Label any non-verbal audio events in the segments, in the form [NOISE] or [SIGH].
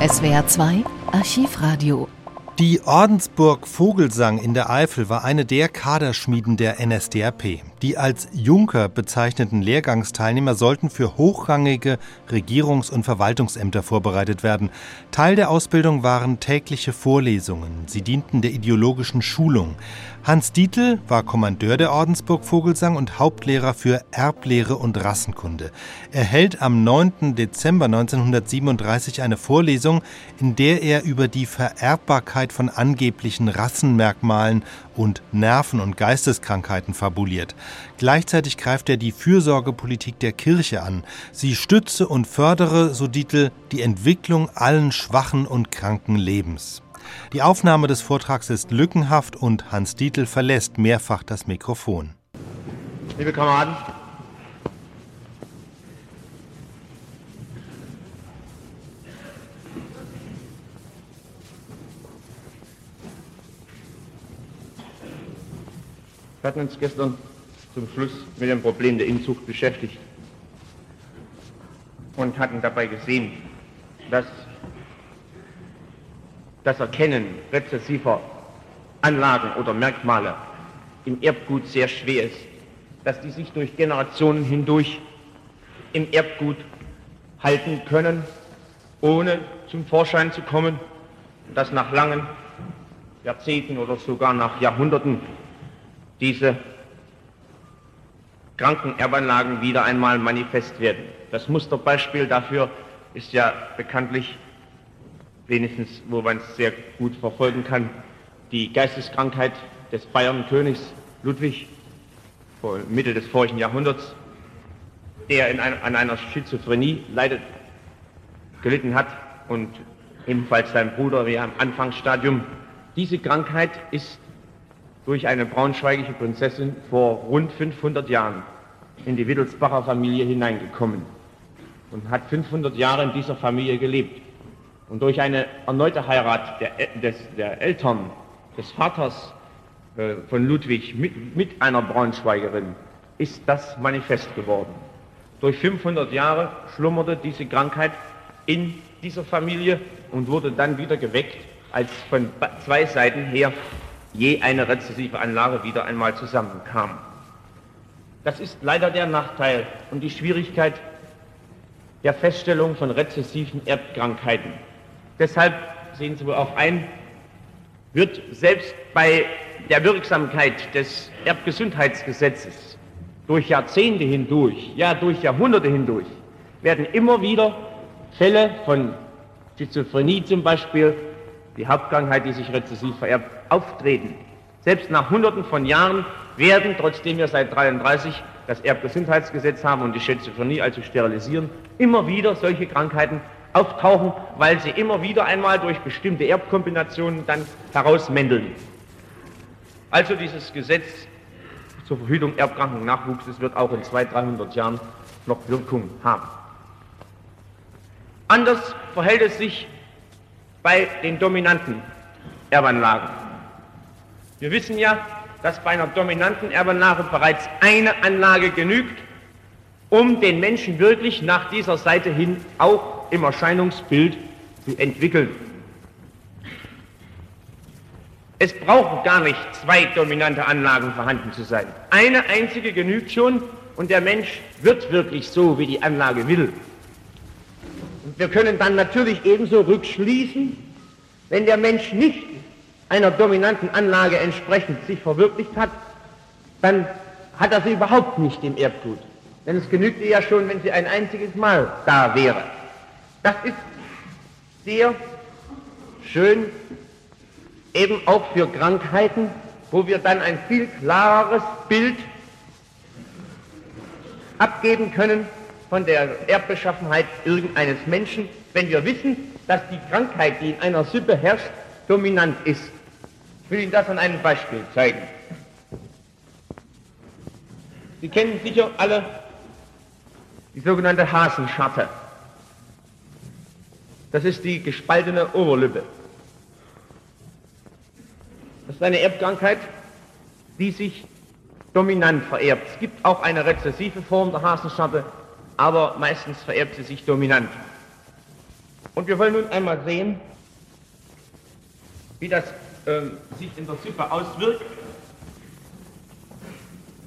SWR 2 Archivradio die Ordensburg Vogelsang in der Eifel war eine der Kaderschmieden der NSDAP. Die als Junker bezeichneten Lehrgangsteilnehmer sollten für hochrangige Regierungs- und Verwaltungsämter vorbereitet werden. Teil der Ausbildung waren tägliche Vorlesungen. Sie dienten der ideologischen Schulung. Hans Dietl war Kommandeur der Ordensburg Vogelsang und Hauptlehrer für Erblehre und Rassenkunde. Er hält am 9. Dezember 1937 eine Vorlesung, in der er über die Vererbbarkeit von angeblichen Rassenmerkmalen und Nerven- und Geisteskrankheiten fabuliert. Gleichzeitig greift er die Fürsorgepolitik der Kirche an. Sie stütze und fördere, so Dietl, die Entwicklung allen schwachen und kranken Lebens. Die Aufnahme des Vortrags ist lückenhaft und Hans Dietl verlässt mehrfach das Mikrofon. Liebe Kameraden, hatten uns gestern zum Schluss mit dem Problem der Inzucht beschäftigt und hatten dabei gesehen, dass das Erkennen rezessiver Anlagen oder Merkmale im Erbgut sehr schwer ist, dass die sich durch Generationen hindurch im Erbgut halten können, ohne zum Vorschein zu kommen, dass nach langen Jahrzehnten oder sogar nach Jahrhunderten diese kranken Erbanlagen wieder einmal manifest werden. Das Musterbeispiel dafür ist ja bekanntlich wenigstens, wo man es sehr gut verfolgen kann, die Geisteskrankheit des Bayernkönigs Ludwig Mitte des vorigen Jahrhunderts, der in ein, an einer Schizophrenie leidet, gelitten hat und ebenfalls sein Bruder wie am Anfangsstadium. Diese Krankheit ist durch eine braunschweigische Prinzessin vor rund 500 Jahren in die Wittelsbacher Familie hineingekommen und hat 500 Jahre in dieser Familie gelebt. Und durch eine erneute Heirat der, des, der Eltern, des Vaters äh, von Ludwig mit, mit einer Braunschweigerin ist das manifest geworden. Durch 500 Jahre schlummerte diese Krankheit in dieser Familie und wurde dann wieder geweckt, als von zwei Seiten her je eine rezessive Anlage wieder einmal zusammenkam. Das ist leider der Nachteil und die Schwierigkeit der Feststellung von rezessiven Erbkrankheiten. Deshalb sehen Sie wohl auch ein, wird selbst bei der Wirksamkeit des Erbgesundheitsgesetzes durch Jahrzehnte hindurch, ja durch Jahrhunderte hindurch, werden immer wieder Fälle von Schizophrenie zum Beispiel, die Hauptkrankheit, die sich rezessiv vererbt, auftreten. Selbst nach Hunderten von Jahren werden, trotzdem wir seit 33 das Erbgesundheitsgesetz haben und die Schizophrenie also sterilisieren, immer wieder solche Krankheiten auftauchen, weil sie immer wieder einmal durch bestimmte Erbkombinationen dann herausmändeln. Also dieses Gesetz zur Verhütung erbkranken Nachwuchses wird auch in 200, 300 Jahren noch Wirkung haben. Anders verhält es sich bei den dominanten Erbanlagen. Wir wissen ja, dass bei einer dominanten Erbanlage bereits eine Anlage genügt, um den Menschen wirklich nach dieser Seite hin auch im Erscheinungsbild zu entwickeln. Es braucht gar nicht zwei dominante Anlagen vorhanden zu sein. Eine einzige genügt schon und der Mensch wird wirklich so, wie die Anlage will. Und wir können dann natürlich ebenso rückschließen, wenn der Mensch nicht einer dominanten Anlage entsprechend sich verwirklicht hat, dann hat er sie überhaupt nicht im Erbgut. Denn es genügte ja schon, wenn sie ein einziges Mal da wäre. Das ist sehr schön, eben auch für Krankheiten, wo wir dann ein viel klareres Bild abgeben können von der Erbbeschaffenheit irgendeines Menschen, wenn wir wissen, dass die Krankheit, die in einer Sippe herrscht, dominant ist. Ich will Ihnen das an einem Beispiel zeigen. Sie kennen sicher alle die sogenannte Hasenscharte. Das ist die gespaltene Oberlippe. Das ist eine Erbkrankheit, die sich dominant vererbt. Es gibt auch eine rezessive Form der Hasenscharte, aber meistens vererbt sie sich dominant. Und wir wollen nun einmal sehen, wie das sich in der Suppe auswirkt,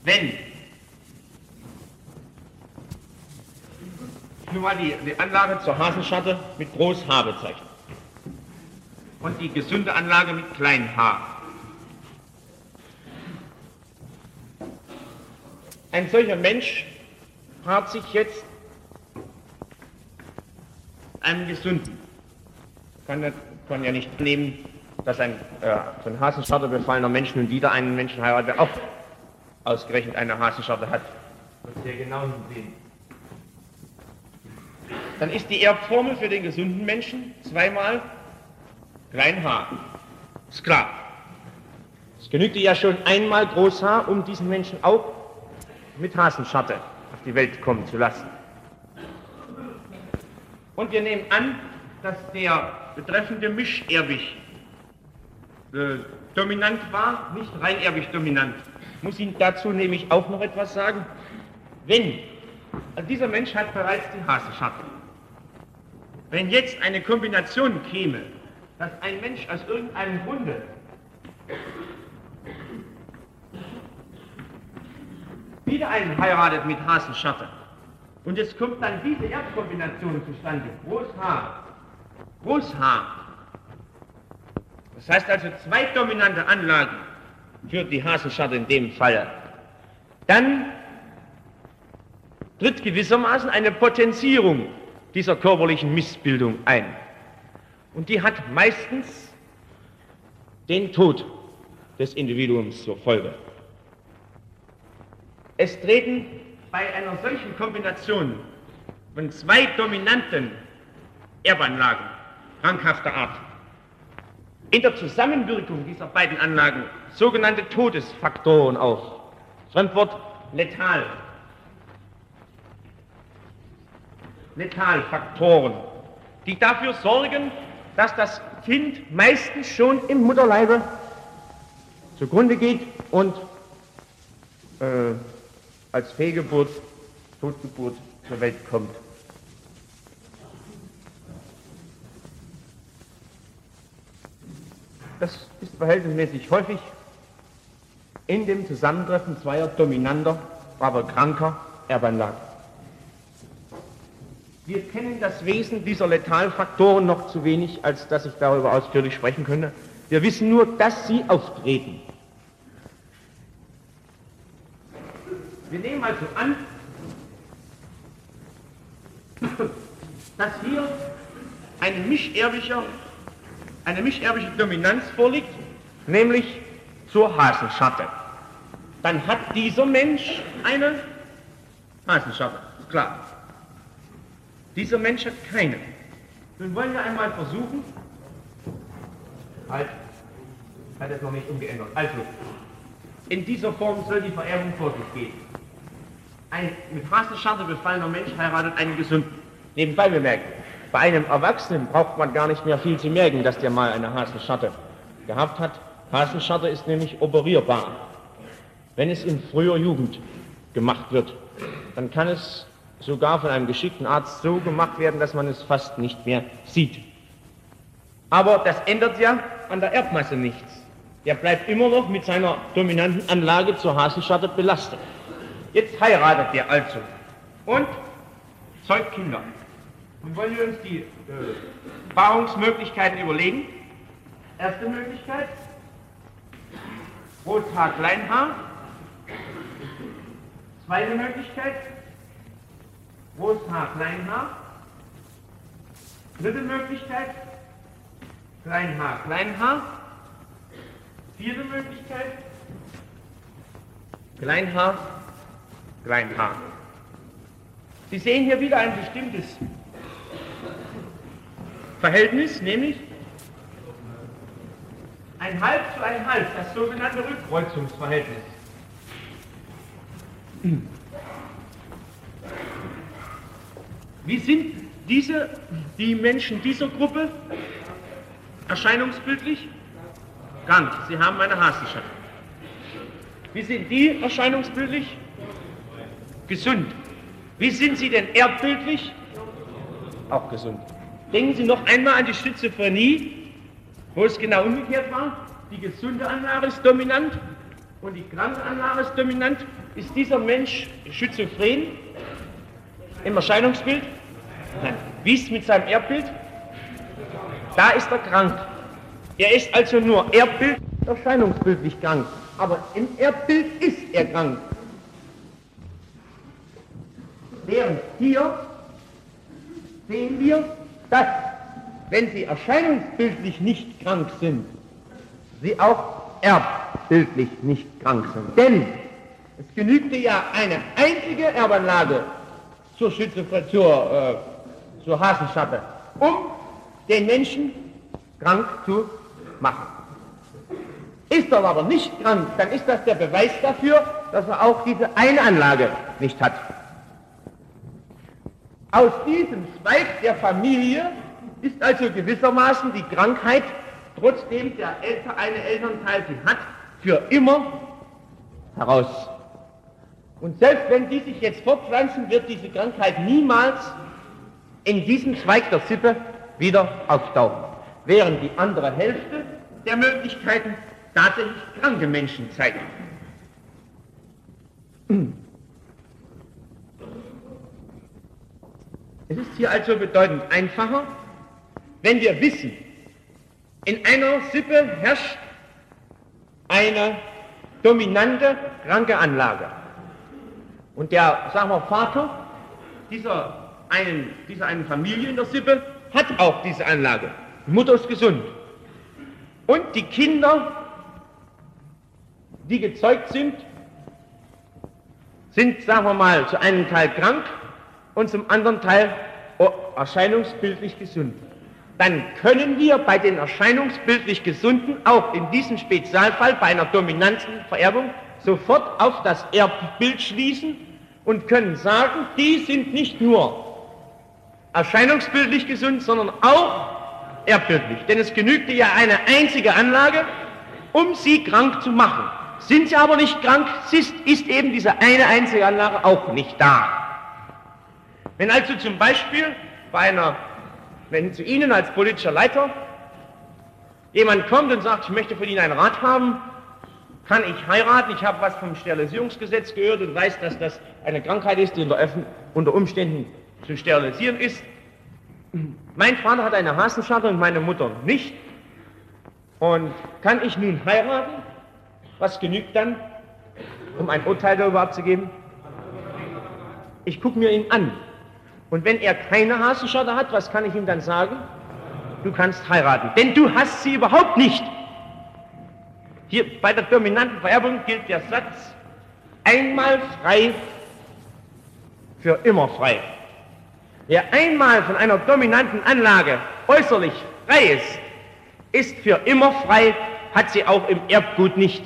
wenn nun mal die, die Anlage zur Hasenschatte mit Groß H bezeichnet und die gesunde Anlage mit Klein H. Ein solcher Mensch paart sich jetzt einem Gesunden. Kann, kann ja nicht nehmen, dass ein äh, von Hasenscharte befallener Mensch nun wieder einen Menschen heiratet, der auch ausgerechnet eine Hasenscharte hat. Und sehr genau sehen. Dann ist die Erbformel für den gesunden Menschen zweimal klein h. Ist klar. Es genügte ja schon einmal groß H, um diesen Menschen auch mit Hasenscharte auf die Welt kommen zu lassen. Und wir nehmen an, dass der betreffende mischerbig äh, dominant war, nicht reinerbig dominant. Ich muss Ihnen dazu nämlich auch noch etwas sagen. Wenn, also dieser Mensch hat bereits die Hasenscharte. Wenn jetzt eine Kombination käme, dass ein Mensch aus irgendeinem Grunde wieder einen heiratet mit Hasenschatte und es kommt dann diese Erbkombination zustande, Groß H, Groß H. Das heißt also zwei dominante Anlagen für die Hasenschatte in dem Fall. Dann tritt gewissermaßen eine Potenzierung dieser körperlichen Missbildung ein. Und die hat meistens den Tod des Individuums zur Folge. Es treten bei einer solchen Kombination von zwei dominanten Erbanlagen krankhafter Art in der Zusammenwirkung dieser beiden Anlagen sogenannte Todesfaktoren auf. Fremdwort letal Letalfaktoren, die dafür sorgen, dass das Kind meistens schon im Mutterleibe zugrunde geht und äh, als Fehlgeburt, Totgeburt zur Welt kommt. Das ist verhältnismäßig häufig in dem Zusammentreffen zweier dominanter, aber kranker Erbanlagen. Wir kennen das Wesen dieser Letalfaktoren noch zu wenig, als dass ich darüber ausführlich sprechen könnte. Wir wissen nur, dass sie auftreten. Wir nehmen also an, dass hier ein mischerblicher, eine mischerbliche Dominanz vorliegt, nämlich zur Hasenschatte. Dann hat dieser Mensch eine Hasenschatte, klar. Dieser Mensch hat keine. Nun wollen wir einmal versuchen, halt, hat es noch nicht umgeändert. Also, in dieser Form soll die Vererbung vor sich gehen. Ein mit Hasenscharte befallener Mensch heiratet einen gesunden. Nebenbei bemerkt, bei einem Erwachsenen braucht man gar nicht mehr viel zu merken, dass der mal eine Hasenscharte gehabt hat. Hasenscharte ist nämlich operierbar. Wenn es in früher Jugend gemacht wird, dann kann es sogar von einem geschickten Arzt so gemacht werden, dass man es fast nicht mehr sieht. Aber das ändert ja an der Erbmasse nichts. Der bleibt immer noch mit seiner dominanten Anlage zur Hasenschatte belastet. Jetzt heiratet er also und zeugt Kinder. Nun wollen wir uns die äh, Paarungsmöglichkeiten überlegen. Erste Möglichkeit, Rothaar, Kleinhaar. Zweite Möglichkeit, Großhaar, Kleinhaar. Dritte Möglichkeit, Kleinhaar, Kleinhaar. Vierte Möglichkeit, Kleinhaar, Kleinhaar. Sie sehen hier wieder ein bestimmtes Verhältnis, nämlich ein Halb zu ein Halb, das sogenannte Rückkreuzungsverhältnis. Wie sind diese, die Menschen dieser Gruppe erscheinungsbildlich? Krank, sie haben eine Hasenschaft. Wie sind die erscheinungsbildlich? Gesund. Wie sind sie denn erbbildlich? Auch gesund. Denken Sie noch einmal an die Schizophrenie, wo es genau umgekehrt war. Die gesunde Anlage ist dominant und die kranke Anlage ist dominant. Ist dieser Mensch schizophren im Erscheinungsbild? Nein. Wie ist es mit seinem Erbbild? Da ist er krank. Er ist also nur Erbbild, erscheinungsbildlich krank. Aber im Erbbild ist er krank. Während hier sehen wir, dass, wenn sie erscheinungsbildlich nicht krank sind, sie auch erbbildlich nicht krank sind. Denn es genügte ja eine einzige Erbanlage zur, Schütze, zur, äh, zur Hasenschatte, um den Menschen krank zu machen. Ist er aber nicht krank, dann ist das der Beweis dafür, dass er auch diese eine Anlage nicht hat. Aus diesem Zweig der Familie ist also gewissermaßen die Krankheit, trotzdem der Elter, eine Elternteil sie hat, für immer heraus. Und selbst wenn die sich jetzt fortpflanzen, wird diese Krankheit niemals in diesem Zweig der Sippe wieder auftauchen. Während die andere Hälfte der Möglichkeiten tatsächlich kranke Menschen zeigt. Es ist hier also bedeutend einfacher, wenn wir wissen, in einer Sippe herrscht eine dominante kranke Anlage. Und der, sagen wir, Vater dieser einen, dieser einen Familie in der Sippe hat auch diese Anlage. Mutter ist gesund. Und die Kinder, die gezeugt sind, sind, sagen wir mal, zu einem Teil krank und zum anderen Teil erscheinungsbildlich gesund. Dann können wir bei den erscheinungsbildlich Gesunden auch in diesem Spezialfall bei einer dominanten Vererbung sofort auf das Erbbild schließen und können sagen, die sind nicht nur erscheinungsbildlich gesund, sondern auch erbbildlich. Denn es genügte ja eine einzige Anlage, um sie krank zu machen. Sind sie aber nicht krank, ist, ist eben diese eine einzige Anlage auch nicht da. Wenn also zum Beispiel bei einer, wenn zu Ihnen als politischer Leiter jemand kommt und sagt, ich möchte von Ihnen einen Rat haben, kann ich heiraten, ich habe was vom Sterilisierungsgesetz gehört und weiß, dass das eine Krankheit ist, die unter Umständen zu sterilisieren ist. Mein Vater hat eine Hasenscharte und meine Mutter nicht. Und kann ich nun heiraten? Was genügt dann, um ein Urteil darüber abzugeben? Ich gucke mir ihn an. Und wenn er keine Hasenscharte hat, was kann ich ihm dann sagen? Du kannst heiraten. Denn du hast sie überhaupt nicht. Hier bei der dominanten Vererbung gilt der Satz, einmal frei, für immer frei. Wer einmal von einer dominanten Anlage äußerlich frei ist, ist für immer frei, hat sie auch im Erbgut nicht.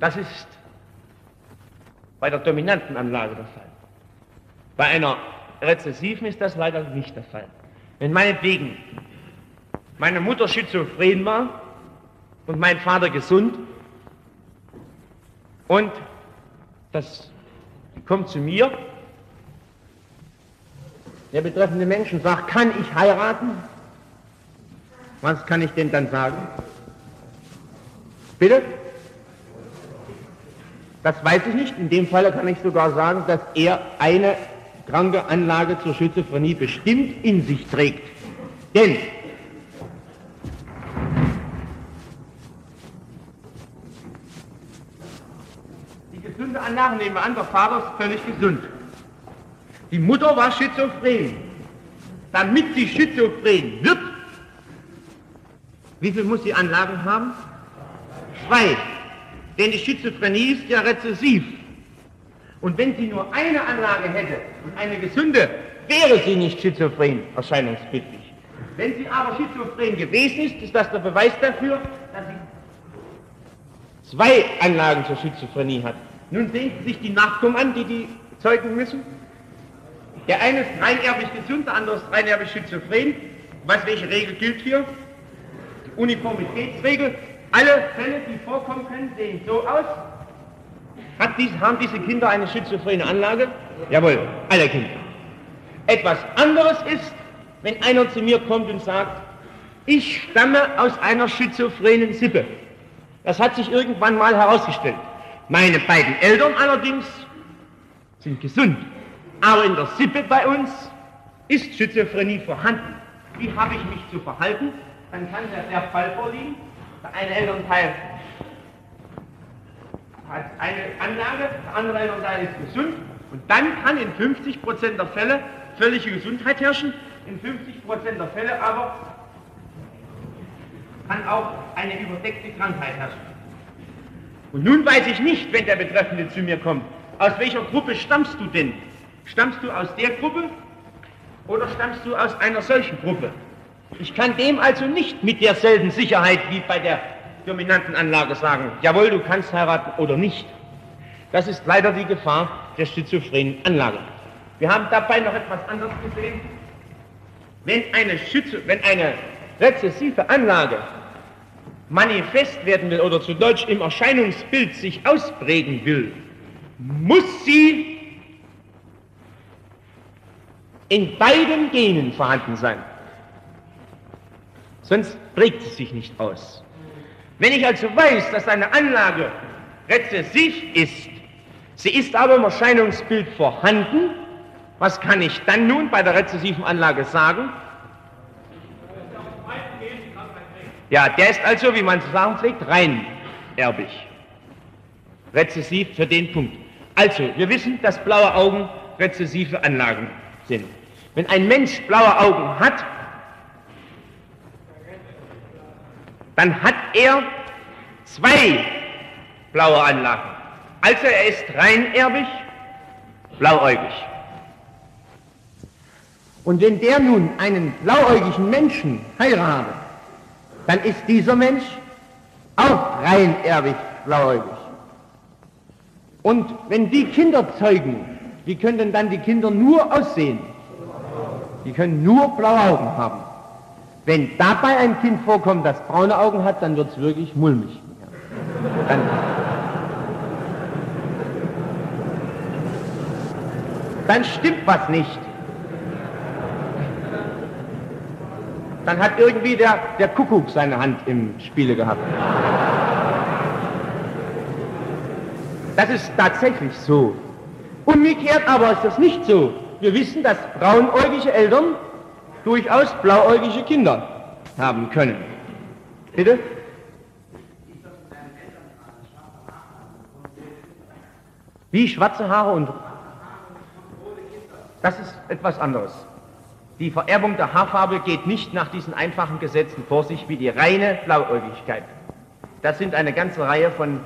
Das ist bei der dominanten Anlage der Fall. Bei einer rezessiven ist das leider nicht der Fall. Wenn meinetwegen meine Mutter schizophren war und mein Vater gesund und das kommt zu mir der betreffende Mensch und sagt, kann ich heiraten? Was kann ich denn dann sagen? Bitte? Das weiß ich nicht. In dem Fall kann ich sogar sagen, dass er eine kranke Anlage zur Schizophrenie bestimmt in sich trägt. Denn die gesunde Anlage nehmen wir an, der Vater ist völlig gesund. Die Mutter war schizophren. Damit sie schizophren wird, wie viel muss sie Anlagen haben? Zwei. Denn die Schizophrenie ist ja rezessiv. Und wenn sie nur eine Anlage hätte und eine gesunde, wäre sie nicht schizophren, erscheinungsbildlich. Wenn sie aber schizophren gewesen ist, ist das der Beweis dafür, dass sie zwei Anlagen zur Schizophrenie hat. Nun sehen Sie sich die Nachkommen an, die die zeugen müssen. Der eine ist rein erblich gesund, der andere ist rein erblich schizophren. Was, welche Regel gilt hier? Die Uniformitätsregel. Alle Fälle, die vorkommen können, sehen so aus. Dies, haben diese Kinder eine schizophrene Anlage? Jawohl, alle Kinder. Etwas anderes ist, wenn einer zu mir kommt und sagt, ich stamme aus einer schizophrenen Sippe. Das hat sich irgendwann mal herausgestellt. Meine beiden Eltern allerdings sind gesund. Aber in der Sippe bei uns ist Schizophrenie vorhanden. Wie habe ich mich zu verhalten? Dann kann ja der Fall vorliegen. Der eine Elternteil hat eine Anlage, der andere Elternteil ist gesund. Und dann kann in 50% der Fälle völlige Gesundheit herrschen, in 50% der Fälle aber kann auch eine überdeckte Krankheit herrschen. Und nun weiß ich nicht, wenn der Betreffende zu mir kommt, aus welcher Gruppe stammst du denn? Stammst du aus der Gruppe oder stammst du aus einer solchen Gruppe? Ich kann dem also nicht mit derselben Sicherheit wie bei der dominanten Anlage sagen, jawohl, du kannst heiraten oder nicht. Das ist leider die Gefahr der schizophrenen Anlage. Wir haben dabei noch etwas anderes gesehen. Wenn eine, Schizo wenn eine rezessive Anlage manifest werden will oder zu Deutsch im Erscheinungsbild sich ausprägen will, muss sie in beiden Genen vorhanden sein. Sonst prägt sie sich nicht aus. Wenn ich also weiß, dass eine Anlage rezessiv ist, sie ist aber im Erscheinungsbild vorhanden, was kann ich dann nun bei der rezessiven Anlage sagen? Ja, der ist also, wie man zu sagen pflegt, rein erbig. Rezessiv für den Punkt. Also, wir wissen, dass blaue Augen rezessive Anlagen sind. Wenn ein Mensch blaue Augen hat, dann hat er zwei blaue Anlagen. Also er ist reinerbig, blauäugig. Und wenn der nun einen blauäugigen Menschen heiratet, dann ist dieser Mensch auch reinerbig, blauäugig. Und wenn die Kinder zeugen, wie können denn dann die Kinder nur aussehen? Die können nur blaue Augen haben. Wenn dabei ein Kind vorkommt, das braune Augen hat, dann wird es wirklich mulmig. Dann, dann stimmt was nicht. Dann hat irgendwie der, der Kuckuck seine Hand im Spiele gehabt. Das ist tatsächlich so. Umgekehrt aber ist das nicht so. Wir wissen, dass braunäugige Eltern durchaus blauäugige Kinder haben können. Bitte? Wie schwarze Haare und... Das ist etwas anderes. Die Vererbung der Haarfarbe geht nicht nach diesen einfachen Gesetzen vor sich wie die reine Blauäugigkeit. Das sind eine ganze Reihe von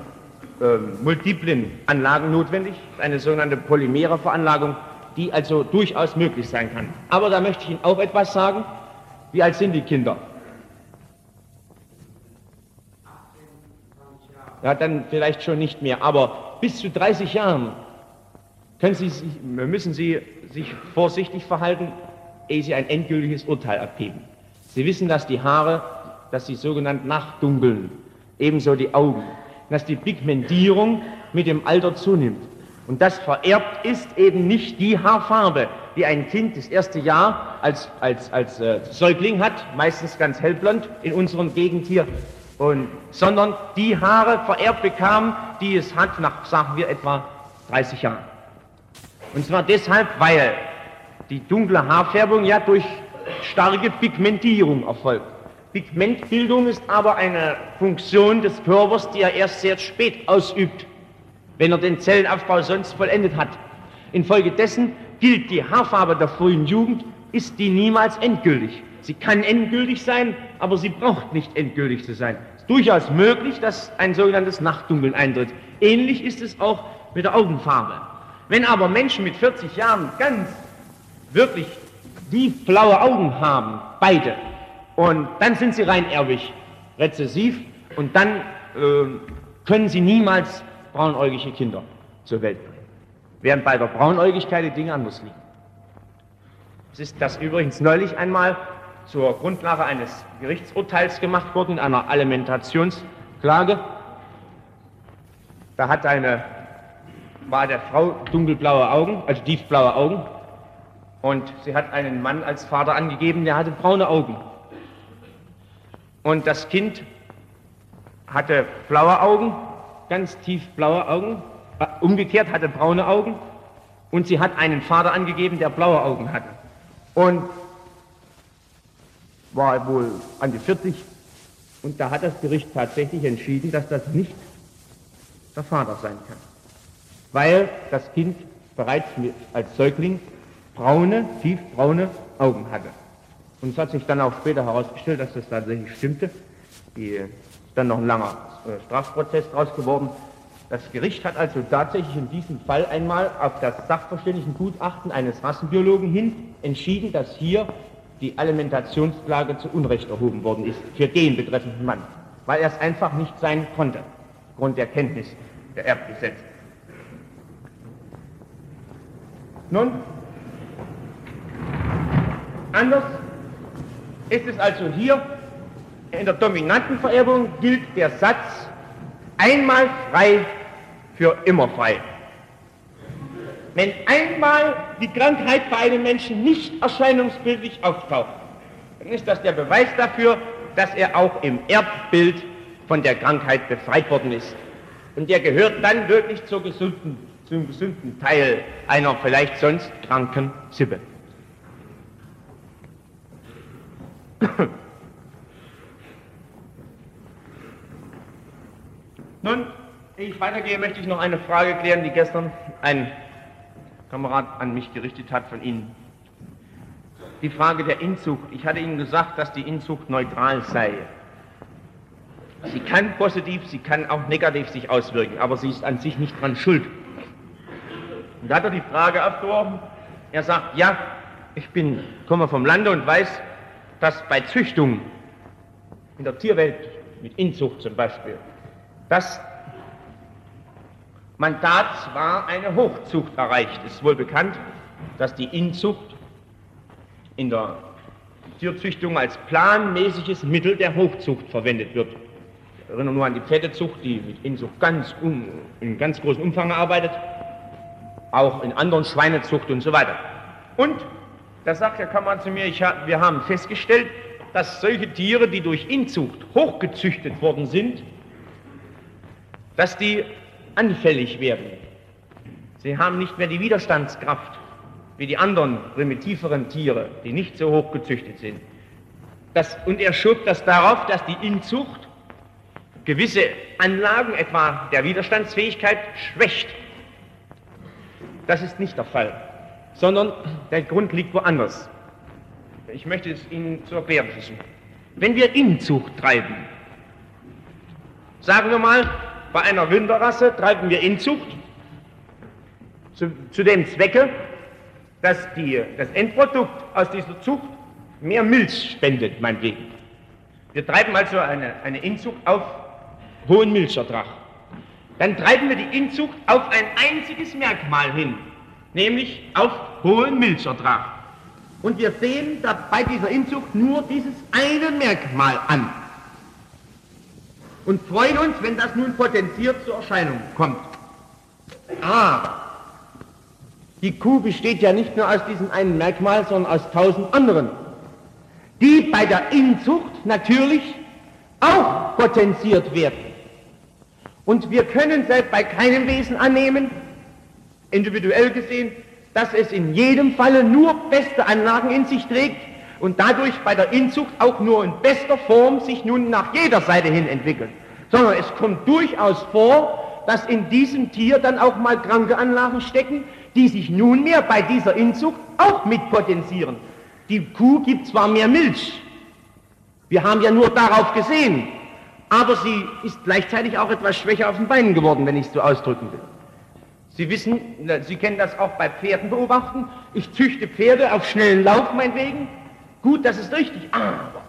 äh, multiplen Anlagen notwendig, eine sogenannte polymere Veranlagung, die also durchaus möglich sein kann. Aber da möchte ich Ihnen auch etwas sagen. Wie alt sind die Kinder? Ja, dann vielleicht schon nicht mehr, aber bis zu 30 Jahren können Sie, müssen Sie sich vorsichtig verhalten, ehe Sie ein endgültiges Urteil abgeben. Sie wissen, dass die Haare, dass sie sogenannt nachdunkeln, ebenso die Augen, dass die Pigmentierung mit dem Alter zunimmt. Und das vererbt ist eben nicht die Haarfarbe, die ein Kind das erste Jahr als, als, als äh, Säugling hat, meistens ganz hellblond in unserem Gegend hier, und, sondern die Haare vererbt bekam, die es hat nach, sagen wir, etwa 30 Jahren. Und zwar deshalb, weil die dunkle Haarfärbung ja durch starke Pigmentierung erfolgt. Pigmentbildung ist aber eine Funktion des Körpers, die er erst sehr spät ausübt, wenn er den Zellenaufbau sonst vollendet hat. Infolgedessen gilt die Haarfarbe der frühen Jugend, ist die niemals endgültig. Sie kann endgültig sein, aber sie braucht nicht endgültig zu sein. Es ist durchaus möglich, dass ein sogenanntes Nachtdunkeln eintritt. Ähnlich ist es auch mit der Augenfarbe. Wenn aber Menschen mit 40 Jahren ganz wirklich tief blaue Augen haben, beide, und dann sind sie rein erbig rezessiv und dann äh, können sie niemals braunäugige Kinder zur Welt bringen. Während bei der Braunäugigkeit die Dinge anders liegen. Es ist das übrigens neulich einmal zur Grundlage eines Gerichtsurteils gemacht worden, in einer Alimentationsklage. Da hat eine, war der Frau dunkelblaue Augen, also tiefblaue Augen, Und sie hat einen Mann als Vater angegeben, der hatte braune Augen. Und das Kind hatte blaue Augen, ganz tief blaue Augen, äh, umgekehrt hatte braune Augen. Und sie hat einen Vater angegeben, der blaue Augen hatte. Und war wohl an die 40. Und da hat das Gericht tatsächlich entschieden, dass das nicht der Vater sein kann. Weil das Kind bereits als Säugling braune, tiefbraune Augen hatte. Und es hat sich dann auch später herausgestellt, dass das tatsächlich stimmte. Die dann noch ein langer äh, Strafprozess draus geworden. Das Gericht hat also tatsächlich in diesem Fall einmal auf das Sachverständigengutachten eines Rassenbiologen hin entschieden, dass hier die Alimentationsklage zu Unrecht erhoben worden ist für den betreffenden Mann, weil er es einfach nicht sein konnte, aufgrund der Kenntnis der Erbgesetze. Nun, anders ist es also hier, in der dominanten Vererbung gilt der Satz, einmal frei für immer frei. Wenn einmal die Krankheit bei einem Menschen nicht erscheinungsbildlich auftaucht, dann ist das der Beweis dafür, dass er auch im Erbbild von der Krankheit befreit worden ist. Und der gehört dann wirklich zur gesunden, zum gesunden Teil einer vielleicht sonst kranken Sippe. Nun, ehe ich weitergehe, möchte ich noch eine Frage klären, die gestern ein Kamerad an mich gerichtet hat von Ihnen. Die Frage der Inzucht. Ich hatte Ihnen gesagt, dass die Inzucht neutral sei. Sie kann positiv, sie kann auch negativ sich auswirken, aber sie ist an sich nicht dran schuld. Und da hat er die Frage aufgeworfen. Er sagt, ja, ich bin, komme vom Lande und weiß, dass bei Züchtung in der Tierwelt, mit Inzucht zum Beispiel, dass man da zwar eine Hochzucht erreicht. Es ist wohl bekannt, dass die Inzucht in der Tierzüchtung als planmäßiges Mittel der Hochzucht verwendet wird. Ich erinnere nur an die Pferdezucht, die mit Inzucht ganz um, in ganz großem Umfang arbeitet, auch in anderen Schweinezucht und so weiter. Und da sagt der Kammer zu mir, ich, wir haben festgestellt, dass solche Tiere, die durch Inzucht hochgezüchtet worden sind, dass die anfällig werden. Sie haben nicht mehr die Widerstandskraft wie die anderen primitiveren Tiere, die nicht so hochgezüchtet sind. Das, und er schob das darauf, dass die Inzucht gewisse Anlagen, etwa der Widerstandsfähigkeit, schwächt. Das ist nicht der Fall sondern der Grund liegt woanders. Ich möchte es Ihnen zu erklären versuchen. Wenn wir Inzucht treiben, sagen wir mal, bei einer Rinderrasse treiben wir Inzucht zu, zu dem Zwecke, dass die, das Endprodukt aus dieser Zucht mehr Milch spendet, meinetwegen. Wir treiben also eine, eine Inzucht auf hohen Milchertrag. Dann treiben wir die Inzucht auf ein einziges Merkmal hin, nämlich auf hohen Milchertrag. Und wir sehen bei dieser Inzucht nur dieses eine Merkmal an. Und freuen uns, wenn das nun potenziert zur Erscheinung kommt. Ah, die Kuh besteht ja nicht nur aus diesem einen Merkmal, sondern aus tausend anderen, die bei der Inzucht natürlich auch potenziert werden. Und wir können selbst bei keinem Wesen annehmen, individuell gesehen, dass es in jedem Falle nur beste Anlagen in sich trägt und dadurch bei der Inzucht auch nur in bester Form sich nun nach jeder Seite hin entwickelt, sondern es kommt durchaus vor, dass in diesem Tier dann auch mal kranke Anlagen stecken, die sich nunmehr bei dieser Inzucht auch mitpotenzieren. Die Kuh gibt zwar mehr Milch, wir haben ja nur darauf gesehen, aber sie ist gleichzeitig auch etwas schwächer auf den Beinen geworden, wenn ich es so ausdrücken will. Sie wissen, Sie kennen das auch bei Pferden beobachten. Ich züchte Pferde auf schnellen Lauf meinetwegen. Gut, das ist richtig. Aber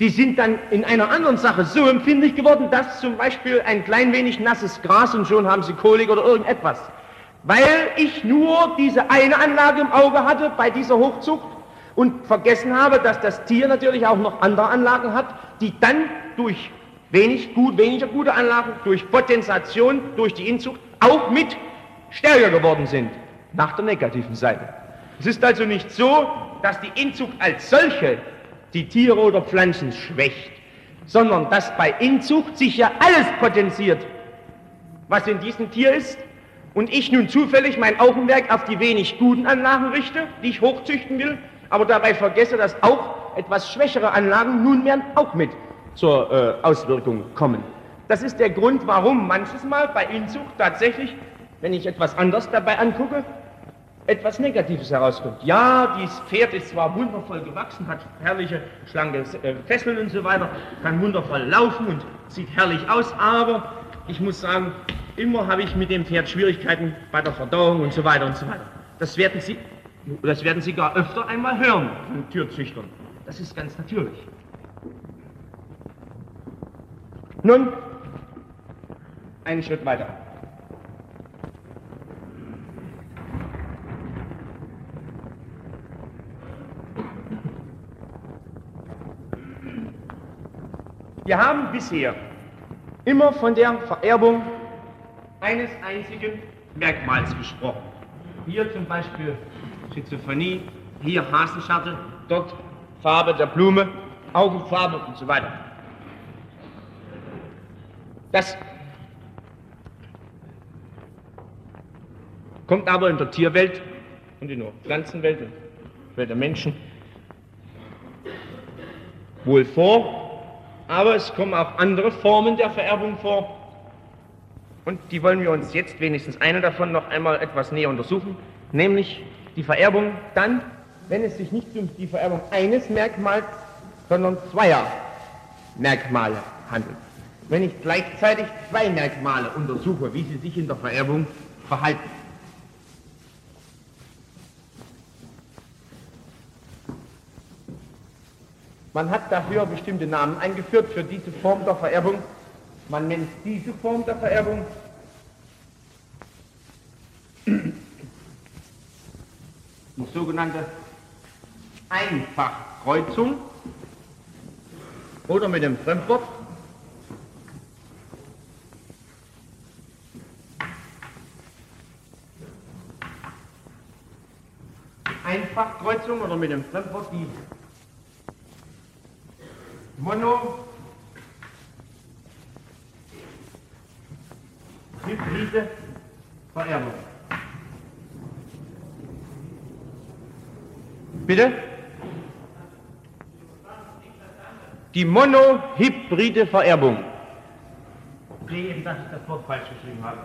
die sind dann in einer anderen Sache so empfindlich geworden, dass zum Beispiel ein klein wenig nasses Gras und schon haben sie Kolik oder irgendetwas. Weil ich nur diese eine Anlage im Auge hatte bei dieser Hochzucht und vergessen habe, dass das Tier natürlich auch noch andere Anlagen hat, die dann durch wenig gut, weniger gute Anlagen, durch Potenzation, durch die Inzucht auch mit stärker geworden sind, nach der negativen Seite. Es ist also nicht so, dass die Inzucht als solche die Tiere oder Pflanzen schwächt, sondern dass bei Inzucht sich ja alles potenziert, was in diesem Tier ist, und ich nun zufällig mein Augenmerk auf die wenig guten Anlagen richte, die ich hochzüchten will, aber dabei vergesse, dass auch etwas schwächere Anlagen nunmehr auch mit zur äh, Auswirkung kommen. Das ist der Grund, warum manches Mal bei Inzucht tatsächlich, wenn ich etwas anders dabei angucke, etwas Negatives herauskommt. Ja, dieses Pferd ist zwar wundervoll gewachsen, hat herrliche, schlanke äh, Fesseln und so weiter, kann wundervoll laufen und sieht herrlich aus, aber ich muss sagen, immer habe ich mit dem Pferd Schwierigkeiten bei der Verdauung und so weiter und so weiter. Das werden Sie, das werden Sie gar öfter einmal hören von Türzüchtern. Das ist ganz natürlich. Nun, einen Schritt weiter. Wir haben bisher immer von der Vererbung eines einzigen Merkmals gesprochen. Hier zum Beispiel Schizophrenie, hier Hasenscharte, dort Farbe der Blume, Augenfarbe und so weiter. Das kommt aber in der Tierwelt und in der Pflanzenwelt und Welt der Menschen wohl vor, aber es kommen auch andere Formen der Vererbung vor. Und die wollen wir uns jetzt wenigstens eine davon noch einmal etwas näher untersuchen, nämlich die Vererbung dann, wenn es sich nicht um die Vererbung eines Merkmals, sondern zweier Merkmale handelt wenn ich gleichzeitig zwei Merkmale untersuche, wie sie sich in der Vererbung verhalten. Man hat dafür bestimmte Namen eingeführt für diese Form der Vererbung. Man nennt diese Form der Vererbung [CLEARS THROAT] die sogenannte Einfachkreuzung oder mit dem Fremdwort Einfachkreuzung oder mit dem Fremdwort die Mono hybride Vererbung. Bitte? Die monohybride Vererbung. Ich sehe eben, dass ich das Wort falsch geschrieben habe.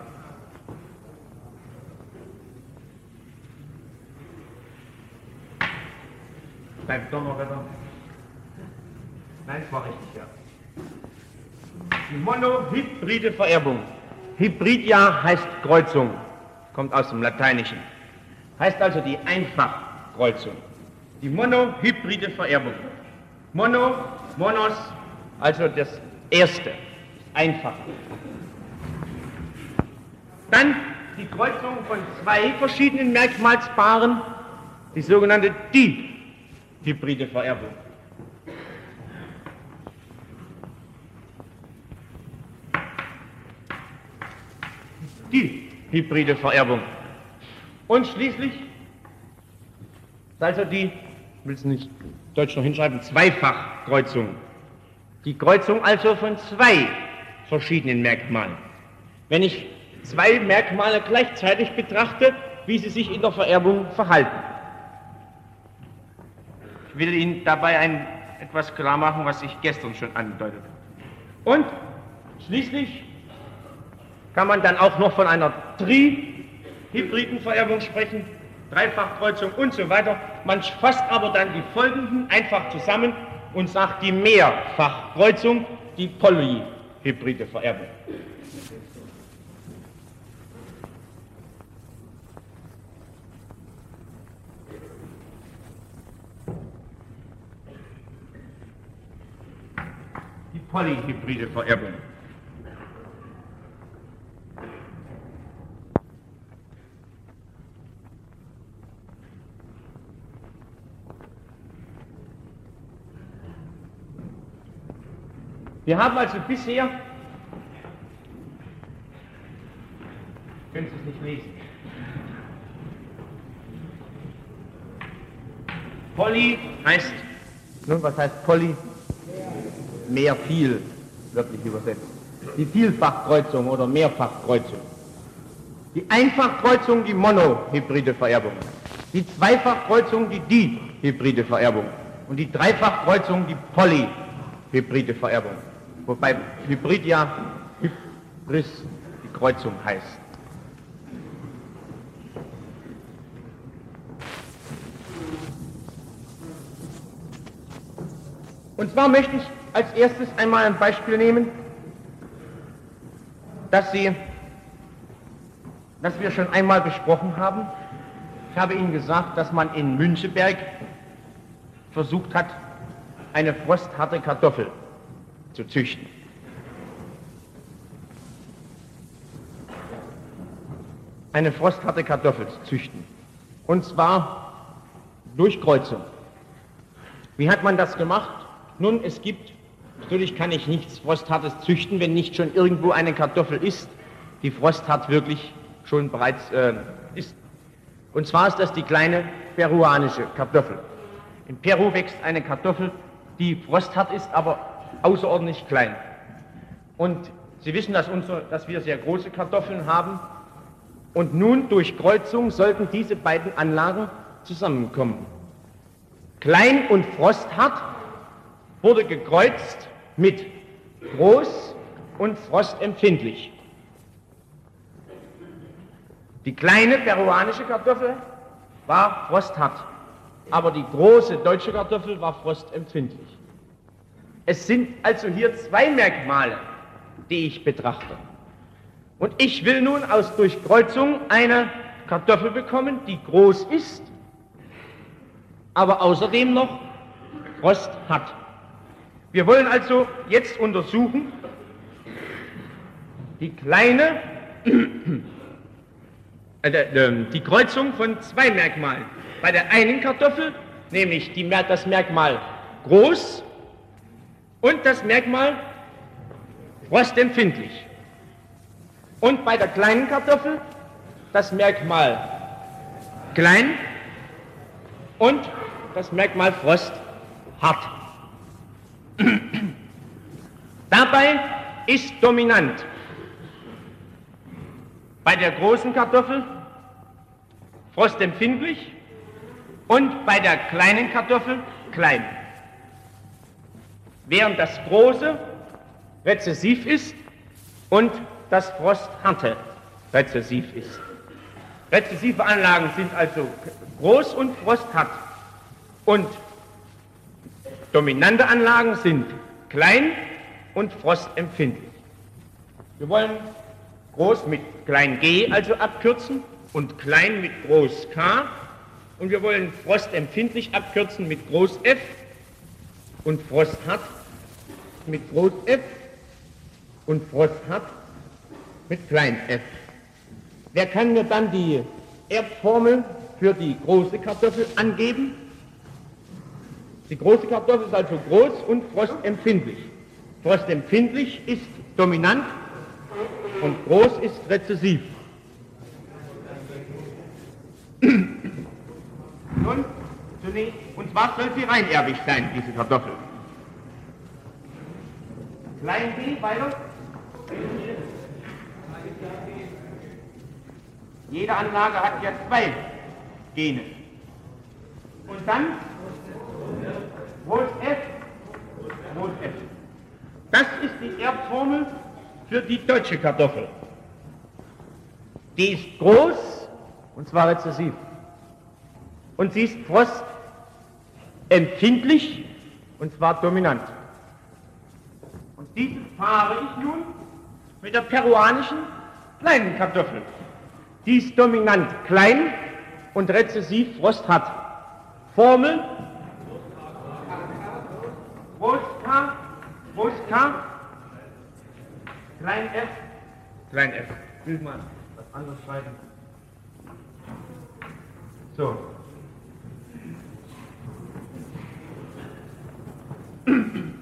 beim Donnerwetter? Nein, es war richtig, ja. Die monohybride Vererbung. Hybrid ja heißt Kreuzung, kommt aus dem Lateinischen. Heißt also die Einfachkreuzung. Die monohybride Vererbung. Mono, monos, also das erste, einfach. Dann die Kreuzung von zwei verschiedenen Merkmalspaaren, die sogenannte Di hybride Vererbung. Die hybride Vererbung. Und schließlich, also die, will es nicht Deutsch noch hinschreiben, Zweifachkreuzung. Die Kreuzung also von zwei verschiedenen Merkmalen. Wenn ich zwei Merkmale gleichzeitig betrachte, wie sie sich in der Vererbung verhalten will Ihnen dabei ein, etwas klar machen, was ich gestern schon andeutet. Und schließlich kann man dann auch noch von einer tri-hybriden Vererbung sprechen, Dreifachkreuzung und so weiter. Man fasst aber dann die folgenden einfach zusammen und sagt die Mehrfachkreuzung, die polyhybride Vererbung. polyhybride Vererbung. Wir haben also bisher, können Sie es nicht lesen, Poly heißt, nun was heißt Poly? Mehr viel, wirklich übersetzt. Die Vielfachkreuzung oder Mehrfachkreuzung. Die Einfachkreuzung, die monohybride Vererbung. Die Zweifachkreuzung, die dihybride Vererbung. Und die Dreifachkreuzung, die polyhybride Vererbung. Wobei Hybrid ja Hybris, die Kreuzung heißt. Und zwar möchte ich als erstes einmal ein Beispiel nehmen, dass, Sie, dass wir schon einmal besprochen haben. Ich habe Ihnen gesagt, dass man in Müncheberg versucht hat, eine frostharte Kartoffel zu züchten. Eine frostharte Kartoffel zu züchten. Und zwar durch Kreuzung. Wie hat man das gemacht? Nun, es gibt, natürlich kann ich nichts Frosthartes züchten, wenn nicht schon irgendwo eine Kartoffel ist, die frosthart wirklich schon bereits äh, ist. Und zwar ist das die kleine peruanische Kartoffel. In Peru wächst eine Kartoffel, die frosthart ist, aber außerordentlich klein. Und Sie wissen, dass, unsere, dass wir sehr große Kartoffeln haben. Und nun durch Kreuzung sollten diese beiden Anlagen zusammenkommen. Klein und frosthart wurde gekreuzt mit groß und frostempfindlich. Die kleine peruanische Kartoffel war frosthart, aber die große deutsche Kartoffel war frostempfindlich. Es sind also hier zwei Merkmale, die ich betrachte. Und ich will nun aus Durchkreuzung eine Kartoffel bekommen, die groß ist, aber außerdem noch Frost hat. Wir wollen also jetzt untersuchen, die kleine, [CLEARS THROAT] äh, die Kreuzung von zwei Merkmalen. Bei der einen Kartoffel, nämlich die, das Merkmal groß und das Merkmal frostempfindlich. Und bei der kleinen Kartoffel das Merkmal klein und das Merkmal Frost hart. [CLEARS THROAT] Dabei ist dominant bei der großen Kartoffel frostempfindlich und bei der kleinen Kartoffel klein. Während das große rezessiv ist und das frostharte rezessiv ist. Rezessive Anlagen sind also groß und frosthart und Dominante Anlagen sind klein und frostempfindlich. Wir wollen groß mit klein g also abkürzen und klein mit groß k und wir wollen frostempfindlich abkürzen mit groß f und frosthart mit groß f und frosthart mit klein f. Wer kann mir dann die Erbformel für die große Kartoffel angeben? Die große Kartoffel ist also groß und frostempfindlich. Frostempfindlich ist dominant und groß ist rezessiv. Nun, zunächst, und zwar soll sie reinerbig sein, diese Kartoffel. Klein b, weiter. Jede Anlage hat ja zwei Gene. Und dann Groß F, Groß F. Das ist die Erbformel für die deutsche Kartoffel. Die ist groß und zwar rezessiv. Und sie ist frostempfindlich und zwar dominant. Und diese fahre ich nun mit der peruanischen kleinen Kartoffel. Die ist dominant klein und rezessiv frosthat. Formel Groß K, Klein f, Klein f. Will mal was anderes schreiben. So. [CLEARS THROAT]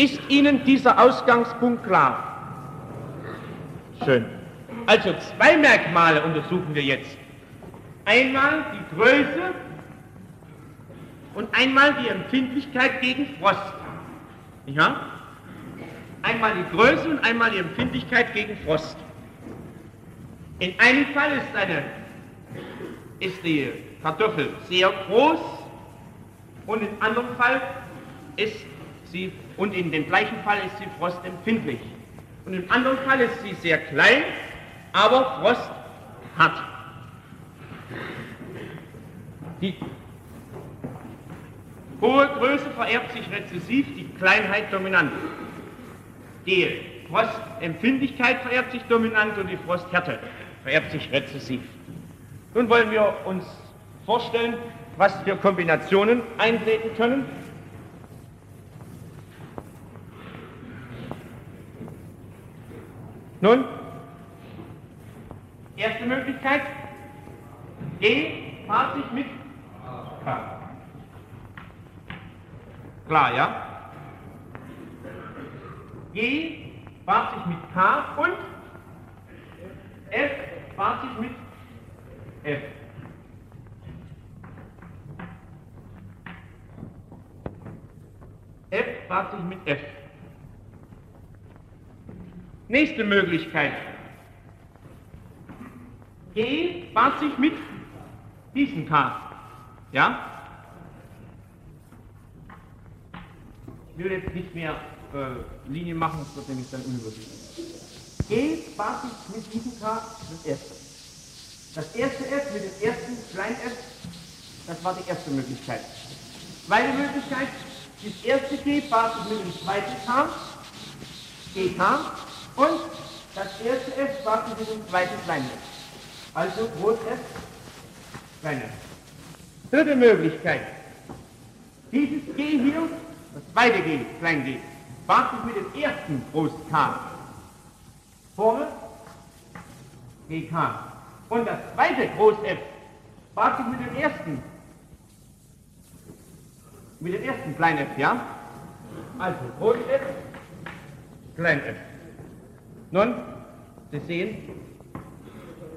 Ist Ihnen dieser Ausgangspunkt klar? Schön. Also zwei Merkmale untersuchen wir jetzt einmal die Größe und einmal die Empfindlichkeit gegen Frost. Wahr? Einmal die Größe und einmal die Empfindlichkeit gegen Frost. In einem Fall ist, eine, ist die Kartoffel sehr groß und im anderen Fall ist sie, und in dem gleichen Fall ist sie frostempfindlich. Und im anderen Fall ist sie sehr klein, aber Frost hat. Die hohe Größe vererbt sich rezessiv, die Kleinheit dominant. Die Frostempfindlichkeit vererbt sich dominant und die Frosthärte vererbt sich rezessiv. Nun wollen wir uns vorstellen, was für Kombinationen eintreten können. Nun, erste Möglichkeit, G paart sich mit K. Klar, ja? G paart sich mit K und F paart sich mit F. F paart sich mit F. Nächste Möglichkeit. G paart sich mit diesem K. Ja? Ich will jetzt nicht mehr äh, Linien machen, das wird nämlich dann unübersichtlich. G paart sich mit diesem K das erste. Das erste F mit dem ersten kleinen f, das war die erste Möglichkeit. Zweite Möglichkeit, das erste G paart sich mit dem zweiten K, GK, und das erste F sich mit dem zweiten kleinen f. Also Groß F, klein f. Dritte Möglichkeit, dieses G hier, das zweite G, klein g, paart sich mit dem ersten Groß K. Formel GK. Und das zweite Groß F paart sich mit dem ersten, mit dem ersten kleinen f, ja? Also Groß F, klein f. Nun, Sie sehen,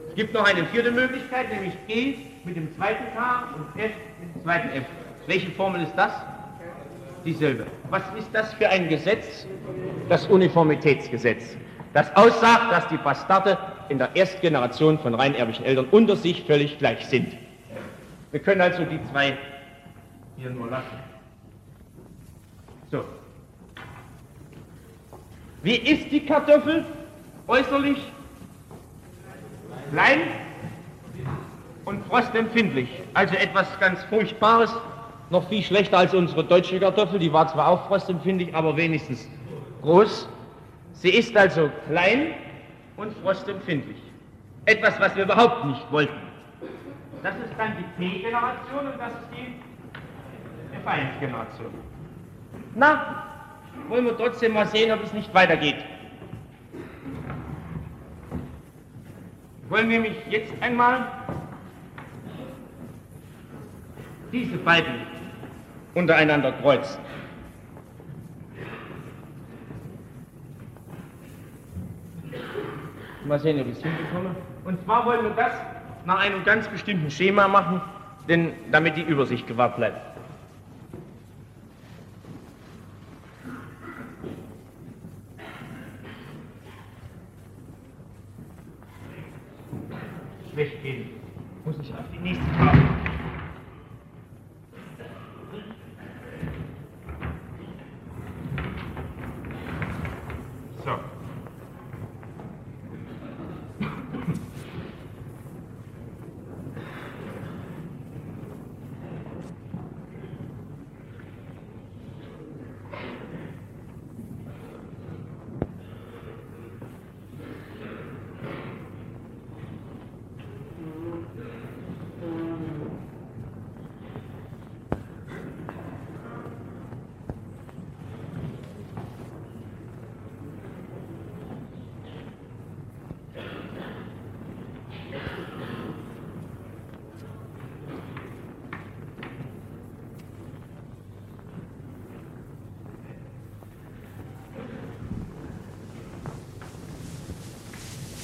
es gibt noch eine vierte Möglichkeit, nämlich G mit dem zweiten K und F mit dem zweiten F. Welche Formel ist das? Dieselbe. Was ist das für ein Gesetz? Das Uniformitätsgesetz das aussagt, dass die Bastarde in der ersten Generation von reinerbischen Eltern unter sich völlig gleich sind. Wir können also die zwei hier nur lassen. So. Wie ist die Kartoffel äußerlich? Klein und frostempfindlich. Also etwas ganz Furchtbares, noch viel schlechter als unsere deutsche Kartoffel. Die war zwar auch frostempfindlich, aber wenigstens groß. Sie ist also klein und frostempfindlich. Etwas, was wir überhaupt nicht wollten. Das ist dann die T-Generation und das ist die F1-Generation. Na, wollen wir trotzdem mal sehen, ob es nicht weitergeht. Wollen wir mich jetzt einmal diese beiden untereinander kreuzen. Mal sehen, ob ich es hinbekomme. Und zwar wollen wir das nach einem ganz bestimmten Schema machen, denn damit die Übersicht gewahrt bleibt. Schlecht gehen. Muss ich auf die nächste Tafel. So.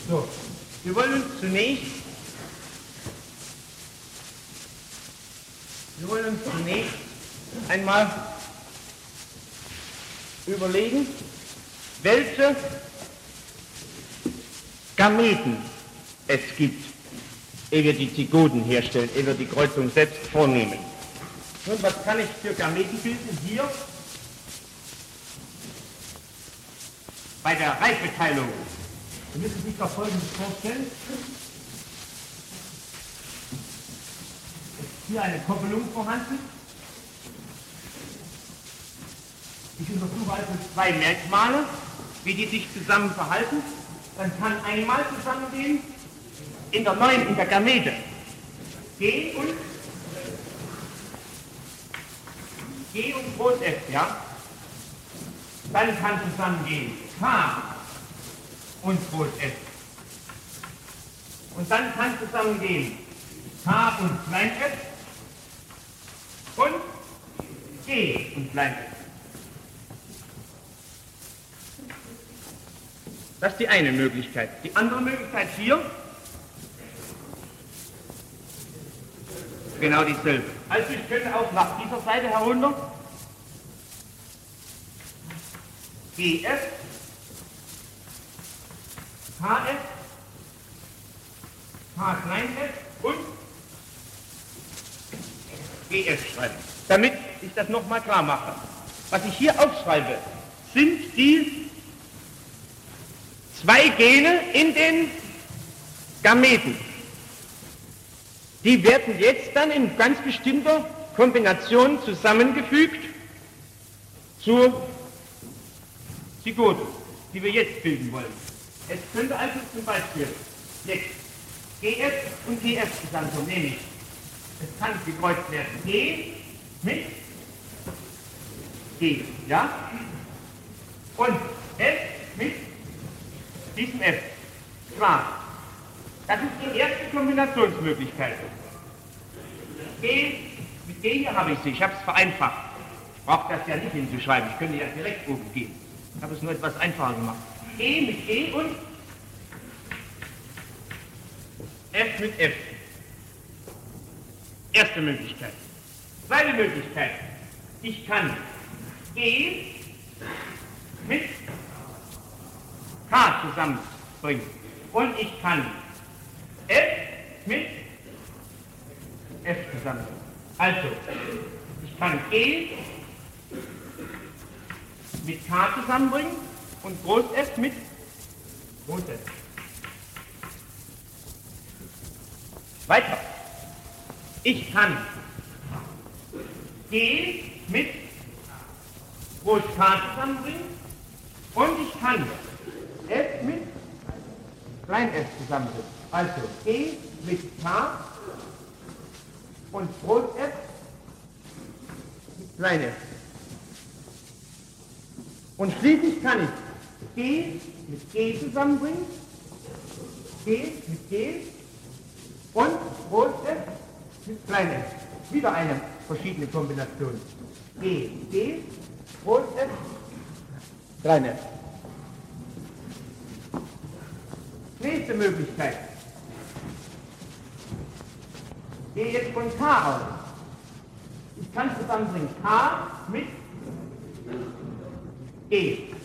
So, wir wollen uns zunächst zunächst einmal überlegen, welche Gameten es gibt, ehe wir die Zygoden herstellen, ehe wir die Kreuzung selbst vornehmen. Nun, was kann ich für Gameten bilden? Hier bei der Reifeteilung. Sie müssen sich doch Folgendes vorstellen. Ist hier eine Koppelung vorhanden. Ich untersuche also zwei Merkmale, wie die sich zusammen verhalten. Dann kann einmal zusammengehen in der neuen, in der Gamete. G und G und Groß F, ja? Dann kann zusammengehen K und Groß F. Und dann kann zusammengehen K und Klein F und G und Klein F. Das ist die eine Möglichkeit. Die andere Möglichkeit hier, genau dieselbe. Also ich könnte auch nach dieser Seite herunter GF, HF, H klein f und GF schreiben. Damit ich das nochmal klar mache. Was ich hier aufschreibe, sind die zwei Gene in den Gameten. Die werden jetzt dann in ganz bestimmter Kombination zusammengefügt zur Zygote, die wir jetzt bilden wollen. Es könnte also zum Beispiel jetzt GF und GF zusammenkommen, nämlich es kann gekreuzt werden G mit G, ja? Und F mit diesem F. Klar. Das ist die erste Kombinationsmöglichkeit. G, mit G hier habe ich sie, ich habe es vereinfacht. Ich brauche das ja nicht hinzuschreiben, ich könnte ja direkt oben gehen. Ich habe es nur etwas einfacher gemacht. E mit G und F mit F. Erste Möglichkeit. Zweite Möglichkeit. Ich kann E mit K zusammenbringen. Und ich kann F mit F zusammenbringen. Also, ich kann E mit K zusammenbringen und Groß F mit F. Weiter. Ich kann G mit K zusammenbringen und ich kann F mit Klein f zusammenbringen. Also E mit K und Groß F mit Klein f. Und schließlich kann ich G mit G zusammenbringen, G mit G und Groß F mit Klein. Wieder eine verschiedene Kombination. G, G, Groß F, Klein. Nächste Möglichkeit. Gehe jetzt von K aus. Ich kann zusammenbringen K mit E.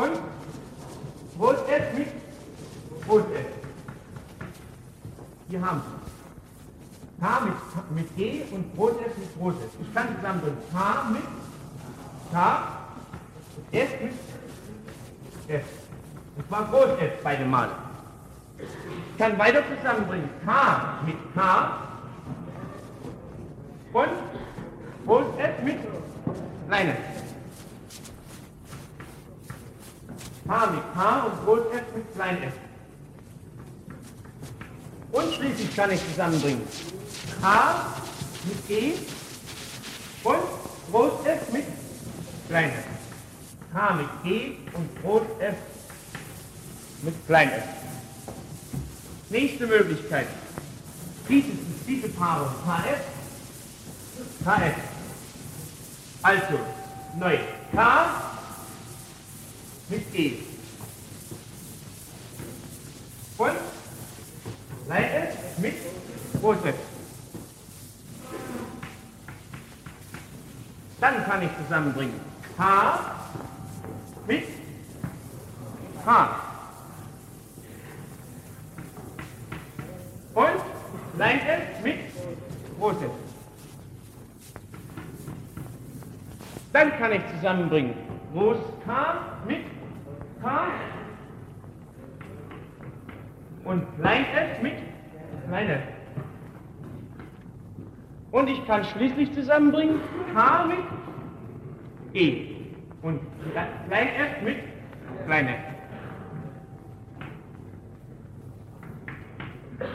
Und Groß F mit Groß F. Hier haben Sie. K mit, mit G und Groß F mit Groß F. Ich kann zusammenbringen K mit K, F mit F. Und zwar Groß F beide Male. Ich kann weiter zusammenbringen K mit K und Groß F mit kleines. K mit K und Groß F mit klein f. Und schließlich kann ich zusammenbringen K mit G und Groß F mit klein f. K mit G und Groß F mit klein f. Nächste Möglichkeit. Diese, diese Paarung KF, KF. Also, neu. K mit G. Und? Klein f mit? F. Dann kann ich zusammenbringen. H? Mit? H. Und? Klein f mit? F. Dann kann ich zusammenbringen. Groß K? Mit K und klein f mit klein f. Und ich kann schließlich zusammenbringen. K mit. E. Und klein f mit. Klein f.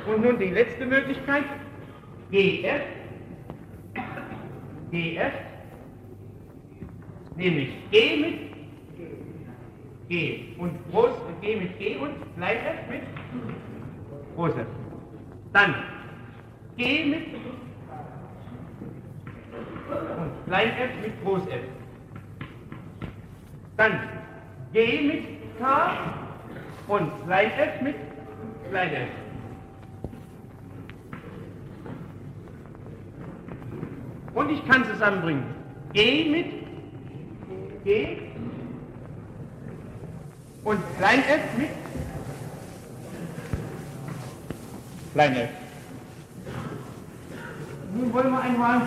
Und nun die letzte Möglichkeit, GF, GF, nämlich G mit G und groß G mit G und f mit groß f. Dann G mit und klein f mit groß f. Dann G mit K und klein f mit klein f. Und ich kann zusammenbringen G mit G und klein f mit klein f. Nun wollen wir einmal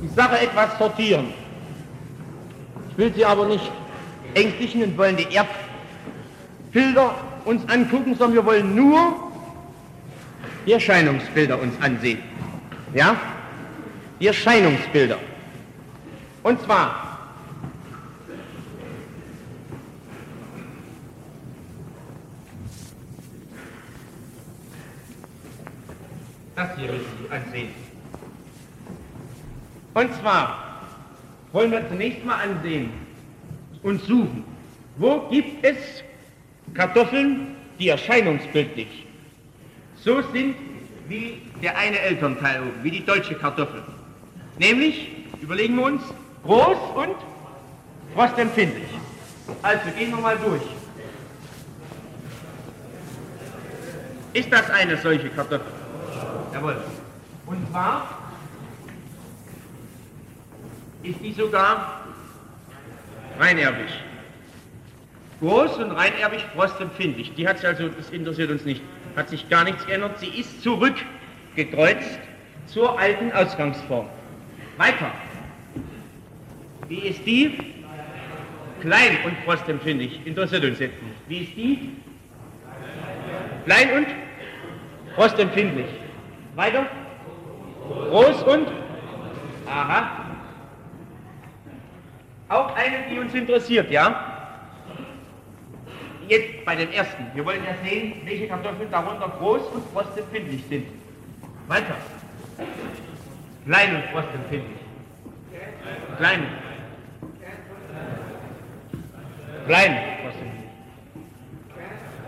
die Sache etwas sortieren. Ich will Sie aber nicht ängstlichen und wollen die Erbbilder uns angucken, sondern wir wollen nur die Erscheinungsbilder uns ansehen. Ja? Die Erscheinungsbilder. Und zwar das hier müssen Sie ansehen. Und zwar wollen wir zunächst mal ansehen und suchen, wo gibt es Kartoffeln, die erscheinungsbildlich so sind wie der eine Elternteil oben, wie die deutsche Kartoffel. Nämlich, überlegen wir uns, groß und frostempfindlich. Also gehen wir mal durch. Ist das eine solche Kartoffel? Jawohl. Und zwar ist die sogar reinerbig. Groß und reinerbig frostempfindlich. Die hat sie also, das interessiert uns nicht hat sich gar nichts geändert. Sie ist zurückgekreuzt zur alten Ausgangsform. Weiter. Wie ist die? Klein und frostempfindlich. Interessiert uns jetzt nicht. Wie ist die? Klein und frostempfindlich. Weiter. Groß und? Aha. Auch eine, die uns interessiert, ja? jetzt bei dem ersten. Wir wollen ja sehen, welche Kartoffeln darunter groß und frostempfindlich sind. Weiter. Klein und frostempfindlich. Klein. Klein frostempfindlich.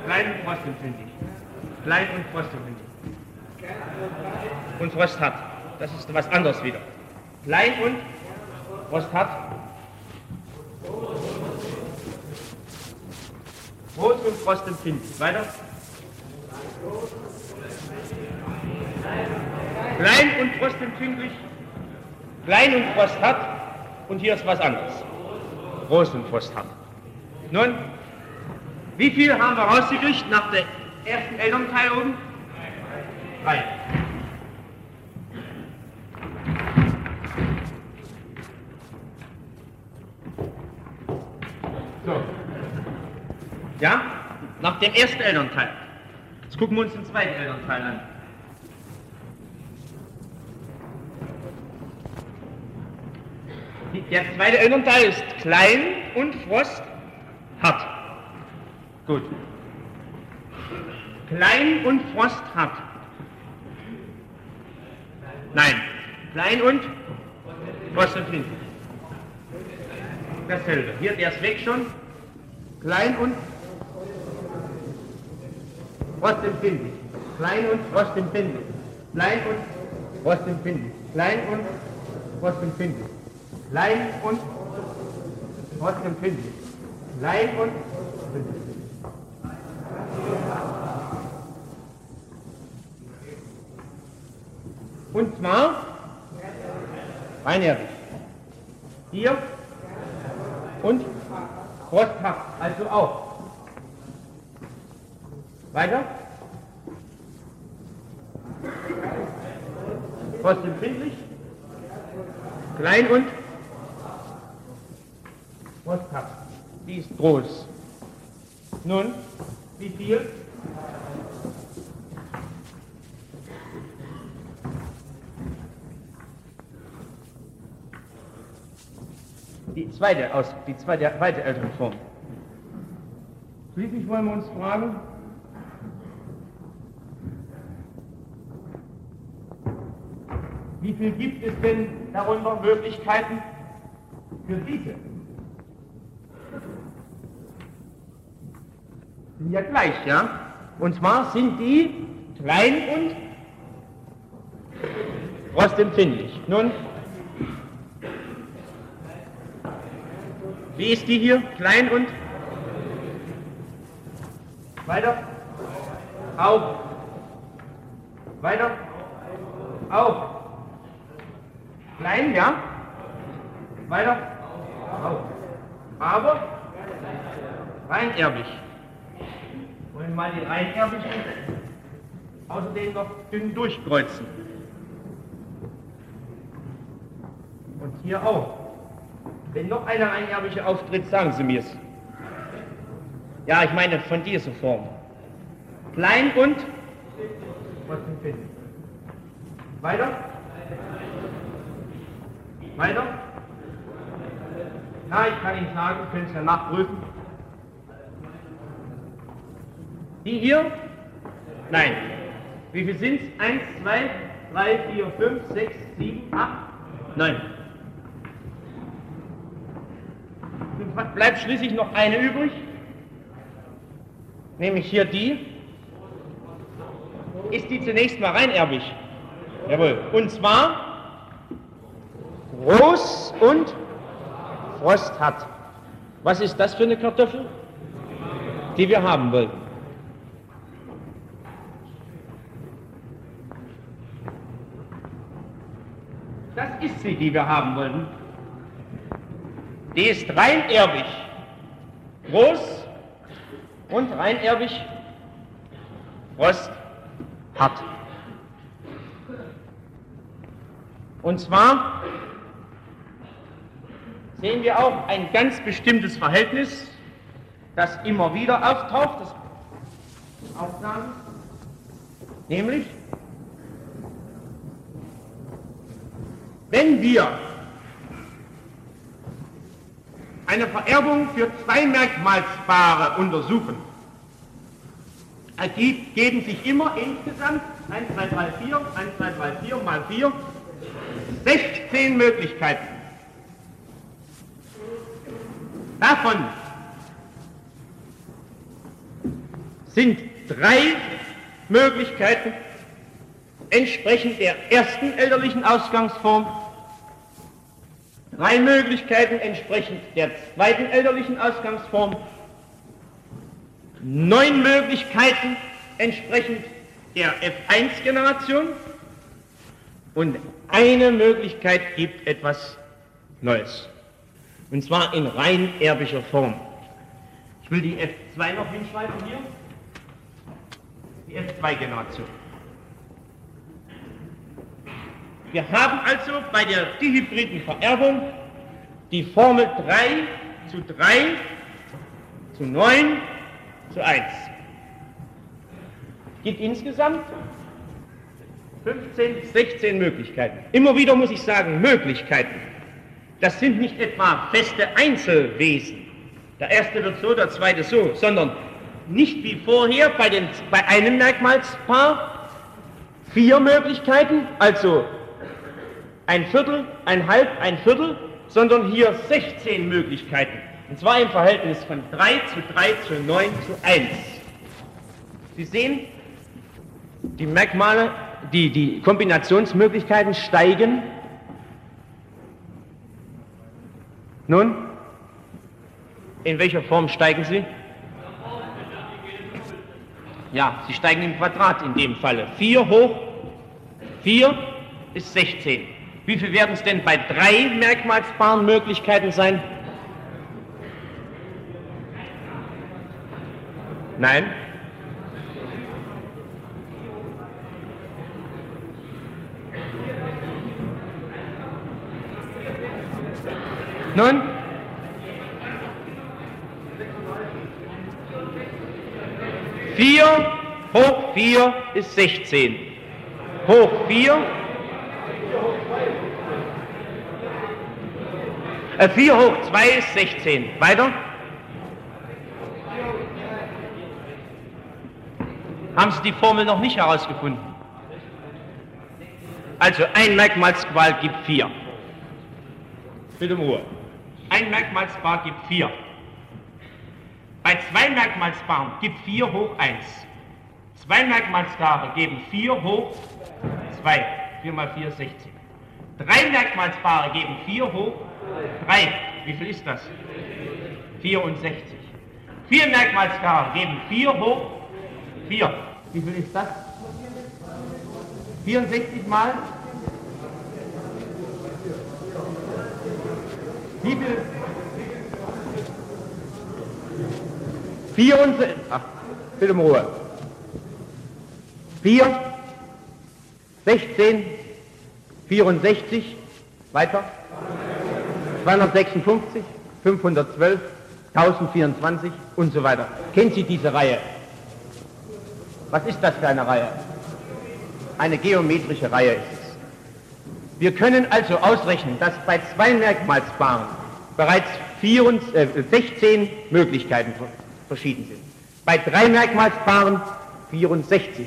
Klein und frostempfindlich. Klein und frostempfindlich. Und Frost hat. Das ist was anderes wieder. Klein und Frost hat. Groß und frostempfindlich. Weiter. Klein und frostempfindlich. Klein und Frost hat. Und hier ist was anderes. Groß und Frost hat. Nun, wie viel haben wir rausgekriegt nach der ersten Elternteil oben? Drei. So. Ja? Nach dem ersten Elternteil. Jetzt gucken wir uns den zweiten Elternteil an. Der zweite Elternteil ist klein und Frost hart. Gut. Klein und Frost hart. Nein. Klein und Frost empfindlich. Dasselbe. Hier, der ist weg schon. Klein und frostempfindlich. Klein und frostempfindlich. Klein und frostempfindlich. Klein und frostempfindlich. Klein und frostempfindlich. Klein und Und zwar reinerbig. Hier und frosthaft, also auch. Weiter. Frostempfindlich. Klein und frosthaft. Die ist groß. Nun, wie viel? Die zweite, aus, die zweite, zweite ältere Form. Schließlich wollen wir uns fragen, wie viel gibt es denn darunter Möglichkeiten für diese? Sind ja gleich, ja? Und zwar sind die klein und frostempfindlich. Nun, Wie ist die hier? Klein und? Weiter? Auf. Weiter? Auf. Klein, ja? Weiter? Auf. Aber reinerbig. Wollen wir mal die reinerbigen außerdem noch dünn durchkreuzen. Und hier auch. Wenn noch einer einerbige auftritt, sagen Sie mir's. Ja, ich meine von dieser Form. Klein und Weiter? Weiter? Ja, ich kann Ihnen sagen, können Sie ja nachprüfen. Die hier? Nein. Wie viel sind es? Eins, zwei, drei, vier, fünf, sechs, sieben, acht, neun. Bleibt schließlich noch eine übrig, nämlich hier die. Ist die zunächst mal reinerbig? Jawohl. Und zwar groß und Frost hat. Was ist das für eine Kartoffel? Die wir haben wollen. Das ist sie, die wir haben wollen die ist reinerbig, groß und reinerbig, Rost hat. Und zwar sehen wir auch ein ganz bestimmtes Verhältnis, das immer wieder auftaucht, das Aufnahmen, nämlich wenn wir eine Vererbung für zwei Merkmalspaare untersuchen, ergeben sich immer insgesamt 1, 2, 3, 4, 1, 2, 3, 4 mal 4, 16 Möglichkeiten. Davon sind drei Möglichkeiten entsprechend der ersten elterlichen Ausgangsform Drei Möglichkeiten entsprechend der zweiten elterlichen Ausgangsform, neun Möglichkeiten entsprechend der F1-Generation und eine Möglichkeit gibt etwas Neues. Und zwar in rein erblicher Form. Ich will die F2 noch hinschreiben hier. Die F2-Generation. Wir haben also bei der dihybriden Vererbung die Formel 3 zu 3 zu 9 zu 1. Gibt insgesamt 15, 16 Möglichkeiten. Immer wieder muss ich sagen, Möglichkeiten. Das sind nicht etwa feste Einzelwesen. Der erste wird so, der zweite so, sondern nicht wie vorher bei, den, bei einem Merkmalspaar vier Möglichkeiten, also ein Viertel, ein Halb, ein Viertel, sondern hier 16 Möglichkeiten. Und zwar im Verhältnis von 3 zu 3 zu 9 zu 1. Sie sehen, die Merkmale, die, die Kombinationsmöglichkeiten steigen. Nun, in welcher Form steigen sie? Ja, sie steigen im Quadrat in dem Falle. 4 hoch 4 ist 16. Wie viel werden es denn bei drei Merkmalspaaren Möglichkeiten sein? Nein? Nun? Vier hoch vier ist 16. Hoch vier. Äh, 4 hoch 2 ist 16. Weiter? Haben Sie die Formel noch nicht herausgefunden? Also ein Merkmalsqual gibt 4. Bitte um Ruhe. Ein Merkmalspaar gibt 4. Bei zwei Merkmalspaaren gibt 4 hoch 1. Zwei Merkmalspaare geben 4 hoch 2. 4 mal 4 ist 16. Drei Merkmalspaare geben 4 hoch 3. Wie viel ist das? 64. Vier Merkmalspaare geben 4 hoch 4. Wie viel ist das? 64 mal Wie viel? 64. Ach, bitte um Ruhe. 4, 16, 64, weiter. 256, 512, 1024 und so weiter. Kennen Sie diese Reihe? Was ist das für eine Reihe? Eine geometrische Reihe ist es. Wir können also ausrechnen, dass bei zwei Merkmalspaaren bereits 4, äh, 16 Möglichkeiten verschieden sind. Bei drei Merkmalspaaren 64.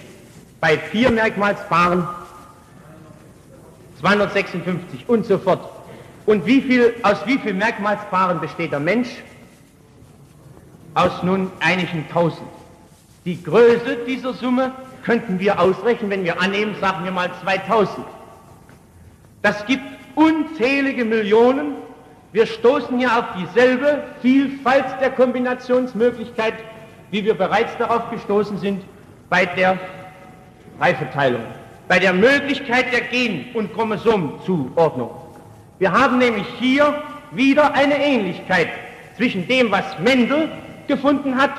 Bei vier Merkmalspaaren 256 und so fort. Und wie viel, aus wie vielen Merkmalspaaren besteht der Mensch? Aus nun einigen Tausend. Die Größe dieser Summe könnten wir ausrechnen, wenn wir annehmen, sagen wir mal 2000. Das gibt unzählige Millionen. Wir stoßen hier auf dieselbe Vielfalt der Kombinationsmöglichkeit, wie wir bereits darauf gestoßen sind bei der Reifeteilung, bei der Möglichkeit der Gen- und Chromosomzuordnung. Wir haben nämlich hier wieder eine Ähnlichkeit zwischen dem, was Mendel gefunden hat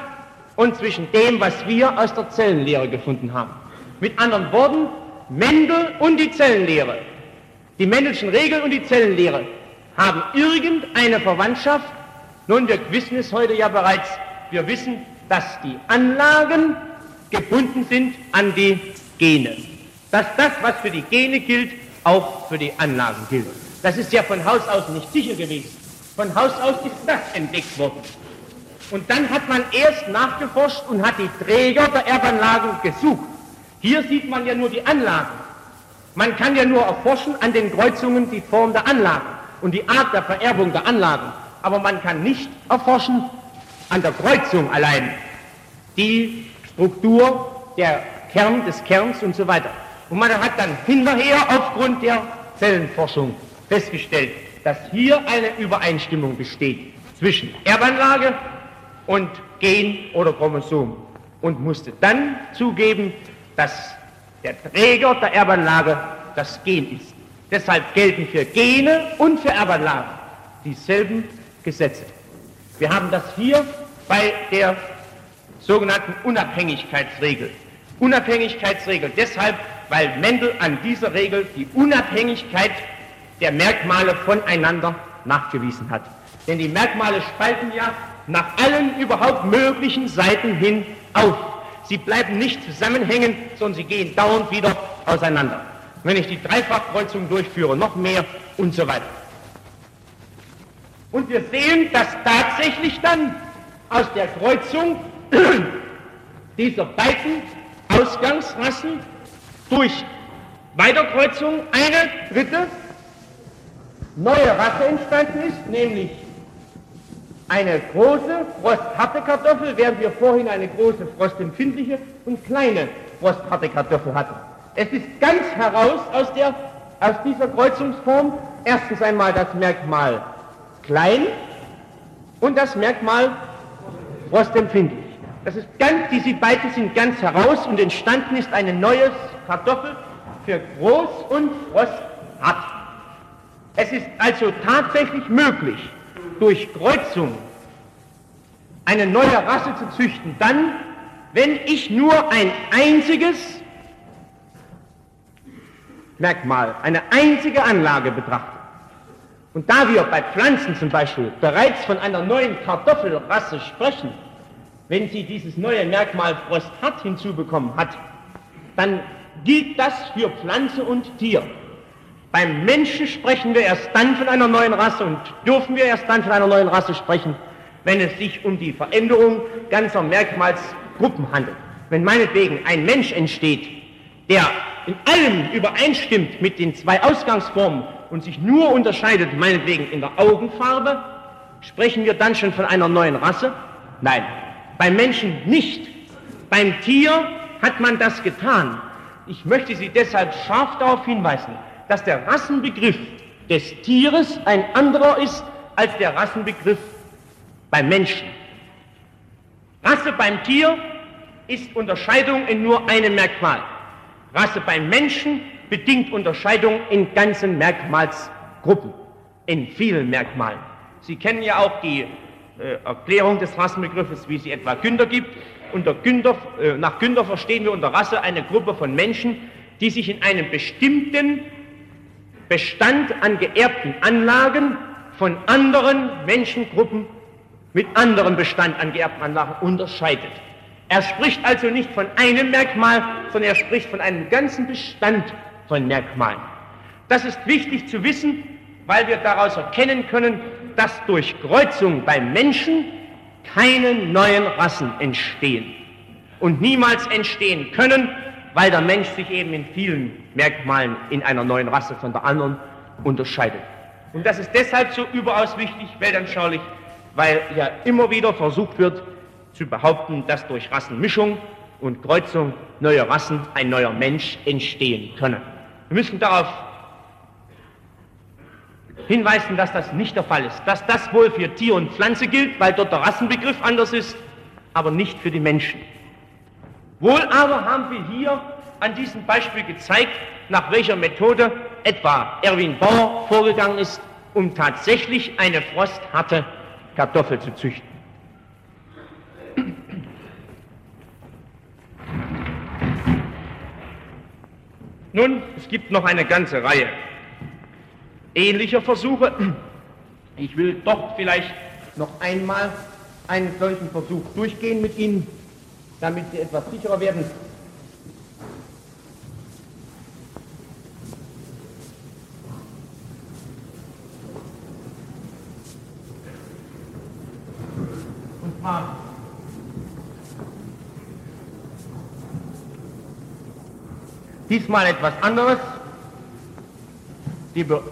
und zwischen dem, was wir aus der Zellenlehre gefunden haben. Mit anderen Worten, Mendel und die Zellenlehre die Mendelschen Regeln und die Zellenlehre haben irgendeine Verwandtschaft. Nun, wir wissen es heute ja bereits. Wir wissen, dass die Anlagen gebunden sind an die Gene. Dass das, was für die Gene gilt, auch für die Anlagen gilt. Das ist ja von Haus aus nicht sicher gewesen. Von Haus aus ist das entdeckt worden. Und dann hat man erst nachgeforscht und hat die Träger der Erbanlagen gesucht. Hier sieht man ja nur die Anlagen. Man kann ja nur erforschen an den Kreuzungen die Form der Anlagen und die Art der Vererbung der Anlagen. Aber man kann nicht erforschen an der Kreuzung allein die Struktur der Kern des Kerns und so weiter. Und man hat dann hinterher aufgrund der Zellenforschung festgestellt, dass hier eine Übereinstimmung besteht zwischen Erbanlage und Gen oder Chromosom und musste dann zugeben, dass der Träger der Erbanlage das Gen ist. Deshalb gelten für Gene und für Erbanlagen dieselben Gesetze. Wir haben das hier bei der sogenannten Unabhängigkeitsregel. Unabhängigkeitsregel deshalb, weil Mendel an dieser Regel die Unabhängigkeit der Merkmale voneinander nachgewiesen hat. Denn die Merkmale spalten ja nach allen überhaupt möglichen Seiten hin auf. Sie bleiben nicht zusammenhängen, sondern sie gehen dauernd wieder auseinander. Wenn ich die Dreifachkreuzung durchführe, noch mehr und so weiter. Und wir sehen, dass tatsächlich dann aus der Kreuzung [CLEARS THROAT] dieser beiden Ausgangsrassen durch Weiterkreuzung eine dritte neue Rasse entstanden ist, nämlich eine große, frostharte Kartoffel, während wir vorhin eine große, frostempfindliche und kleine, frostharte Kartoffel hatten. Es ist ganz heraus aus, der, aus dieser Kreuzungsform erstens einmal das Merkmal klein und das Merkmal frostempfindlich. Das ist ganz, diese beiden sind ganz heraus und entstanden ist eine neue Kartoffel, für groß und Frost hat. Es ist also tatsächlich möglich, durch Kreuzung eine neue Rasse zu züchten, dann, wenn ich nur ein einziges Merkmal, eine einzige Anlage betrachte. Und da wir bei Pflanzen zum Beispiel bereits von einer neuen Kartoffelrasse sprechen, wenn sie dieses neue Merkmal Frost hat hinzubekommen hat, dann gilt das für Pflanze und Tier. Beim Menschen sprechen wir erst dann von einer neuen Rasse und dürfen wir erst dann von einer neuen Rasse sprechen, wenn es sich um die Veränderung ganzer Merkmalsgruppen handelt. Wenn meinetwegen ein Mensch entsteht, der in allem übereinstimmt mit den zwei Ausgangsformen und sich nur unterscheidet, meinetwegen in der Augenfarbe, sprechen wir dann schon von einer neuen Rasse? Nein, beim Menschen nicht. Beim Tier hat man das getan. Ich möchte Sie deshalb scharf darauf hinweisen, dass der Rassenbegriff des Tieres ein anderer ist als der Rassenbegriff beim Menschen. Rasse beim Tier ist Unterscheidung in nur einem Merkmal. Rasse beim Menschen bedingt Unterscheidung in ganzen Merkmalsgruppen, in vielen Merkmalen. Sie kennen ja auch die äh, Erklärung des Rassenbegriffes, wie sie etwa Günther gibt. Unter Günther, äh, nach Günther verstehen wir unter Rasse eine Gruppe von Menschen, die sich in einem bestimmten Bestand an geerbten Anlagen von anderen Menschengruppen mit anderem Bestand an geerbten Anlagen unterscheidet. Er spricht also nicht von einem Merkmal, sondern er spricht von einem ganzen Bestand von Merkmalen. Das ist wichtig zu wissen, weil wir daraus erkennen können, dass durch Kreuzung beim Menschen keine neuen Rassen entstehen und niemals entstehen können, weil der Mensch sich eben in vielen Merkmalen in einer neuen Rasse von der anderen unterscheidet. Und das ist deshalb so überaus wichtig, weltanschaulich, weil ja immer wieder versucht wird zu behaupten, dass durch Rassenmischung und Kreuzung neuer Rassen ein neuer Mensch entstehen könne. Wir müssen darauf hinweisen, dass das nicht der Fall ist, dass das wohl für Tier und Pflanze gilt, weil dort der Rassenbegriff anders ist, aber nicht für die Menschen. Wohl aber haben wir hier an diesem Beispiel gezeigt, nach welcher Methode etwa Erwin Bauer vorgegangen ist, um tatsächlich eine frostharte Kartoffel zu züchten. Nun, es gibt noch eine ganze Reihe ähnlicher Versuche. Ich will doch vielleicht noch einmal einen solchen Versuch durchgehen mit Ihnen, damit Sie etwas sicherer werden. Und zwar diesmal etwas anderes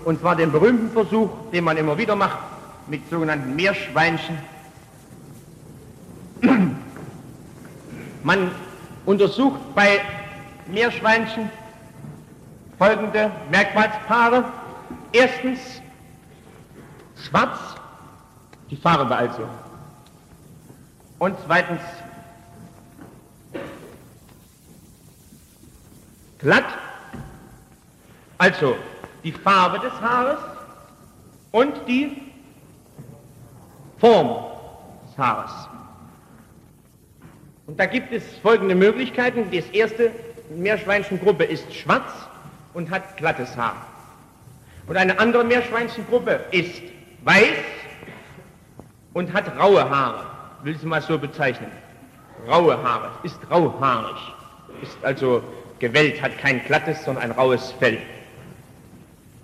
und zwar den berühmten Versuch, den man immer wieder macht, mit sogenannten Meerschweinchen. Man untersucht bei Meerschweinchen folgende Merkmalspaare. Erstens schwarz, die Farbe also. Und zweitens glatt, also die Farbe des Haares und die Form des Haares. Und da gibt es folgende Möglichkeiten. Das erste Meerschweinchengruppe ist schwarz und hat glattes Haar. Und eine andere Meerschweinchengruppe ist weiß und hat raue Haare. Will sie mal so bezeichnen. Raue Haare, ist rauhaarig, ist also gewellt, hat kein glattes, sondern ein raues Fell.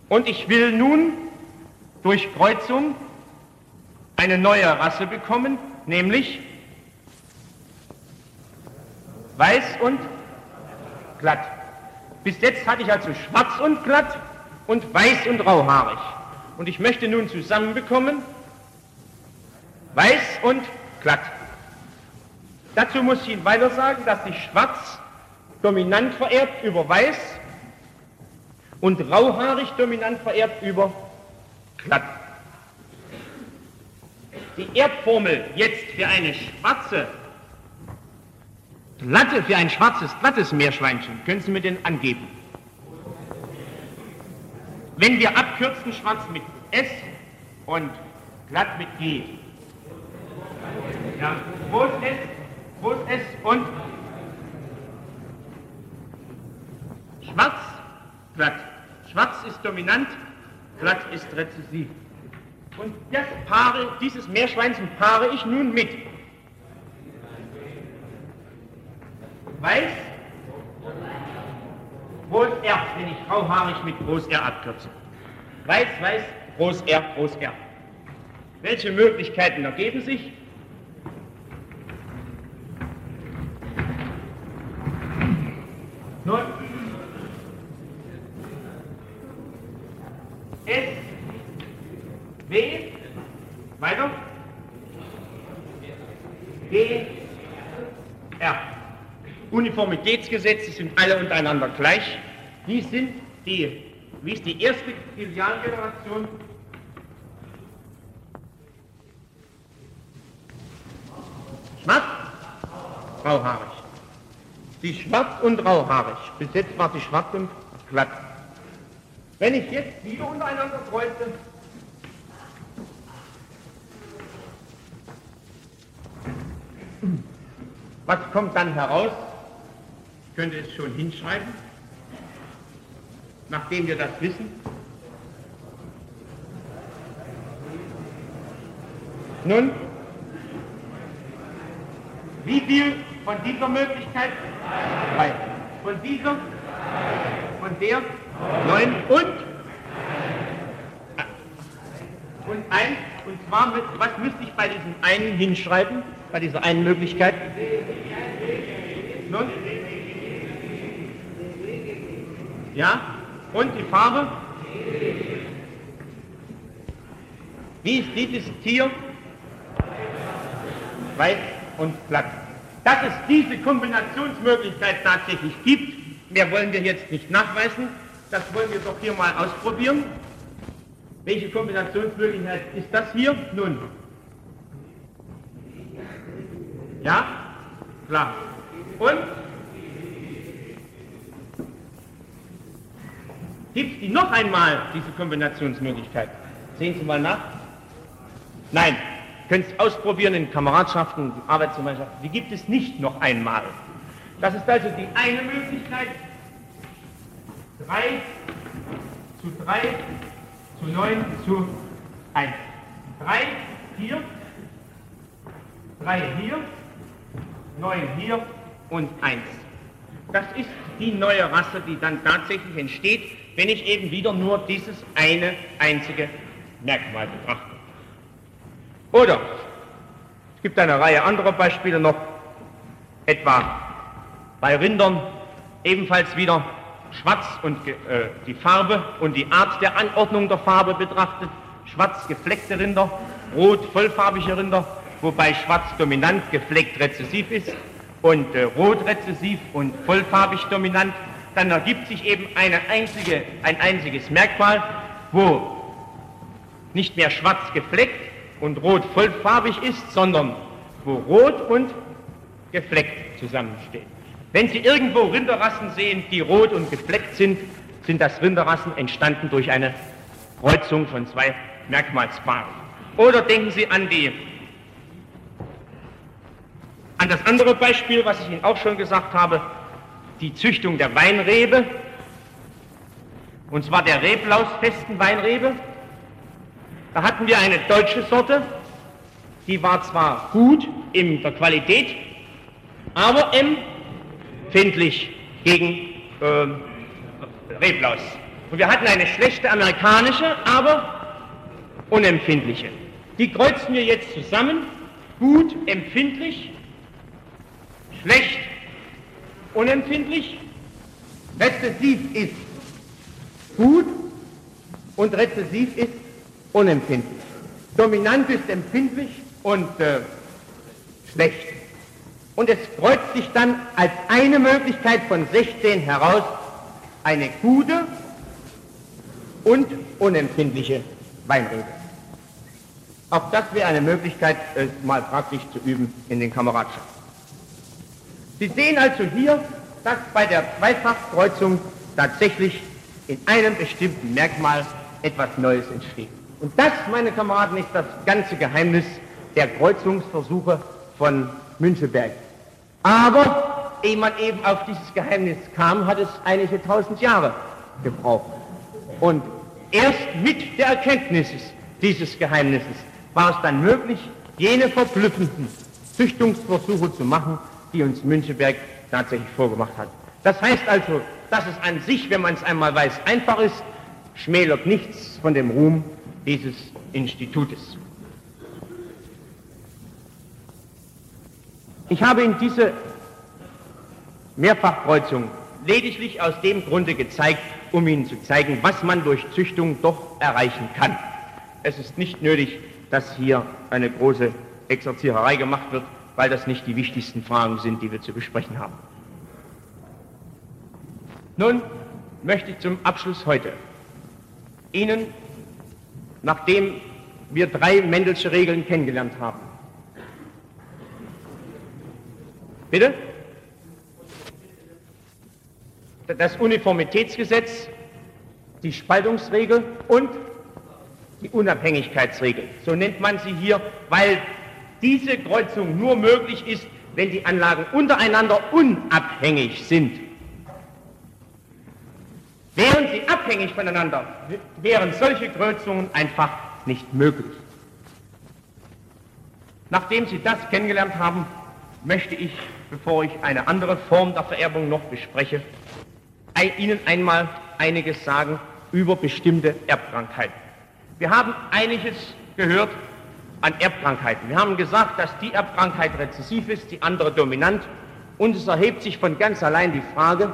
Und ich will nun durch Kreuzung eine neue Rasse bekommen, nämlich weiß und glatt. Bis jetzt hatte ich also schwarz und glatt und weiß und rauhaarig. Und ich möchte nun zusammenbekommen weiß und glatt. Dazu muss ich Ihnen weiter sagen, dass sich schwarz dominant vererbt über weiß und rauhaarig dominant vererbt über glatt. Die Erbformel jetzt für eine schwarze, glatte, für ein schwarzes, glattes Meerschweinchen, können Sie mir denn angeben? Wenn wir abkürzen, schwarz mit S und glatt mit G. Ja, groß S, groß S und schwarz, glatt. Schwarz ist dominant, glatt ist rezessiv. Und das paare, dieses Meerschweinchen paare ich nun mit weiß, groß R, wenn ich grauhaarig mit groß R abkürze. Weiß, weiß, groß R, groß R. Welche Möglichkeiten ergeben sich? Nun, S, W, weiter, G, R. Uniformitätsgesetze sind alle untereinander gleich. Wie sind die, wie ist die erste Filialgeneration? Schwarz, grauhaarig. Die schwarz und grauhaarig. Bis jetzt war die schwarz und glatt. Wenn ich jetzt wieder untereinander kreuze, was kommt dann heraus? Könnte es schon hinschreiben, nachdem wir das wissen. Nun, wie viel von dieser Möglichkeit? Drei. Von dieser? Von der? Neun und? Und eins. Und zwar, mit, was müsste ich bei diesem einen hinschreiben? Bei dieser einen Möglichkeit? Nun? Ja? Und die Farbe? Wie ist dieses Tier? Weiß und glatt. Dass es diese Kombinationsmöglichkeit tatsächlich gibt, mehr wollen wir jetzt nicht nachweisen, das wollen wir doch hier mal ausprobieren. Welche Kombinationsmöglichkeit ist das hier? Nun. Ja? Klar. Und Gibt es die noch einmal, diese Kombinationsmöglichkeit? Sehen Sie mal nach. Nein, können es ausprobieren in Kameradschaften, Arbeitsgemeinschaften. Die gibt es nicht noch einmal. Das ist also die eine Möglichkeit. 3 zu 3 zu 9 zu 1. 3 hier, 3 hier, 9 hier und 1. Das ist die neue Rasse, die dann tatsächlich entsteht, wenn ich eben wieder nur dieses eine einzige Merkmal betrachte. Oder es gibt eine Reihe anderer Beispiele noch, etwa bei Rindern ebenfalls wieder schwarz und äh, die Farbe und die Art der Anordnung der Farbe betrachtet, schwarz gefleckte Rinder, rot vollfarbige Rinder, wobei schwarz dominant gefleckt rezessiv ist und äh, rot rezessiv und vollfarbig dominant dann ergibt sich eben eine einzige, ein einziges Merkmal, wo nicht mehr schwarz gefleckt und rot vollfarbig ist, sondern wo rot und gefleckt zusammenstehen. Wenn Sie irgendwo Rinderrassen sehen, die rot und gefleckt sind, sind das Rinderrassen entstanden durch eine Kreuzung von zwei Merkmalspaaren. Oder denken Sie an die an das andere Beispiel, was ich Ihnen auch schon gesagt habe, die Züchtung der Weinrebe, und zwar der Reblausfesten Weinrebe. Da hatten wir eine deutsche Sorte, die war zwar gut in der Qualität, aber empfindlich gegen äh, Reblaus. Und wir hatten eine schlechte amerikanische, aber unempfindliche. Die kreuzen wir jetzt zusammen, gut, empfindlich, schlecht, unempfindlich, rezessiv ist gut und rezessiv ist unempfindlich. Dominant ist empfindlich und äh, schlecht. Und es kreuzt sich dann als eine Möglichkeit von 16 heraus eine gute und unempfindliche Weinrebe. Auch das wäre eine Möglichkeit, es mal praktisch zu üben in den Kameradschaften. Sie sehen also hier, dass bei der Zweifachkreuzung tatsächlich in einem bestimmten Merkmal etwas Neues entsteht. Und das, meine Kameraden, ist das ganze Geheimnis der Kreuzungsversuche von Müncheberg. Aber ehe man eben auf dieses Geheimnis kam, hat es einige tausend Jahre gebraucht. Und erst mit der Erkenntnis dieses Geheimnisses war es dann möglich, jene verblüffenden Züchtungsversuche zu machen, die uns Müncheberg tatsächlich vorgemacht hat. Das heißt also, dass es an sich, wenn man es einmal weiß, einfach ist, schmälert nichts von dem Ruhm dieses Institutes. Ich habe in diese Mehrfachkreuzung lediglich aus dem Grunde gezeigt, um Ihnen zu zeigen, was man durch Züchtung doch erreichen kann. Es ist nicht nötig, dass hier eine große Exerziererei gemacht wird, weil das nicht die wichtigsten Fragen sind, die wir zu besprechen haben. Nun möchte ich zum Abschluss heute Ihnen, nachdem wir drei Mendelsche Regeln kennengelernt haben, bitte? Das Uniformitätsgesetz, die Spaltungsregel und die Unabhängigkeitsregel. So nennt man sie hier, weil diese Kreuzung nur möglich ist, wenn die Anlagen untereinander unabhängig sind. Wären sie abhängig voneinander, wären solche Kreuzungen einfach nicht möglich. Nachdem Sie das kennengelernt haben, möchte ich, bevor ich eine andere Form der Vererbung noch bespreche, Ihnen einmal einiges sagen über bestimmte Erbkrankheiten. Wir haben einiges gehört an Erbkrankheiten. Wir haben gesagt, dass die Erbkrankheit rezessiv ist, die andere dominant. Und es erhebt sich von ganz allein die Frage,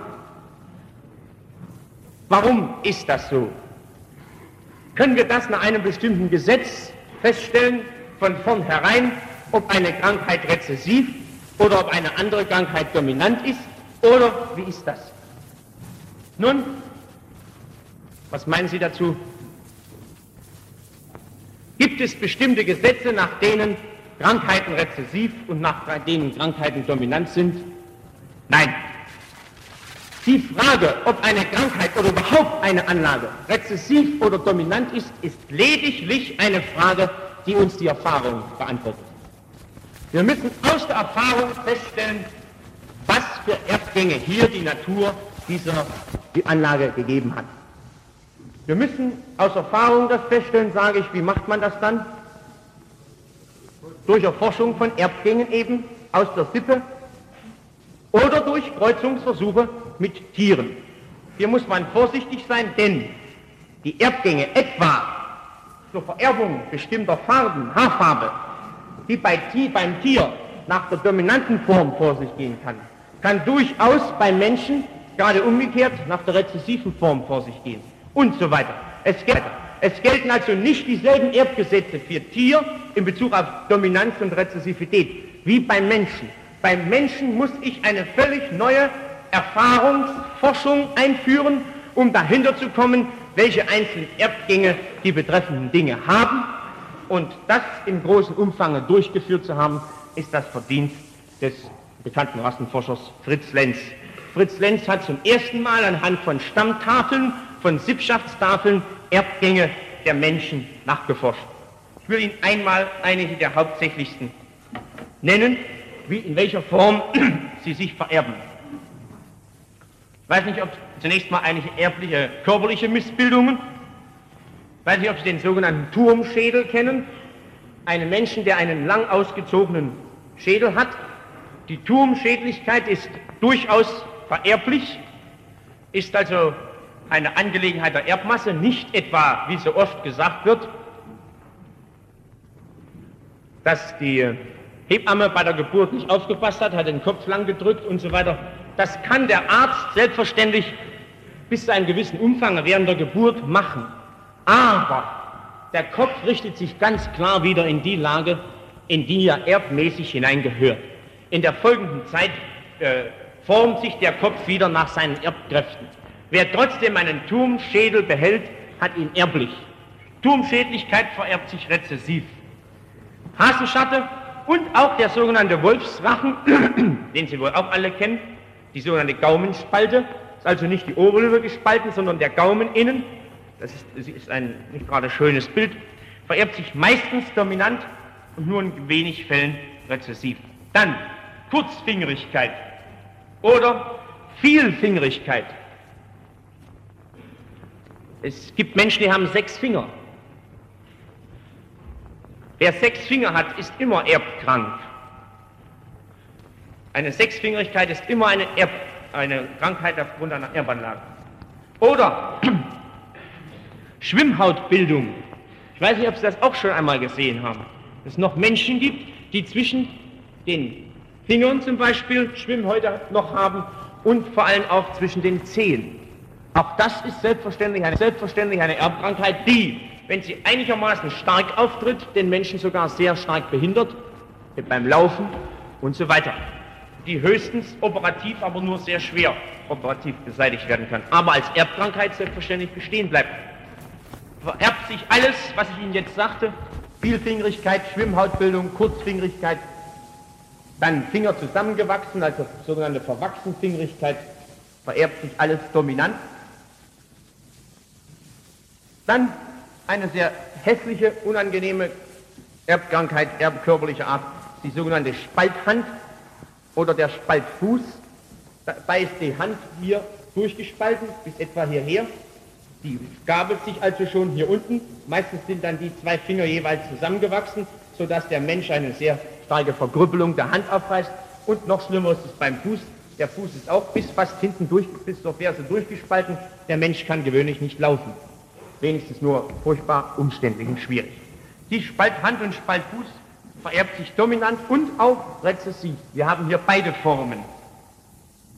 Warum ist das so? Können wir das nach einem bestimmten Gesetz feststellen, von vornherein, ob eine Krankheit rezessiv oder ob eine andere Krankheit dominant ist? Oder wie ist das? Nun, was meinen Sie dazu? Gibt es bestimmte Gesetze, nach denen Krankheiten rezessiv und nach denen Krankheiten dominant sind? Nein. Die Frage, ob eine Krankheit oder überhaupt eine Anlage rezessiv oder dominant ist, ist lediglich eine Frage, die uns die Erfahrung beantwortet. Wir müssen aus der Erfahrung feststellen, was für Erbgänge hier die Natur dieser die Anlage gegeben hat. Wir müssen aus Erfahrung das feststellen, sage ich, wie macht man das dann? Durch Erforschung von Erbgängen eben aus der Sippe oder durch Kreuzungsversuche mit Tieren. Hier muss man vorsichtig sein, denn die Erbgänge etwa zur Vererbung bestimmter Farben, Haarfarbe, die bei, beim Tier nach der dominanten Form vor sich gehen kann, kann durchaus beim Menschen gerade umgekehrt nach der rezessiven Form vor sich gehen und so weiter. Es, es gelten also nicht dieselben Erbgesetze für Tier in Bezug auf Dominanz und Rezessivität wie beim Menschen. Beim Menschen muss ich eine völlig neue Erfahrungsforschung einführen, um dahinter zu kommen, welche einzelnen Erbgänge die betreffenden Dinge haben. Und das im großen Umfang durchgeführt zu haben, ist das Verdienst des bekannten Rassenforschers Fritz Lenz. Fritz Lenz hat zum ersten Mal anhand von Stammtafeln, von Sippschaftstafeln Erbgänge der Menschen nachgeforscht. Ich will Ihnen einmal einige der hauptsächlichsten nennen wie, in welcher Form [CLEARS THROAT] sie sich vererben. Ich weiß nicht, ob zunächst mal einige erbliche körperliche Missbildungen, ich weiß nicht, ob Sie den sogenannten Turmschädel kennen, einen Menschen, der einen lang ausgezogenen Schädel hat. Die Turmschädlichkeit ist durchaus vererblich, ist also eine Angelegenheit der Erbmasse, nicht etwa, wie so oft gesagt wird, dass die Hebamme bei der Geburt nicht aufgepasst hat, hat den Kopf lang gedrückt und so weiter. Das kann der Arzt selbstverständlich bis zu einem gewissen Umfang während der Geburt machen. Aber der Kopf richtet sich ganz klar wieder in die Lage, in die er erbmäßig hineingehört. In der folgenden Zeit äh, formt sich der Kopf wieder nach seinen Erbkräften. Wer trotzdem einen Turmschädel behält, hat ihn erblich. Turmschädlichkeit vererbt sich rezessiv. Hasenschatte und auch der sogenannte Wolfsrachen, [CLEARS THROAT] den Sie wohl auch alle kennen, die sogenannte Gaumenspalte, ist also nicht die Oberlippe gespalten, sondern der Gaumen innen. Das ist, das ist ein nicht gerade schönes Bild. Vererbt sich meistens dominant und nur in wenig Fällen rezessiv. Dann Kurzfingerigkeit oder Vielfingerigkeit. Es gibt Menschen, die haben sechs Finger. Wer sechs Finger hat, ist immer erbkrank. Eine Sechsfingerigkeit ist immer eine, Erb, eine Krankheit aufgrund einer Erbanlage. Oder [CLEARS THROAT] Schwimmhautbildung. Ich weiß nicht, ob Sie das auch schon einmal gesehen haben. Dass es noch Menschen gibt, die zwischen den Fingern zum Beispiel Schwimmhäute noch haben und vor allem auch zwischen den Zehen. Auch das ist selbstverständlich eine, selbstverständlich eine Erbkrankheit, die, wenn sie einigermaßen stark auftritt, den Menschen sogar sehr stark behindert, beim Laufen und so weiter. Die höchstens operativ, aber nur sehr schwer operativ beseitigt werden kann. Aber als Erbkrankheit selbstverständlich bestehen bleibt. Vererbt sich alles, was ich Ihnen jetzt sagte, Vielfingerigkeit, Schwimmhautbildung, Kurzfingerigkeit, dann Finger zusammengewachsen, also sogenannte Verwachsenfingerigkeit, vererbt sich alles dominant. Dann eine sehr hässliche, unangenehme Erbkrankheit, erbkörperlicher Art, die sogenannte Spalthand oder der Spaltfuß. Da ist die Hand hier durchgespalten bis etwa hierher. Die gabelt sich also schon hier unten. Meistens sind dann die zwei Finger jeweils zusammengewachsen, sodass der Mensch eine sehr starke Vergrüppelung der Hand aufweist. Und noch schlimmer ist es beim Fuß. Der Fuß ist auch bis fast hinten durch, bis zur Ferse durchgespalten. Der Mensch kann gewöhnlich nicht laufen wenigstens nur furchtbar umständlich und schwierig. Die Spalthand und Spaltfuß vererbt sich dominant und auch rezessiv. Wir haben hier beide Formen.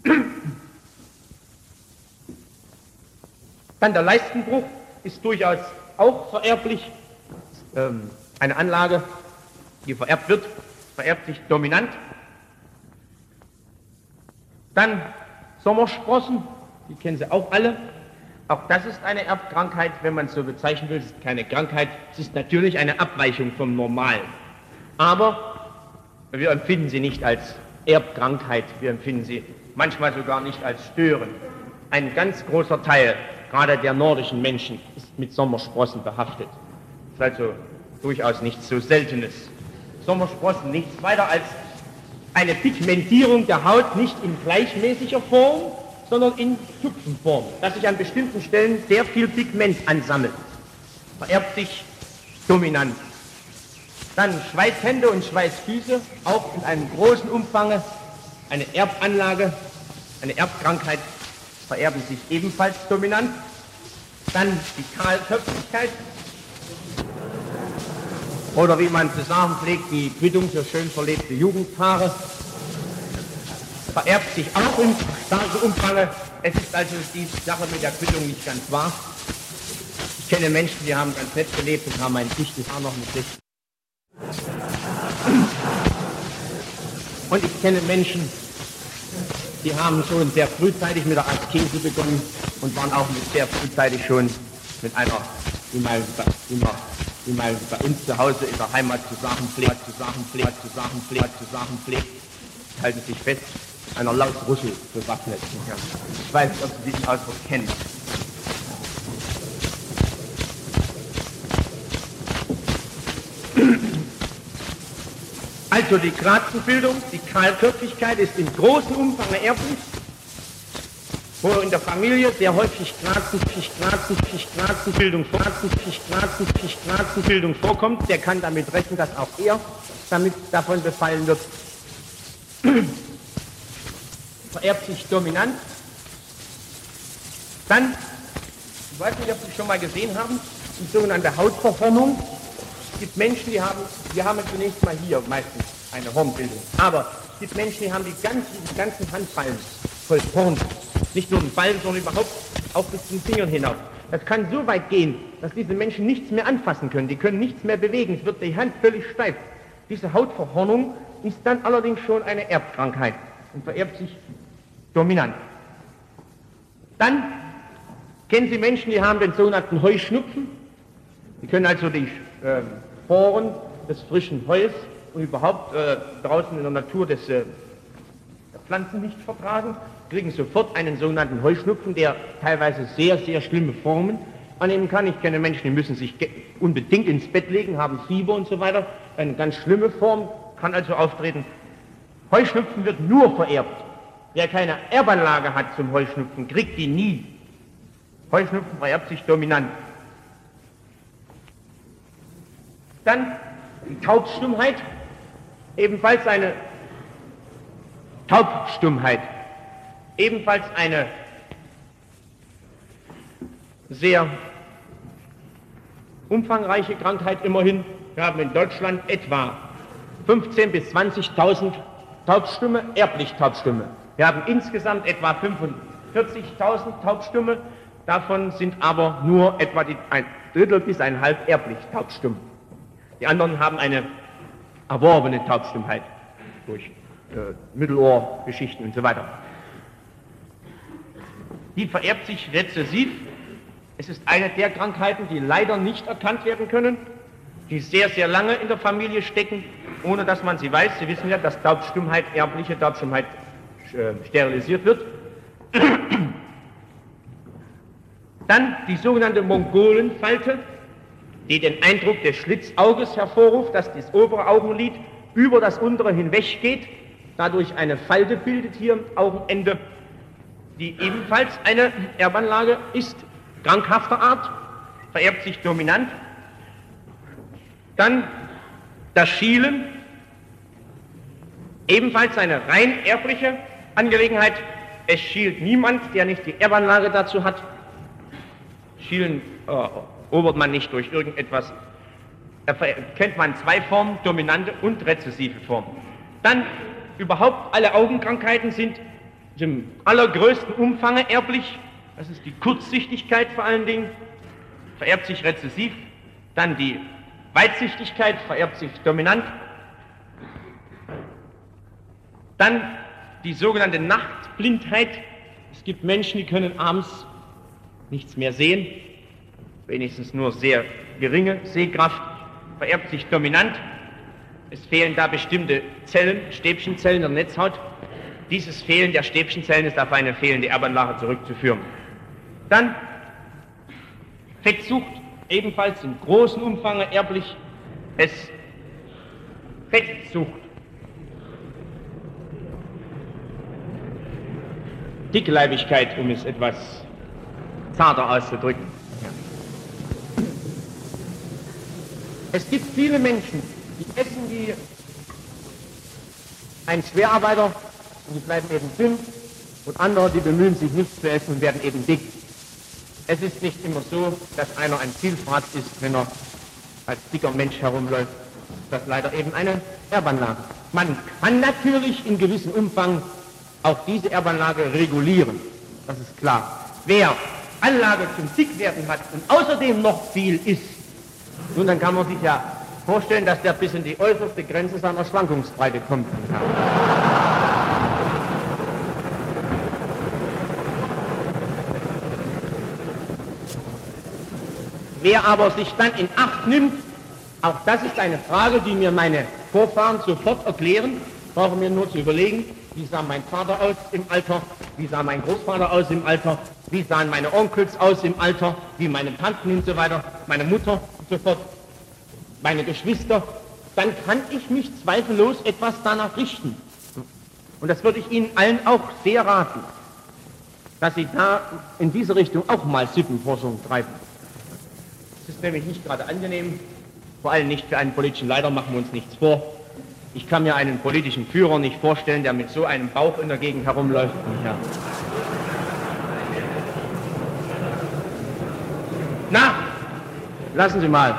[CLEARS THROAT] Dann der Leistenbruch ist durchaus auch vererblich. Ähm, eine Anlage, die vererbt wird, vererbt sich dominant. Dann Sommersprossen, die kennen Sie auch alle, auch das ist eine Erbkrankheit, wenn man es so bezeichnen will. Es ist keine Krankheit, es ist natürlich eine Abweichung vom Normalen. Aber wir empfinden sie nicht als Erbkrankheit, wir empfinden sie manchmal sogar nicht als störend. Ein ganz großer Teil, gerade der nordischen Menschen, ist mit Sommersprossen behaftet. Das ist also durchaus nichts so Seltenes. Sommersprossen nichts weiter als eine Pigmentierung der Haut nicht in gleichmäßiger Form, sondern in Tupfenform, dass sich an bestimmten Stellen sehr viel Pigment ansammelt. Vererbt sich dominant. Dann Schweißhände und Schweißfüße, auch in einem großen Umfang, eine Erbanlage, eine Erbkrankheit, vererben sich ebenfalls dominant. Dann die Kahlköpfigkeit, oder wie man zu sagen pflegt, die Quittung für schön verlebte Jugendpaare, vererbt sich auch in starkem Umfang. Es ist also die Sache mit der Quittung nicht ganz wahr. Ich kenne Menschen, die haben ganz nett gelebt und haben ein dichtes Haar noch mit sich. Und ich kenne Menschen, die haben schon sehr frühzeitig mit der Askese begonnen und waren auch mit sehr frühzeitig schon mit einer, wie man, wie man, wie man bei uns zu Hause in der Heimat zu sagen pflegt, zu sagen pflegt, zu sagen pflegt, zu sagen pflegt, halten sich fest, einer laut Rüssel bewaffnet. Ich weiß nicht, ob Sie diesen Ausdruck kennen. Also die Grazenbildung, die Kahlköpfigkeit ist in großem Umfang erblich, wo in der Familie sehr häufig Grazen, Grazen, Grazenbildung, Grazen, Grazen, Grazenbildung vorkommt, der kann damit rechnen, dass auch er damit davon befallen wird vererbt sich dominant. Dann, ich weiß nicht, ob Sie schon mal gesehen haben, die sogenannte Hautverhornung. Es gibt Menschen, die haben, wir haben zunächst mal hier meistens eine Hornbildung, aber es gibt Menschen, die haben die ganzen, die ganzen Handballen voll Horn. Nicht nur den Ballen, sondern überhaupt auch bis zu den Fingern hinauf. Das kann so weit gehen, dass diese Menschen nichts mehr anfassen können. Die können nichts mehr bewegen. Es wird die Hand völlig steif. Diese Hautverhornung ist dann allerdings schon eine Erbkrankheit und vererbt sich dominant. Dann kennen Sie Menschen, die haben den sogenannten Heuschnupfen. Die können also die äh, Sporen des frischen Heues und überhaupt äh, draußen in der Natur des, äh, der Pflanzen nicht vertragen. kriegen sofort einen sogenannten Heuschnupfen, der teilweise sehr, sehr schlimme Formen annehmen kann. Ich kenne Menschen, die müssen sich unbedingt ins Bett legen, haben Fieber und so weiter. Eine ganz schlimme Form kann also auftreten. Heuschnupfen wird nur vererbt. Wer keine Erbanlage hat zum Heuschnupfen, kriegt die nie. Heuschnupfen vererbt sich dominant. Dann die Taubstummheit, ebenfalls eine Taubstummheit, ebenfalls eine sehr umfangreiche Krankheit immerhin. Wir haben in Deutschland etwa 15.000 bis 20.000 Taubstumme, erblich Taubstumme. Wir haben insgesamt etwa 45.000 Taubstumme, davon sind aber nur etwa die, ein Drittel bis ein halb erblich taubstumm. Die anderen haben eine erworbene Taubstummheit durch äh, Mittelohrgeschichten und so weiter. Die vererbt sich rezessiv. Es ist eine der Krankheiten, die leider nicht erkannt werden können, die sehr, sehr lange in der Familie stecken, ohne dass man sie weiß. Sie wissen ja, dass Taubstummheit, erbliche Taubstummheit sterilisiert wird. Dann die sogenannte Mongolenfalte, die den Eindruck des Schlitzauges hervorruft, dass das obere Augenlid über das untere hinweggeht, dadurch eine Falte bildet hier am Augenende, die ebenfalls eine Erbanlage ist, krankhafter Art, vererbt sich dominant. Dann das Schielen, ebenfalls eine rein erbliche Angelegenheit. Es schielt niemand, der nicht die Erbanlage dazu hat. Schielen äh, erobert man nicht durch irgendetwas. Da kennt man zwei Formen, dominante und rezessive Formen. Dann überhaupt alle Augenkrankheiten sind im allergrößten Umfange erblich. Das ist die Kurzsichtigkeit vor allen Dingen, vererbt sich rezessiv. Dann die Weitsichtigkeit vererbt sich dominant. Dann die sogenannte Nachtblindheit. Es gibt Menschen, die können abends nichts mehr sehen, wenigstens nur sehr geringe Sehkraft, vererbt sich dominant. Es fehlen da bestimmte Zellen, Stäbchenzellen der Netzhaut. Dieses Fehlen der Stäbchenzellen ist auf eine fehlende Erbanlage zurückzuführen. Dann Fettsucht, ebenfalls in großem Umfang erblich. Es Fettsucht Dickleibigkeit, um es etwas zarter auszudrücken. Es gibt viele Menschen, die essen wie ein Schwerarbeiter und die bleiben eben dünn und andere, die bemühen sich nichts zu essen und werden eben dick. Es ist nicht immer so, dass einer ein Zielfahrt ist, wenn er als dicker Mensch herumläuft. Das ist leider eben eine Erbanlage. Man kann natürlich in gewissem Umfang auch diese Erbanlage regulieren. Das ist klar. Wer Anlage zum Dickwerden hat und außerdem noch viel isst, nun dann kann man sich ja vorstellen, dass der bis in die äußerste Grenze seiner Schwankungsbreite kommt. Wer aber sich dann in Acht nimmt, auch das ist eine Frage, die mir meine Vorfahren sofort erklären, brauchen wir nur zu überlegen, wie sah mein Vater aus im Alter, wie sah mein Großvater aus im Alter, wie sahen meine Onkels aus im Alter, wie meine Tanten und so weiter, meine Mutter und so fort, meine Geschwister, dann kann ich mich zweifellos etwas danach richten. Und das würde ich Ihnen allen auch sehr raten, dass Sie da in diese Richtung auch mal Sippenforschung treiben. Es ist nämlich nicht gerade angenehm, vor allem nicht für einen politischen Leiter, machen wir uns nichts vor. Ich kann mir einen politischen Führer nicht vorstellen, der mit so einem Bauch in der Gegend herumläuft. Ja. Na, lassen Sie mal.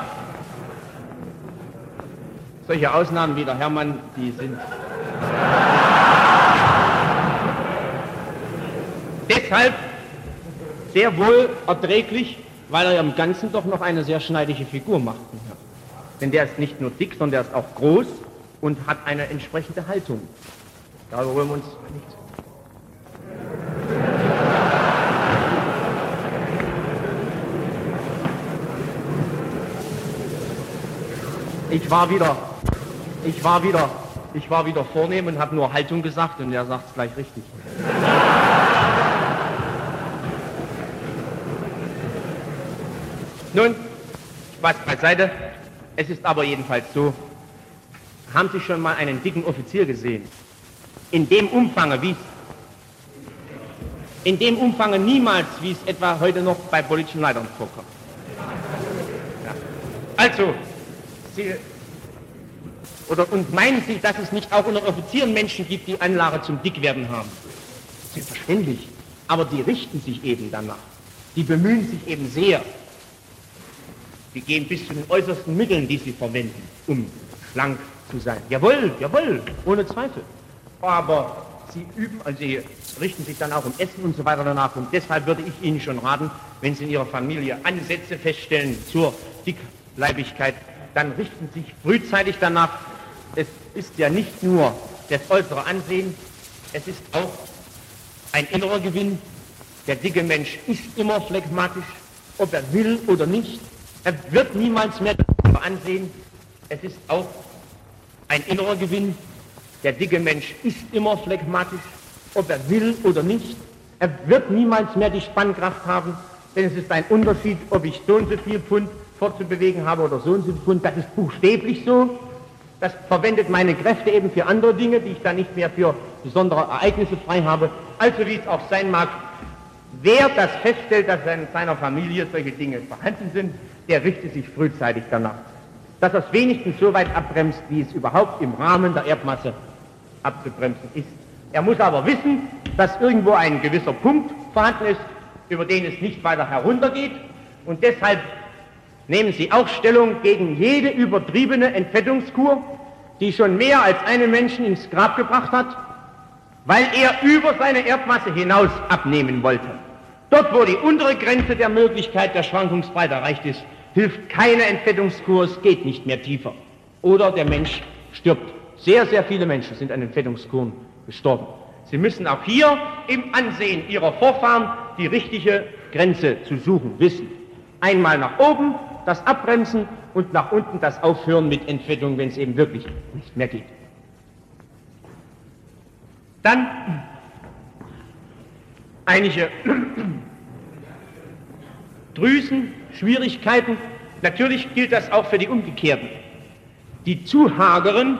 Solche Ausnahmen wie der Hermann, die sind. [LAUGHS] Deshalb sehr wohl erträglich, weil er im Ganzen doch noch eine sehr schneidige Figur macht. Denn der ist nicht nur dick, sondern der ist auch groß und hat eine entsprechende Haltung. Darüber wollen wir uns nicht. Ich war wieder, ich war wieder, ich war wieder vornehm und habe nur Haltung gesagt und er sagt es gleich richtig. Nun, Spaß beiseite. Es ist aber jedenfalls so, haben Sie schon mal einen dicken Offizier gesehen? In dem Umfange, wie es in dem Umfange niemals, wie es etwa heute noch bei politischen Leitern vorkommt. Ja. Also, Sie, oder, und meinen Sie, dass es nicht auch unter Offizieren Menschen gibt, die Anlage zum Dickwerden haben? Selbstverständlich. Aber die richten sich eben danach. Die bemühen sich eben sehr. Die gehen bis zu den äußersten Mitteln, die sie verwenden, um schlank zu sein. Jawohl, jawohl, ohne Zweifel. Aber sie üben, also sie richten sich dann auch um Essen und so weiter danach. Und deshalb würde ich Ihnen schon raten, wenn Sie in Ihrer Familie Ansätze feststellen zur Dickleibigkeit, dann richten Sie sich frühzeitig danach. Es ist ja nicht nur das äußere Ansehen, es ist auch ein innerer Gewinn. Der dicke Mensch ist immer phlegmatisch, ob er will oder nicht. Er wird niemals mehr das ansehen. Es ist auch ein innerer Gewinn. Der dicke Mensch ist immer phlegmatisch, ob er will oder nicht. Er wird niemals mehr die Spannkraft haben, denn es ist ein Unterschied, ob ich so und so viel Pfund fortzubewegen habe oder so und so viel Pfund. Das ist buchstäblich so. Das verwendet meine Kräfte eben für andere Dinge, die ich dann nicht mehr für besondere Ereignisse frei habe. Also wie es auch sein mag, wer das feststellt, dass in seiner Familie solche Dinge vorhanden sind, der richtet sich frühzeitig danach. Dass es wenigstens so weit abbremst, wie es überhaupt im Rahmen der Erdmasse abzubremsen ist. Er muss aber wissen, dass irgendwo ein gewisser Punkt vorhanden ist, über den es nicht weiter heruntergeht. Und deshalb nehmen Sie auch Stellung gegen jede übertriebene Entfettungskur, die schon mehr als einen Menschen ins Grab gebracht hat, weil er über seine Erdmasse hinaus abnehmen wollte. Dort, wo die untere Grenze der Möglichkeit der Schwankungsbreite erreicht ist, hilft keine Entfettungskur, es geht nicht mehr tiefer. Oder der Mensch stirbt. Sehr, sehr viele Menschen sind an Entfettungskuren gestorben. Sie müssen auch hier im Ansehen ihrer Vorfahren die richtige Grenze zu suchen wissen. Einmal nach oben das Abbremsen und nach unten das Aufhören mit Entfettung, wenn es eben wirklich nicht mehr geht. Dann einige [CLEARS THROAT] Drüsen, Schwierigkeiten. Natürlich gilt das auch für die Umgekehrten. Die zu hageren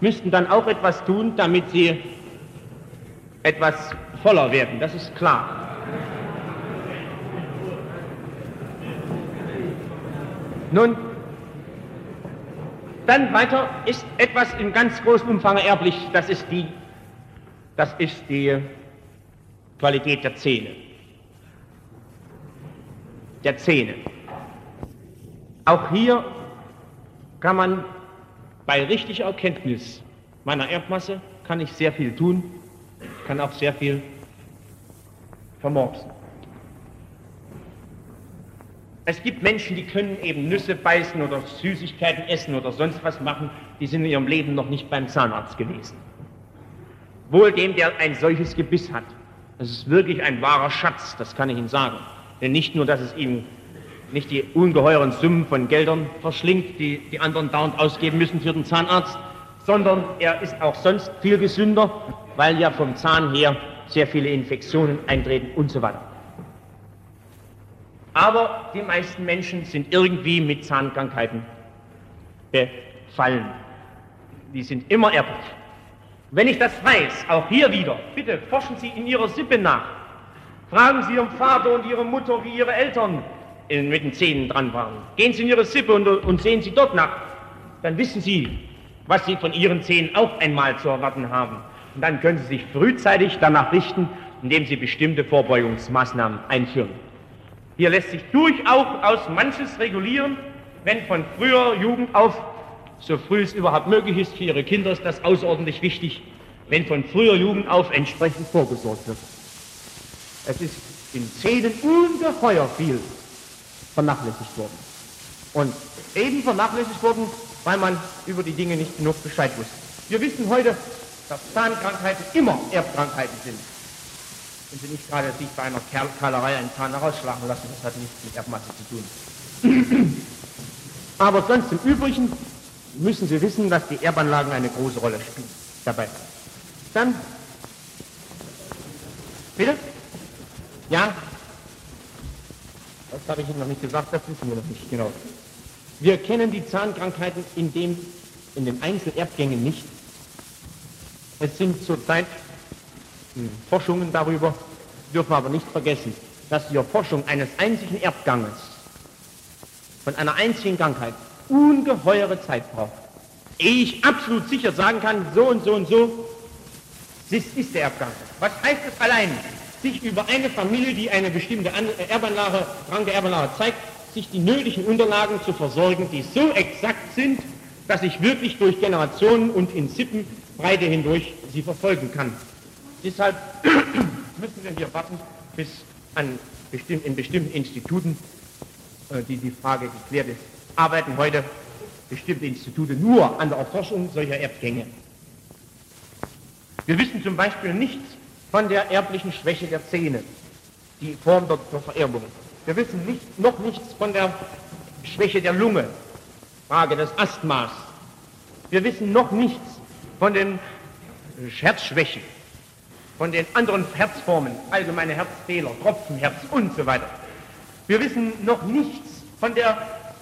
müssten dann auch etwas tun, damit sie etwas voller werden. Das ist klar. Nun, dann weiter ist etwas in ganz großem Umfang erblich, das ist die, das ist die Qualität der Zähne. Der Zähne. Auch hier kann man bei richtiger Erkenntnis meiner Erbmasse kann ich sehr viel tun, kann auch sehr viel vermorksen. Es gibt Menschen, die können eben Nüsse beißen oder Süßigkeiten essen oder sonst was machen, die sind in ihrem Leben noch nicht beim Zahnarzt gewesen. Wohl dem, der ein solches Gebiss hat. Das ist wirklich ein wahrer Schatz, das kann ich Ihnen sagen. Denn nicht nur, dass es ihm nicht die ungeheuren Summen von Geldern verschlingt, die die anderen dauernd ausgeben müssen für den Zahnarzt, sondern er ist auch sonst viel gesünder, weil ja vom Zahn her sehr viele Infektionen eintreten und so weiter. Aber die meisten Menschen sind irgendwie mit Zahnkrankheiten befallen. Die sind immer erblich. Wenn ich das weiß, auch hier wieder, bitte forschen Sie in Ihrer Sippe nach. Fragen Sie Ihren Vater und Ihre Mutter, wie Ihre Eltern mit den Zähnen dran waren. Gehen Sie in Ihre Sippe und, und sehen Sie dort nach. Dann wissen Sie, was Sie von Ihren Zähnen auch einmal zu erwarten haben. Und dann können Sie sich frühzeitig danach richten, indem Sie bestimmte Vorbeugungsmaßnahmen einführen. Hier lässt sich durchaus manches regulieren, wenn von früher Jugend auf, so früh es überhaupt möglich ist, für Ihre Kinder ist das außerordentlich wichtig, wenn von früher Jugend auf entsprechend vorgesorgt wird. Es ist in Zähnen ungeheuer viel vernachlässigt worden. Und eben vernachlässigt worden, weil man über die Dinge nicht genug Bescheid wusste. Wir wissen heute, dass Zahnkrankheiten immer Erbkrankheiten sind. Wenn Sie nicht gerade sich bei einer Kerlerei einen Zahn herausschlagen lassen, das hat nichts mit Erbmasse zu tun. [CLEARS THROAT] Aber sonst im Übrigen müssen Sie wissen, dass die Erbanlagen eine große Rolle spielen dabei. Dann, bitte? Ja, Das habe ich Ihnen noch nicht gesagt, das wissen wir noch nicht genau. Wir kennen die Zahnkrankheiten in, dem, in den Einzelerbgängen nicht. Es sind zurzeit hm, Forschungen darüber, dürfen aber nicht vergessen, dass die Erforschung eines einzigen Erbganges von einer einzigen Krankheit ungeheure Zeit braucht. Ehe ich absolut sicher sagen kann, so und so und so, das ist der Erbgang. Was heißt es allein, sich über eine Familie, die eine bestimmte Erbanlage, kranke Erbanlage zeigt, sich die nötigen Unterlagen zu versorgen, die so exakt sind, dass ich wirklich durch Generationen und in Sippenbreite hindurch sie verfolgen kann. Deshalb [CLEARS THROAT] müssen wir hier warten, bis an bestimm in bestimmten Instituten äh, die die Frage geklärt ist. Arbeiten heute bestimmte Institute nur an der Erforschung solcher Erbgänge. Wir wissen zum Beispiel nichts von der erblichen Schwäche der Zähne, die Form der, der Vererbung. Wir wissen nicht, noch nichts von der Schwäche der Lunge, Frage des Asthmas. Wir wissen noch nichts von den Herzschwächen, von den anderen Herzformen, allgemeine Herzfehler, Tropfenherz und so weiter. Wir wissen noch nichts von der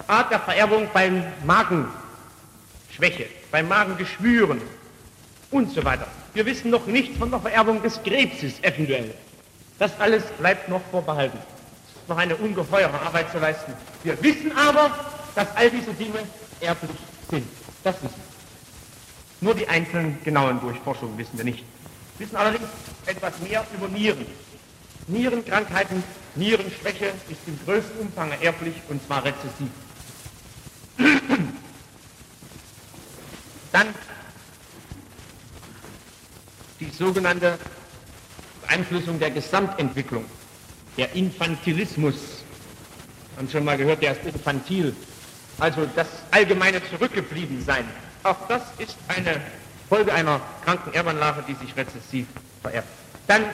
Art der Vererbung beim Magenschwäche, beim Magengeschwüren und so weiter. Wir wissen noch nichts von der Vererbung des Krebses eventuell. Das alles bleibt noch vorbehalten. Es ist noch eine ungeheure Arbeit zu leisten. Wir wissen aber, dass all diese Dinge erblich sind. Das wissen wir. Nur die einzelnen genauen Durchforschungen wissen wir nicht. Wir wissen allerdings etwas mehr über Nieren. Nierenkrankheiten, Nierenschwäche ist im größten Umfang erblich und zwar rezessiv. [CLEARS THROAT] Dann die sogenannte Beeinflussung der Gesamtentwicklung, der Infantilismus. Haben schon mal gehört, der ist infantil. Also das allgemeine Zurückgebliebensein. Auch das ist eine Folge einer kranken Erbanlage, die sich rezessiv vererbt. Dann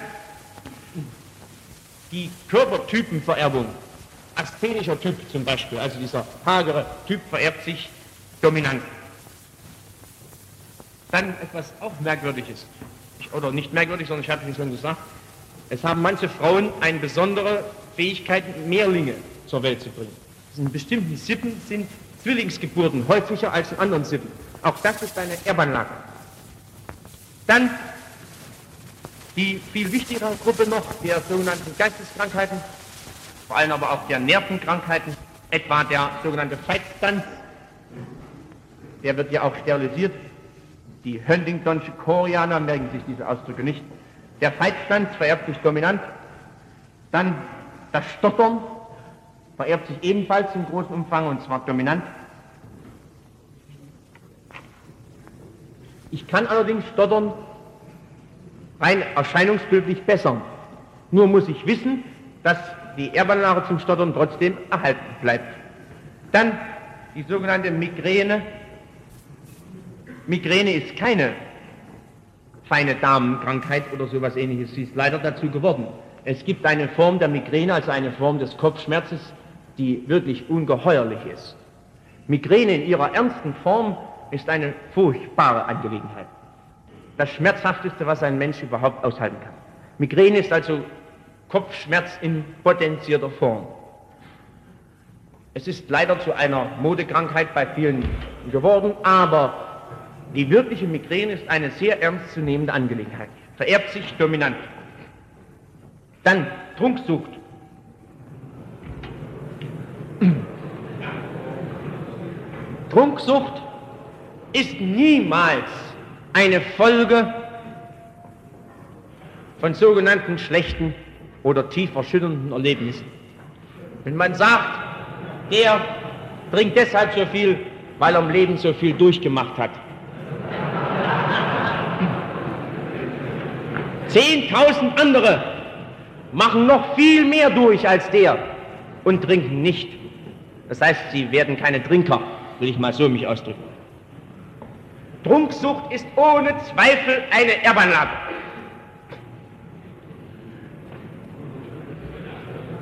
die Körpertypenvererbung. Asthenischer Typ zum Beispiel, also dieser hagere Typ vererbt sich dominant. Dann etwas auch Merkwürdiges oder nicht merkwürdig, sondern ich habe es schon gesagt, es haben manche Frauen eine besondere Fähigkeit, Mehrlinge zur Welt zu bringen. In bestimmten Sippen sind Zwillingsgeburten häufiger als in anderen Sippen. Auch das ist eine Erbanlage. Dann die viel wichtigere Gruppe noch der sogenannten Geisteskrankheiten, vor allem aber auch der Nervenkrankheiten, etwa der sogenannte Feitstanz, der wird ja auch sterilisiert die Huntingtonsche Chorianer merken sich diese Ausdrücke nicht. Der Feitstanz vererbt sich dominant. Dann das Stottern vererbt sich ebenfalls im großen Umfang und zwar dominant. Ich kann allerdings Stottern rein erscheinungsbildlich bessern. Nur muss ich wissen, dass die Erbanlage zum Stottern trotzdem erhalten bleibt. Dann die sogenannte Migräne Migräne ist keine feine Damenkrankheit oder sowas ähnliches. Sie ist leider dazu geworden. Es gibt eine Form der Migräne, also eine Form des Kopfschmerzes, die wirklich ungeheuerlich ist. Migräne in ihrer ernsten Form ist eine furchtbare Angelegenheit. Das Schmerzhafteste, was ein Mensch überhaupt aushalten kann. Migräne ist also Kopfschmerz in potenzierter Form. Es ist leider zu einer Modekrankheit bei vielen geworden, aber die wirkliche Migräne ist eine sehr ernstzunehmende Angelegenheit, vererbt sich dominant. Dann Trunksucht. Trunksucht ist niemals eine Folge von sogenannten schlechten oder tief erschütternden Erlebnissen. Wenn man sagt, der trinkt deshalb so viel, weil er im Leben so viel durchgemacht hat, Zehntausend andere machen noch viel mehr durch als der und trinken nicht. Das heißt, sie werden keine Trinker, will ich mal so mich ausdrücken. Trunksucht ist ohne Zweifel eine Erbanlage.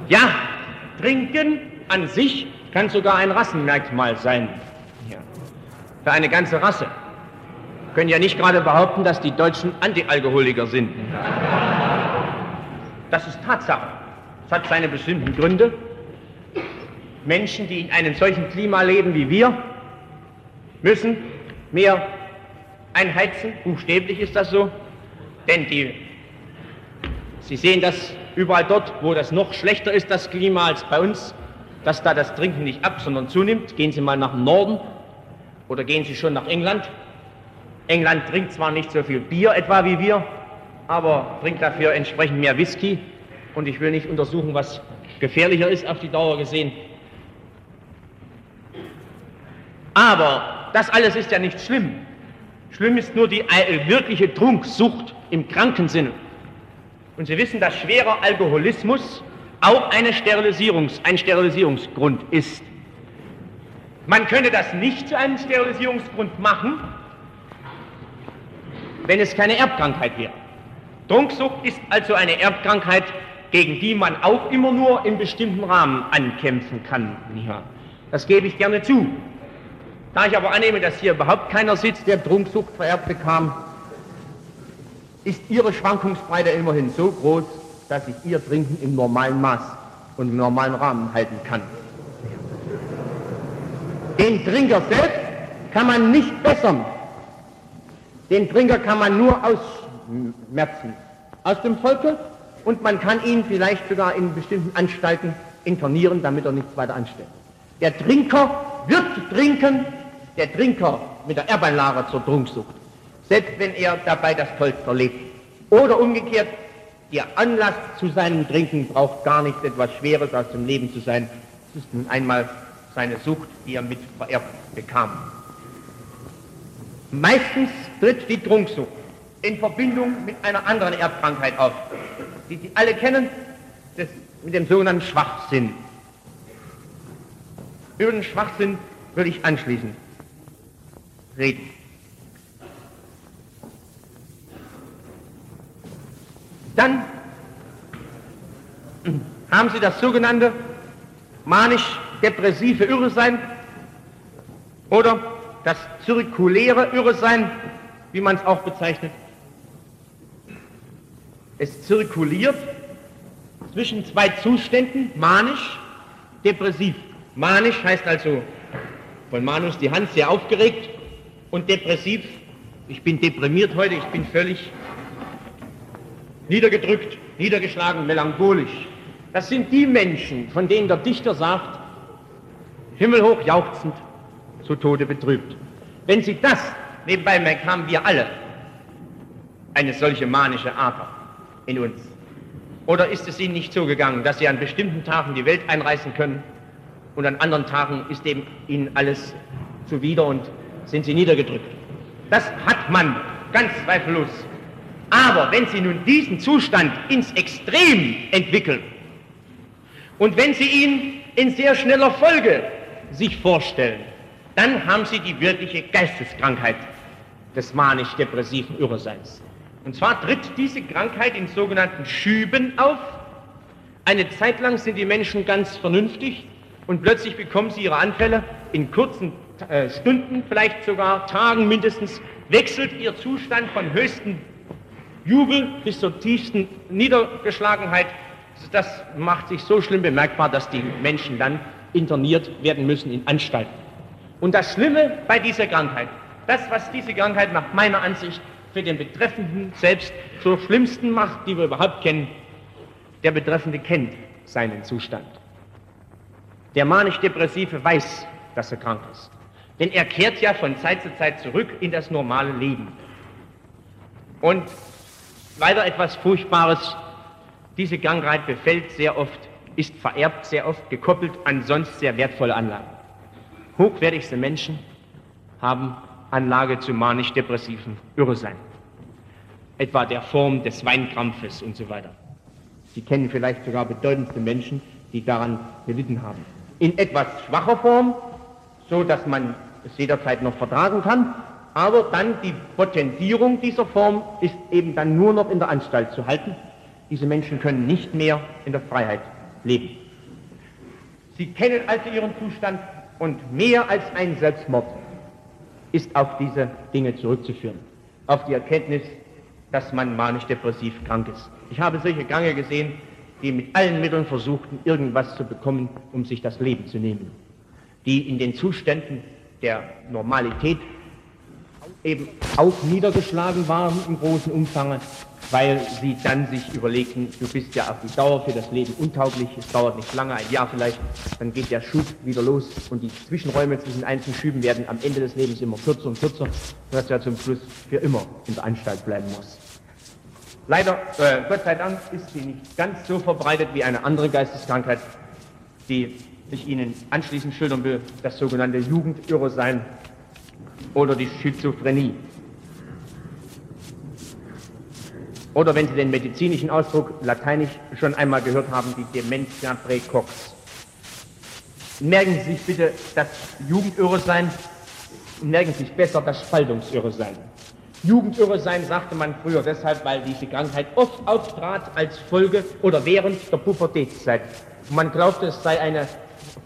Ja, Trinken an sich kann sogar ein Rassenmerkmal sein. Für eine ganze Rasse können ja nicht gerade behaupten, dass die Deutschen Antialkoholiker sind. Das ist Tatsache. Es hat seine bestimmten Gründe. Menschen, die in einem solchen Klima leben wie wir, müssen mehr einheizen. Buchstäblich ist das so. Denn die, Sie sehen das überall dort, wo das noch schlechter ist, das Klima als bei uns, dass da das Trinken nicht ab, sondern zunimmt. Gehen Sie mal nach dem Norden oder gehen Sie schon nach England. England trinkt zwar nicht so viel Bier etwa wie wir, aber trinkt dafür entsprechend mehr Whisky. Und ich will nicht untersuchen, was gefährlicher ist auf die Dauer gesehen. Aber das alles ist ja nicht schlimm. Schlimm ist nur die wirkliche Trunksucht im kranken Sinne. Und Sie wissen, dass schwerer Alkoholismus auch eine Sterilisierungs-, ein Sterilisierungsgrund ist. Man könnte das nicht zu einem Sterilisierungsgrund machen, wenn es keine Erbkrankheit wäre. Trunksucht ist also eine Erbkrankheit, gegen die man auch immer nur in bestimmten Rahmen ankämpfen kann. Das gebe ich gerne zu. Da ich aber annehme, dass hier überhaupt keiner sitzt, der Trunksucht vererbt bekam, ist Ihre Schwankungsbreite immerhin so groß, dass ich Ihr Trinken im normalen Maß und im normalen Rahmen halten kann. Den Trinker selbst kann man nicht bessern. Den Trinker kann man nur ausmerzen aus dem Volke und man kann ihn vielleicht sogar in bestimmten Anstalten internieren, damit er nichts weiter anstellt. Der Trinker wird trinken, der Trinker mit der Erbeinlage zur Trunksucht, selbst wenn er dabei das Polster lebt. Oder umgekehrt, der Anlass zu seinem Trinken braucht gar nicht etwas Schweres aus dem Leben zu sein. Es ist nun einmal seine Sucht, die er mit vererbt bekam. Meistens tritt die Trunksucht in Verbindung mit einer anderen Erbkrankheit auf, die Sie alle kennen, das, mit dem sogenannten Schwachsinn. Über den Schwachsinn will ich anschließend reden. Dann haben Sie das sogenannte manisch-depressive Irresein oder das zirkuläre Irresein, wie man es auch bezeichnet. Es zirkuliert zwischen zwei Zuständen, manisch, depressiv. Manisch heißt also von Manus die Hand sehr aufgeregt und depressiv. Ich bin deprimiert heute, ich bin völlig niedergedrückt, niedergeschlagen, melancholisch. Das sind die Menschen, von denen der Dichter sagt, himmelhoch jauchzend, zu Tode betrübt. Wenn Sie das nebenbei merken, haben wir alle eine solche manische Ader in uns. Oder ist es Ihnen nicht so gegangen, dass Sie an bestimmten Tagen die Welt einreißen können und an anderen Tagen ist eben Ihnen alles zuwider und sind Sie niedergedrückt? Das hat man ganz zweifellos. Aber wenn Sie nun diesen Zustand ins Extrem entwickeln und wenn Sie ihn in sehr schneller Folge sich vorstellen, dann haben Sie die wirkliche Geisteskrankheit des manisch-depressiven Irreseins. Und zwar tritt diese Krankheit in sogenannten Schüben auf. Eine Zeit lang sind die Menschen ganz vernünftig und plötzlich bekommen sie ihre Anfälle in kurzen äh, Stunden, vielleicht sogar Tagen mindestens, wechselt ihr Zustand von höchsten Jubel bis zur tiefsten Niedergeschlagenheit. Das macht sich so schlimm bemerkbar, dass die Menschen dann interniert werden müssen in Anstalten. Und das Schlimme bei dieser Krankheit, das, was diese Krankheit nach meiner Ansicht für den Betreffenden selbst zur schlimmsten macht, die wir überhaupt kennen, der Betreffende kennt seinen Zustand. Der manisch-depressive weiß, dass er krank ist. Denn er kehrt ja von Zeit zu Zeit zurück in das normale Leben. Und weiter etwas Furchtbares, diese Krankheit befällt sehr oft, ist vererbt sehr oft, gekoppelt an sonst sehr wertvolle Anlagen. Hochwertigste Menschen haben Anlage zu manisch-depressiven Irrsein, etwa der Form des Weinkrampfes und so weiter. Sie kennen vielleicht sogar bedeutendste Menschen, die daran gelitten haben. In etwas schwacher Form, so dass man es jederzeit noch vertragen kann, aber dann die Potenzierung dieser Form ist eben dann nur noch in der Anstalt zu halten. Diese Menschen können nicht mehr in der Freiheit leben. Sie kennen also ihren Zustand und mehr als ein Selbstmord ist auf diese Dinge zurückzuführen. Auf die Erkenntnis, dass man manisch-depressiv krank ist. Ich habe solche Gange gesehen, die mit allen Mitteln versuchten, irgendwas zu bekommen, um sich das Leben zu nehmen, die in den Zuständen der Normalität eben auch niedergeschlagen waren im großen Umfang, weil sie dann sich überlegten, du bist ja auf die Dauer für das Leben untauglich, es dauert nicht lange, ein Jahr vielleicht, dann geht der Schub wieder los und die Zwischenräume zwischen einzelnen Schüben werden am Ende des Lebens immer kürzer und kürzer, sodass er zum Schluss für immer in der Anstalt bleiben muss. Leider, äh, Gott sei Dank, ist sie nicht ganz so verbreitet wie eine andere Geisteskrankheit, die ich Ihnen anschließend schildern will, das sogenannte Jugendirresein oder die Schizophrenie. Oder wenn Sie den medizinischen Ausdruck lateinisch schon einmal gehört haben, die Dementia precox. Merken Sie sich bitte das Jugendirresein merken Sie sich besser das Spaltungsirresein. Jugendirresein sagte man früher deshalb, weil diese Krankheit oft auftrat als Folge oder während der Pubertätszeit. Und man glaubte, es sei eine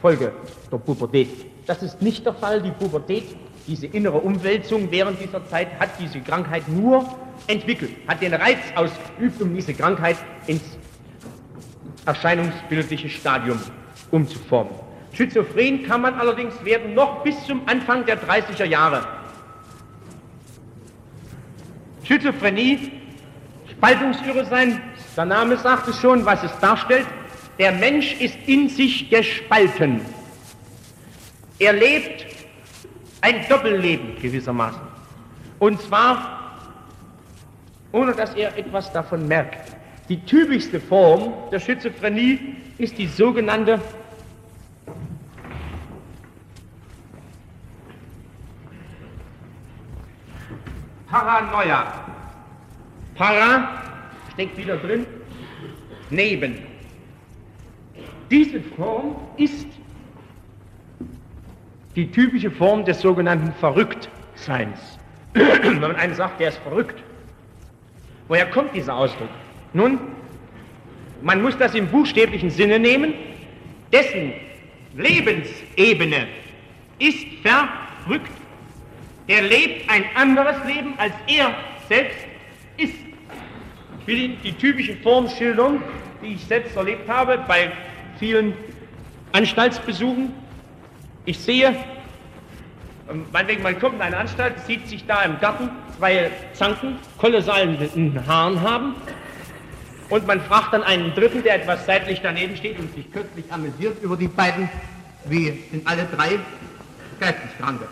Folge der Pubertät. Das ist nicht der Fall. Die Pubertät, diese innere Umwälzung während dieser Zeit, hat diese Krankheit nur entwickelt, hat den Reiz ausgeübt, um diese Krankheit ins erscheinungsbildliche Stadium umzuformen. Schizophren kann man allerdings werden noch bis zum Anfang der 30er Jahre. Schizophrenie, Spaltungsirre sein, der Name sagt es schon, was es darstellt. Der Mensch ist in sich gespalten. Er lebt ein Doppelleben gewissermaßen. Und zwar, ohne dass er etwas davon merkt. Die typischste Form der Schizophrenie ist die sogenannte Paranoia. Para steckt wieder drin, neben. Diese Form ist die typische Form des sogenannten Verrücktseins. [CLEARS THROAT] Wenn man einen sagt, der ist verrückt. Woher kommt dieser Ausdruck? Nun, man muss das im buchstäblichen Sinne nehmen. Dessen Lebensebene ist verrückt. Er lebt ein anderes Leben, als er selbst ist. Ich will Ihnen die typische Form schildern, die ich selbst erlebt habe bei vielen Anstaltsbesuchen. Ich sehe, ähm, meinetwegen, man kommt in eine Anstalt, sieht sich da im Garten zwei Zanken, kolossalen Haaren haben, und man fragt dann einen Dritten, der etwas seitlich daneben steht und sich kürzlich amüsiert über die beiden, wie sind alle drei Geisteskranke,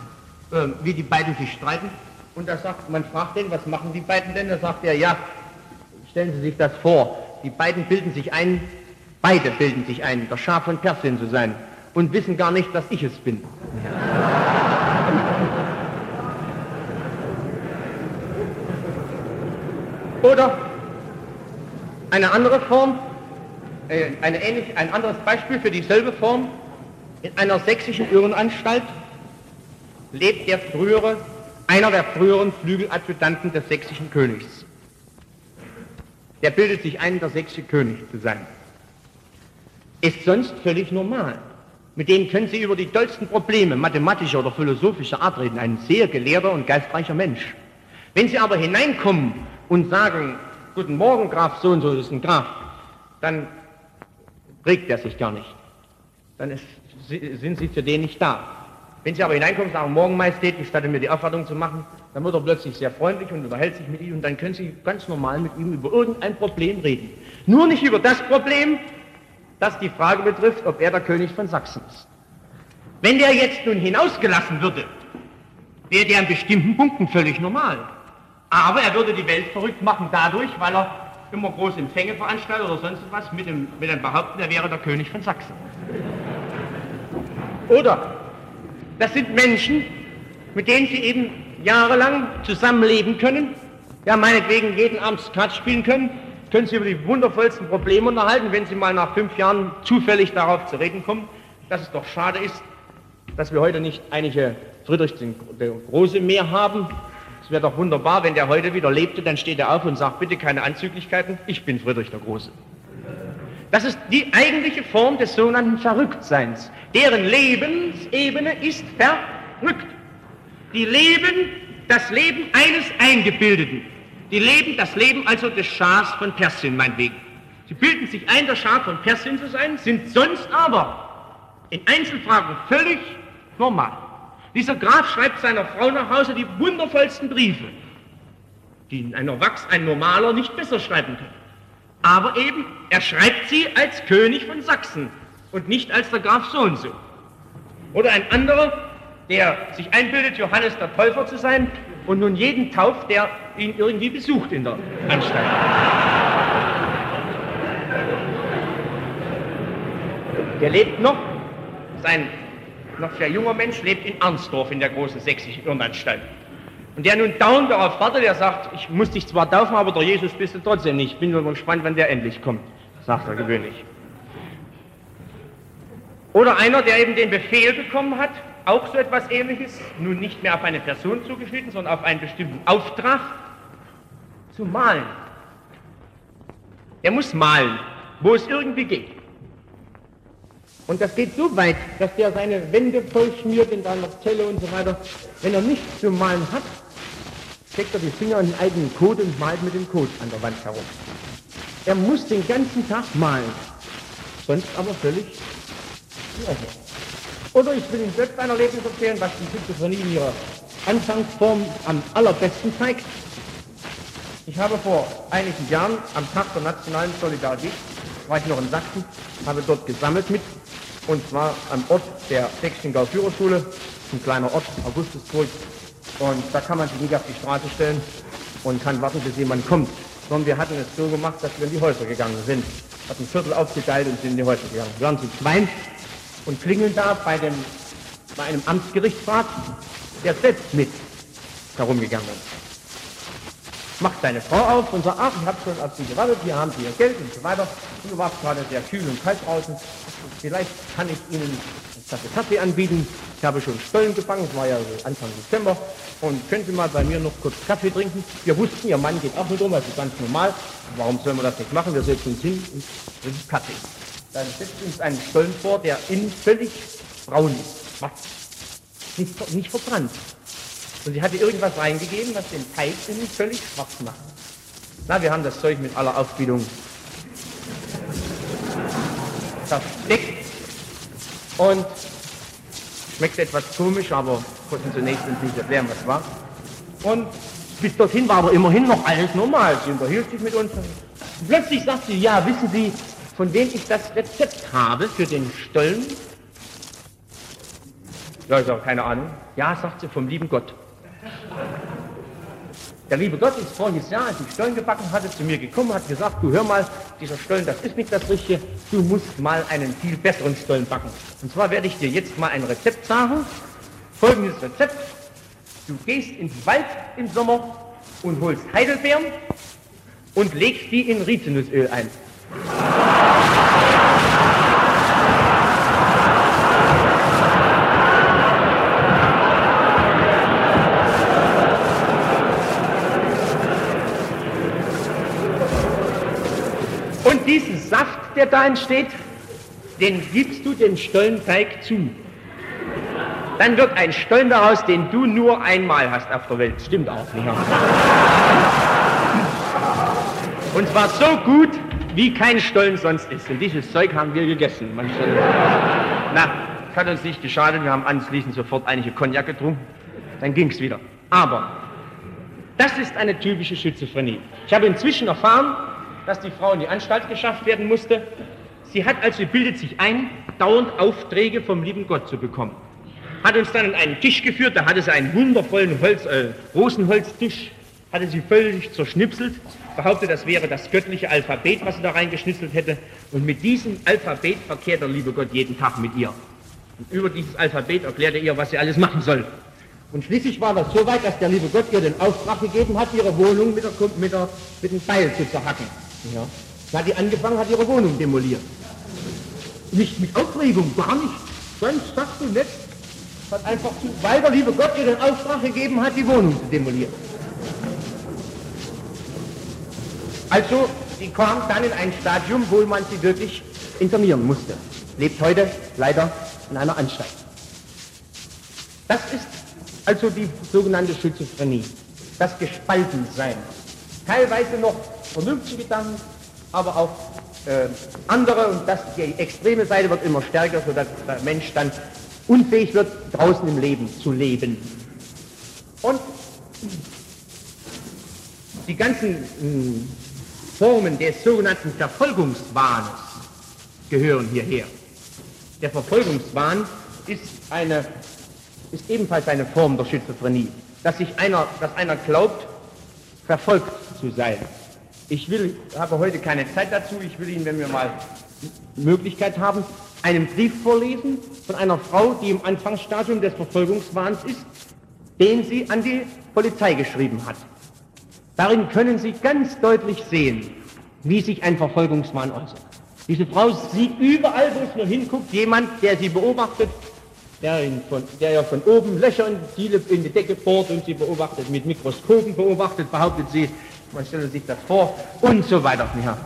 äh, wie die beiden sich streiten. Und da sagt, man fragt den, was machen die beiden denn? Da sagt er, ja, stellen Sie sich das vor, die beiden bilden sich ein, beide bilden sich ein, der Schaf von Persien zu sein und wissen gar nicht, dass ich es bin. Oder eine andere Form, äh, eine ähnlich, ein anderes Beispiel für dieselbe Form. In einer sächsischen Irrenanstalt lebt der frühere, einer der früheren Flügeladjutanten des sächsischen Königs. Der bildet sich ein, der sächsische König zu sein. Ist sonst völlig normal. Mit dem können Sie über die tollsten Probleme mathematischer oder philosophischer Art reden. Ein sehr gelehrter und geistreicher Mensch. Wenn Sie aber hineinkommen und sagen, guten Morgen, Graf so und so, ist ein Graf, dann regt er sich gar nicht. Dann ist, sind Sie für den nicht da. Wenn Sie aber hineinkommen und sagen, Morgen, Majestät, gestatte mir die Aufwartung zu machen, dann wird er plötzlich sehr freundlich und unterhält sich mit Ihnen und dann können Sie ganz normal mit ihm über irgendein Problem reden. Nur nicht über das Problem, das die Frage betrifft, ob er der König von Sachsen ist. Wenn der jetzt nun hinausgelassen würde, wäre der an bestimmten Punkten völlig normal. Aber er würde die Welt verrückt machen dadurch, weil er immer große Empfänge veranstaltet oder sonst was mit dem, mit dem Behaupten, er wäre der König von Sachsen. Oder das sind Menschen, mit denen sie eben jahrelang zusammenleben können, ja meinetwegen jeden Abend Skat spielen können, können Sie über die wundervollsten Probleme unterhalten, wenn Sie mal nach fünf Jahren zufällig darauf zu reden kommen, dass es doch schade ist, dass wir heute nicht einige Friedrich der Große mehr haben. Es wäre doch wunderbar, wenn der heute wieder lebte, dann steht er auf und sagt, bitte keine Anzüglichkeiten, ich bin Friedrich der Große. Das ist die eigentliche Form des sogenannten Verrücktseins. Deren Lebensebene ist verrückt. Die leben das Leben eines Eingebildeten. Die leben das Leben also des Schahs von Persien, meinetwegen. Sie bilden sich ein, der Schar von Persien zu sein, sind sonst aber in Einzelfragen völlig normal. Dieser Graf schreibt seiner Frau nach Hause die wundervollsten Briefe, die ein Erwachs, ein Normaler nicht besser schreiben kann. Aber eben, er schreibt sie als König von Sachsen und nicht als der Graf so und so. Oder ein anderer, der sich einbildet, Johannes der Täufer zu sein und nun jeden tauft, der ihn irgendwie besucht in der Anstalt. Der lebt noch, sein noch sehr junger Mensch lebt in Arnsdorf in der großen sächsischen Irrenanstalt. Und der nun dauernd darauf wartet, der sagt, ich muss dich zwar taufen, aber der Jesus bist du trotzdem nicht. Ich bin nur gespannt, wann der endlich kommt, sagt er gewöhnlich. Oder einer, der eben den Befehl bekommen hat, auch so etwas ähnliches, nun nicht mehr auf eine Person zugeschnitten, sondern auf einen bestimmten Auftrag, zu malen. Er muss malen, wo es irgendwie geht. Und das geht so weit, dass der seine Wände vollschmiert in seiner Zelle und so weiter. Wenn er nichts zu malen hat, steckt er die Finger in den eigenen Code und malt mit dem Code an der Wand herum. Er muss den ganzen Tag malen, sonst aber völlig Oder ich will Ihnen selbst ein Erlebnis erzählen, was die Schizophrenie in ihrer Anfangsform am allerbesten zeigt. Ich habe vor einigen Jahren am Tag der nationalen Solidarität, war ich noch in Sachsen, habe dort gesammelt mit und zwar am Ort der Sächsischen Führerschule, ein kleiner Ort, Augustusburg. Und da kann man sich nicht auf die Straße stellen und kann warten, bis jemand kommt. Sondern wir hatten es so gemacht, dass wir in die Häuser gegangen sind. Hatten ein Viertel aufgeteilt und sind in die Häuser gegangen. Wir waren zu zweit und klingeln da bei, dem, bei einem Amtsgerichtsrat, der selbst mit herumgegangen ist. Macht seine Frau auf und sagt, ach, ich habe schon auf Sie gewartet, hier haben Sie Ihr Geld und so weiter. Und du warst gerade sehr kühl und kalt draußen. Vielleicht kann ich Ihnen eine Tasse Kaffee anbieten. Ich habe schon Stollen gefangen, es war ja Anfang Dezember. Und können Sie mal bei mir noch kurz Kaffee trinken? Wir wussten, Ihr Mann geht auch nicht um, das ist ganz normal. Warum sollen wir das nicht machen? Wir setzen uns hin und trinken Kaffee. Dann setzt uns einen Stollen vor, der innen völlig braun ist, schwarz, nicht, nicht verbrannt. Und sie hatte irgendwas reingegeben, was den Teig innen völlig schwarz macht. Na, wir haben das Zeug mit aller Aufbildung versteckt und schmeckt etwas komisch, aber konnten zunächst uns nicht erklären, was war. Und bis dorthin war aber immerhin noch alles normal. Sie unterhielt sich mit uns. Und plötzlich sagt sie, ja, wissen Sie, von wem ich das Rezept habe für den Stollen? Ja, ich sage, keine Ahnung. Ja, sagt sie, vom lieben Gott. Der liebe Gott ist voriges Jahr, als ich Stollen gebacken hatte, zu mir gekommen, hat gesagt, du hör mal, dieser Stollen, das ist nicht das Richtige, du musst mal einen viel besseren Stollen backen. Und zwar werde ich dir jetzt mal ein Rezept sagen, folgendes Rezept, du gehst ins Wald im Sommer und holst Heidelbeeren und legst die in Rizinusöl ein. Und diesen Saft, der da entsteht, den gibst du den Stollenteig zu. Dann wird ein Stollen daraus, den du nur einmal hast auf der Welt. Stimmt auch nicht. Und zwar so gut, wie kein Stollen sonst ist. Und dieses Zeug haben wir gegessen. Na, hat uns nicht geschadet. Wir haben anschließend sofort einige Cognac getrunken. Dann ging es wieder. Aber das ist eine typische Schizophrenie. Ich habe inzwischen erfahren, dass die Frau in die Anstalt geschafft werden musste. Sie hat also, bildet sich ein, dauernd Aufträge vom lieben Gott zu bekommen. Hat uns dann an einen Tisch geführt, da hatte sie einen wundervollen Holz, äh, Rosenholztisch, hatte sie völlig zerschnipselt, behauptet, das wäre das göttliche Alphabet, was sie da reingeschnitzelt hätte. Und mit diesem Alphabet verkehrt der liebe Gott jeden Tag mit ihr. Und über dieses Alphabet erklärt er ihr, was sie alles machen soll. Und schließlich war das so weit, dass der liebe Gott ihr den Auftrag gegeben hat, ihre Wohnung mit, der, mit, der, mit dem Beil zu zerhacken. Ja. Da hat die angefangen, hat ihre Wohnung demoliert. Nicht mit Aufregung, gar nicht. Ganz sagst du nicht. Hat einfach zu, weil der liebe Gott ihr den Auftrag gegeben hat, die Wohnung zu demolieren. Also, sie kam dann in ein Stadium, wo man sie wirklich internieren musste. Lebt heute leider in einer Anstalt. Das ist also die sogenannte Schizophrenie, das Gespaltensein. Teilweise noch vernünftige Gedanken, aber auch äh, andere und das, die extreme Seite wird immer stärker, sodass der Mensch dann unfähig wird, draußen im Leben zu leben. Und die ganzen hm, Formen des sogenannten Verfolgungswahns gehören hierher. Der Verfolgungswahn ist, eine, ist ebenfalls eine Form der Schizophrenie, dass sich einer, dass einer glaubt, verfolgt zu sein. Ich will, habe heute keine Zeit dazu, ich will Ihnen, wenn wir mal Möglichkeit haben, einen Brief vorlesen von einer Frau, die im Anfangsstadium des Verfolgungswahns ist, den sie an die Polizei geschrieben hat. Darin können Sie ganz deutlich sehen, wie sich ein Verfolgungswahn äußert. Diese Frau sieht überall, wo es nur hinguckt, jemand, der sie beobachtet, der, von, der ja von oben Löcher in die, in die Decke bohrt und sie beobachtet, mit Mikroskopen beobachtet, behauptet sie, man stelle sich das vor und so weiter. Ja.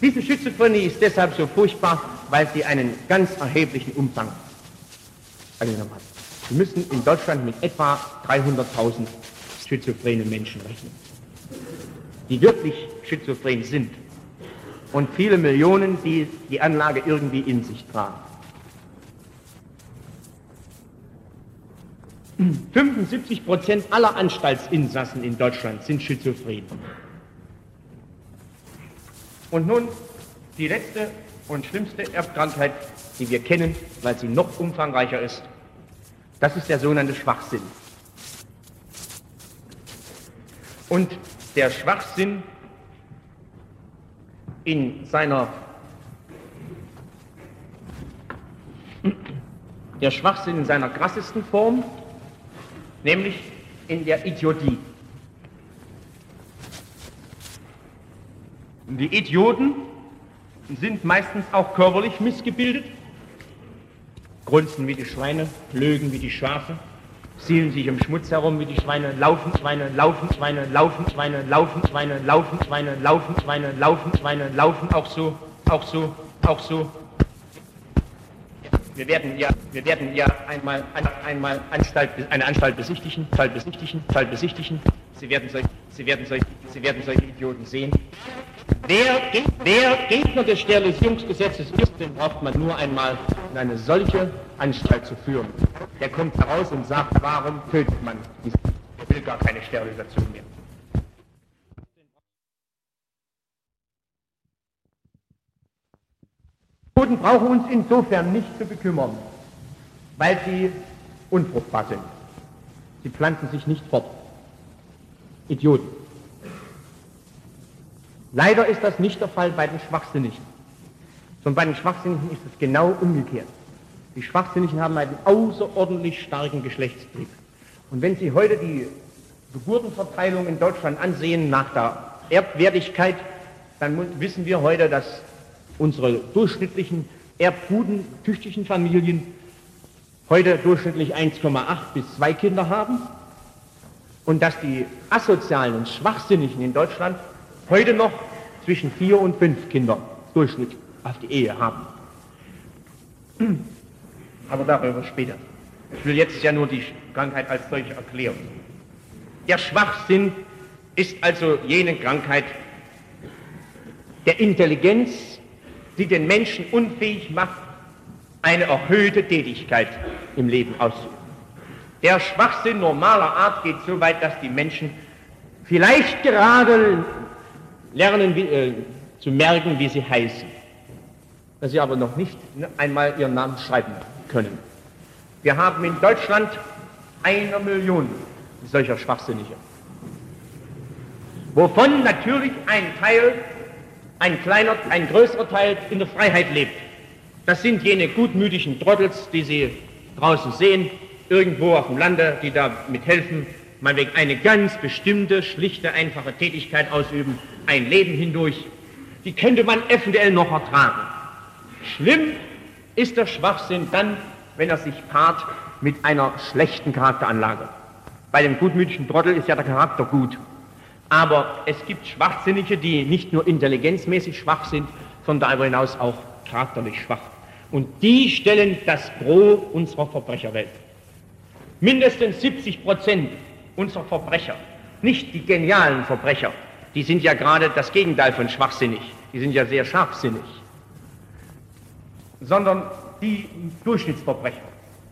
Diese Schizophrenie ist deshalb so furchtbar, weil sie einen ganz erheblichen Umfang angenommen hat. Wir müssen in Deutschland mit etwa 300.000 schizophrene Menschen rechnen, die wirklich schizophren sind und viele Millionen, die die Anlage irgendwie in sich tragen. 75 Prozent aller Anstaltsinsassen in Deutschland sind schizophren. Und nun die letzte und schlimmste Erbkrankheit, die wir kennen, weil sie noch umfangreicher ist. Das ist der sogenannte Schwachsinn. Und der Schwachsinn in seiner der Schwachsinn in seiner krassesten Form, nämlich in der Idiotie. Die Idioten sind meistens auch körperlich missgebildet, grunzen wie die Schweine, lögen wie die Schafe, zielen sich im Schmutz herum wie die Schweine, laufen Schweine, laufen Schweine, laufen Schweine, laufen Schweine, laufen Schweine, laufen Schweine, laufen Schweine, laufen auch so, auch so, auch so. Wir werden ja, wir werden ja einmal, einmal Anstalt, eine Anstalt besichtigen, Anstalt besichtigen, Anstalt besichtigen. Sie werden solche, Sie werden solche, Sie werden solche Idioten sehen. Wer, wer Gegner des Sterilisierungsgesetzes ist, den braucht man nur einmal in eine solche Anstalt zu führen. Der kommt heraus und sagt, warum tötet man? Er will gar keine Sterilisation mehr. Toten brauchen uns insofern nicht zu bekümmern, weil sie unfruchtbar sind. Sie pflanzen sich nicht fort. Idioten. Leider ist das nicht der Fall bei den Schwachsinnigen. Sondern bei den Schwachsinnigen ist es genau umgekehrt. Die Schwachsinnigen haben einen außerordentlich starken Geschlechtstrieb. Und wenn Sie heute die Geburtenverteilung in Deutschland ansehen nach der Erbwertigkeit, dann wissen wir heute, dass unsere durchschnittlichen erbguten, tüchtigen Familien heute durchschnittlich 1,8 bis 2 Kinder haben und dass die asozialen und Schwachsinnigen in Deutschland heute noch zwischen vier und fünf Kinder Durchschnitt auf die Ehe haben. [CLEARS THROAT] Aber darüber später. Ich will jetzt ja nur die Krankheit als solche erklären. Der Schwachsinn ist also jene Krankheit der Intelligenz, die den Menschen unfähig macht, eine erhöhte Tätigkeit im Leben auszuüben. Der Schwachsinn normaler Art geht so weit, dass die Menschen vielleicht gerade lernen äh, zu merken, wie sie heißen, dass sie aber noch nicht einmal ihren Namen schreiben können. Wir haben in Deutschland eine Million solcher Schwachsinnige, wovon natürlich ein Teil, ein kleiner, ein größerer Teil in der Freiheit lebt. Das sind jene gutmütigen Trottels, die Sie draußen sehen, irgendwo auf dem Lande, die da mithelfen, meinetwegen eine ganz bestimmte, schlichte, einfache Tätigkeit ausüben, ein Leben hindurch, die könnte man eventuell noch ertragen. Schlimm ist der Schwachsinn dann, wenn er sich paart mit einer schlechten Charakteranlage. Bei dem gutmütigen Trottel ist ja der Charakter gut. Aber es gibt Schwachsinnige, die nicht nur intelligenzmäßig schwach sind, sondern darüber hinaus auch charakterlich schwach. Und die stellen das Gros unserer Verbrecherwelt. Mindestens 70 Prozent unserer Verbrecher, nicht die genialen Verbrecher, die sind ja gerade das Gegenteil von schwachsinnig. Die sind ja sehr scharfsinnig. Sondern die Durchschnittsverbrecher,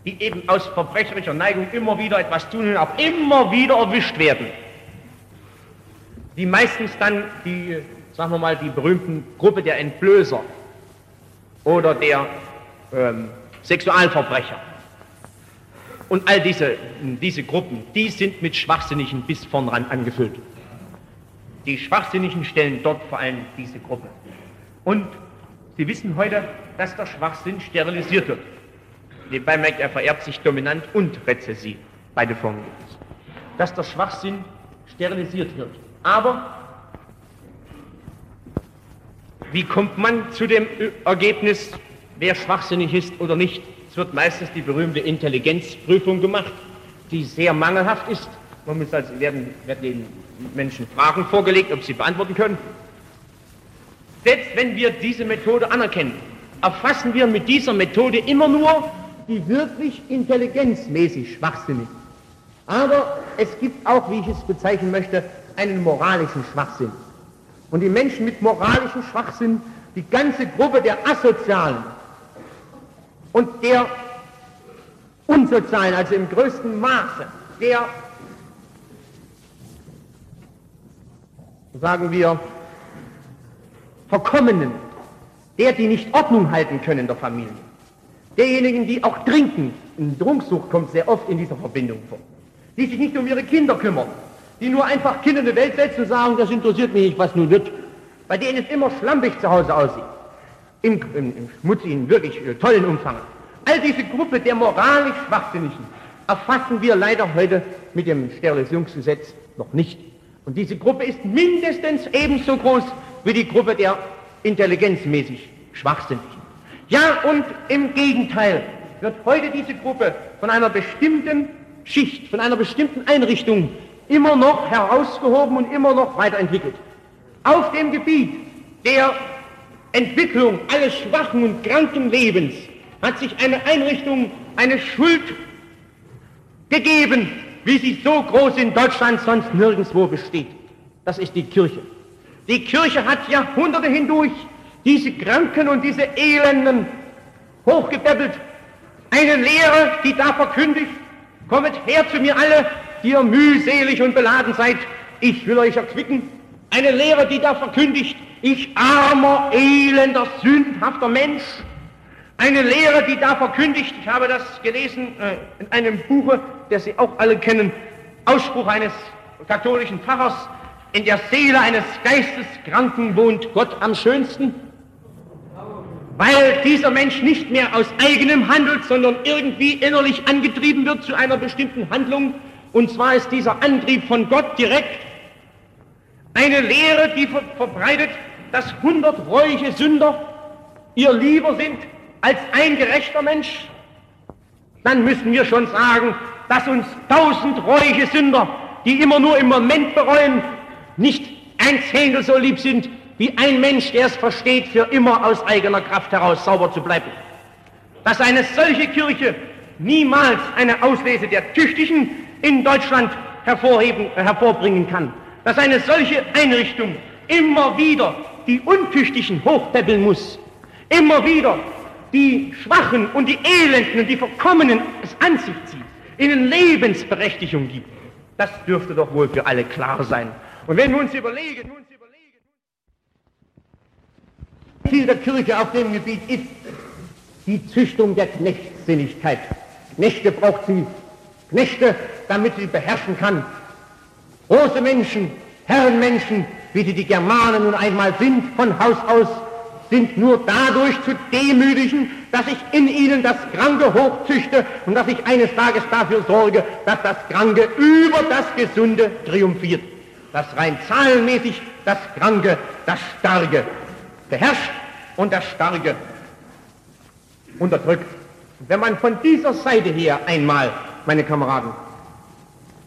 die eben aus verbrecherischer Neigung immer wieder etwas tun und auch immer wieder erwischt werden. Die meistens dann die, sagen wir mal, die berühmten Gruppe der Entblößer oder der ähm, Sexualverbrecher. Und all diese, diese Gruppen, die sind mit Schwachsinnigen bis vorn ran angefüllt. Die Schwachsinnigen stellen dort vor allem diese Gruppe. Und Sie wissen heute, dass der Schwachsinn sterilisiert wird. Nebenbei merkt er vererbt sich dominant und rezessiv. Beide Formen gibt es. Dass der Schwachsinn sterilisiert wird. Aber wie kommt man zu dem Ergebnis, wer schwachsinnig ist oder nicht? Es wird meistens die berühmte Intelligenzprüfung gemacht, die sehr mangelhaft ist. Man muss also, werden, werden den Menschen Fragen vorgelegt, ob sie beantworten können. Selbst wenn wir diese Methode anerkennen, erfassen wir mit dieser Methode immer nur die wirklich intelligenzmäßig Schwachsinnigen. Aber es gibt auch, wie ich es bezeichnen möchte, einen moralischen Schwachsinn. Und die Menschen mit moralischem Schwachsinn, die ganze Gruppe der Asozialen und der Unsozialen, also im größten Maße, der, sagen wir, Verkommenen, der, die nicht Ordnung halten können in der Familie, derjenigen, die auch trinken, in Trunksucht kommt sehr oft in dieser Verbindung vor, die sich nicht um ihre Kinder kümmern, die nur einfach Kinder in die Welt setzen und sagen, das interessiert mich nicht, was nun wird, bei denen es immer schlampig zu Hause aussieht, im, im, im schmutzigen, wirklich äh, tollen Umfang. All diese Gruppe der moralisch Schwachsinnigen erfassen wir leider heute mit dem Sterilisierungsgesetz noch nicht. Und diese Gruppe ist mindestens ebenso groß wie die Gruppe der intelligenzmäßig Schwachsinnigen. Ja, und im Gegenteil wird heute diese Gruppe von einer bestimmten Schicht, von einer bestimmten Einrichtung immer noch herausgehoben und immer noch weiterentwickelt. Auf dem Gebiet der Entwicklung alles schwachen und kranken Lebens hat sich eine Einrichtung, eine Schuld gegeben, wie sie so groß in Deutschland sonst nirgendwo besteht. Das ist die Kirche. Die Kirche hat Jahrhunderte hindurch diese Kranken und diese Elenden hochgepäppelt. Eine Lehre, die da verkündigt, kommet her zu mir alle, die ihr mühselig und beladen seid, ich will euch erquicken. Eine Lehre, die da verkündigt, ich armer, elender, sündhafter Mensch. Eine Lehre, die da verkündigt, ich habe das gelesen äh, in einem Buche, das Sie auch alle kennen, Ausspruch eines katholischen Pfarrers, in der Seele eines Geisteskranken wohnt Gott am schönsten, weil dieser Mensch nicht mehr aus eigenem handelt, sondern irgendwie innerlich angetrieben wird zu einer bestimmten Handlung. Und zwar ist dieser Antrieb von Gott direkt eine Lehre, die verbreitet, dass hundert reuige Sünder ihr lieber sind als ein gerechter Mensch. Dann müssen wir schon sagen, dass uns tausend reuige Sünder, die immer nur im Moment bereuen, nicht ein Zehntel so lieb sind wie ein Mensch, der es versteht, für immer aus eigener Kraft heraus sauber zu bleiben. Dass eine solche Kirche niemals eine Auslese der Tüchtigen in Deutschland hervorheben, äh, hervorbringen kann. Dass eine solche Einrichtung immer wieder die Untüchtigen hochpäppeln muss. Immer wieder die Schwachen und die Elenden und die Verkommenen es an sich zieht, ihnen Lebensberechtigung gibt. Das dürfte doch wohl für alle klar sein. Und wenn wir uns überlegen, uns überlegen, Ziel der Kirche auf dem Gebiet ist die Züchtung der Knechtssinnigkeit. Knechte braucht sie, Knechte, damit sie beherrschen kann. Große Menschen, Herrenmenschen, wie sie die Germanen nun einmal sind, von Haus aus, sind nur dadurch zu demütigen, dass ich in ihnen das Kranke hochzüchte und dass ich eines Tages dafür sorge, dass das Kranke über das Gesunde triumphiert das rein zahlenmäßig das Kranke, das Starke beherrscht und das Starke unterdrückt. Wenn man von dieser Seite her einmal, meine Kameraden,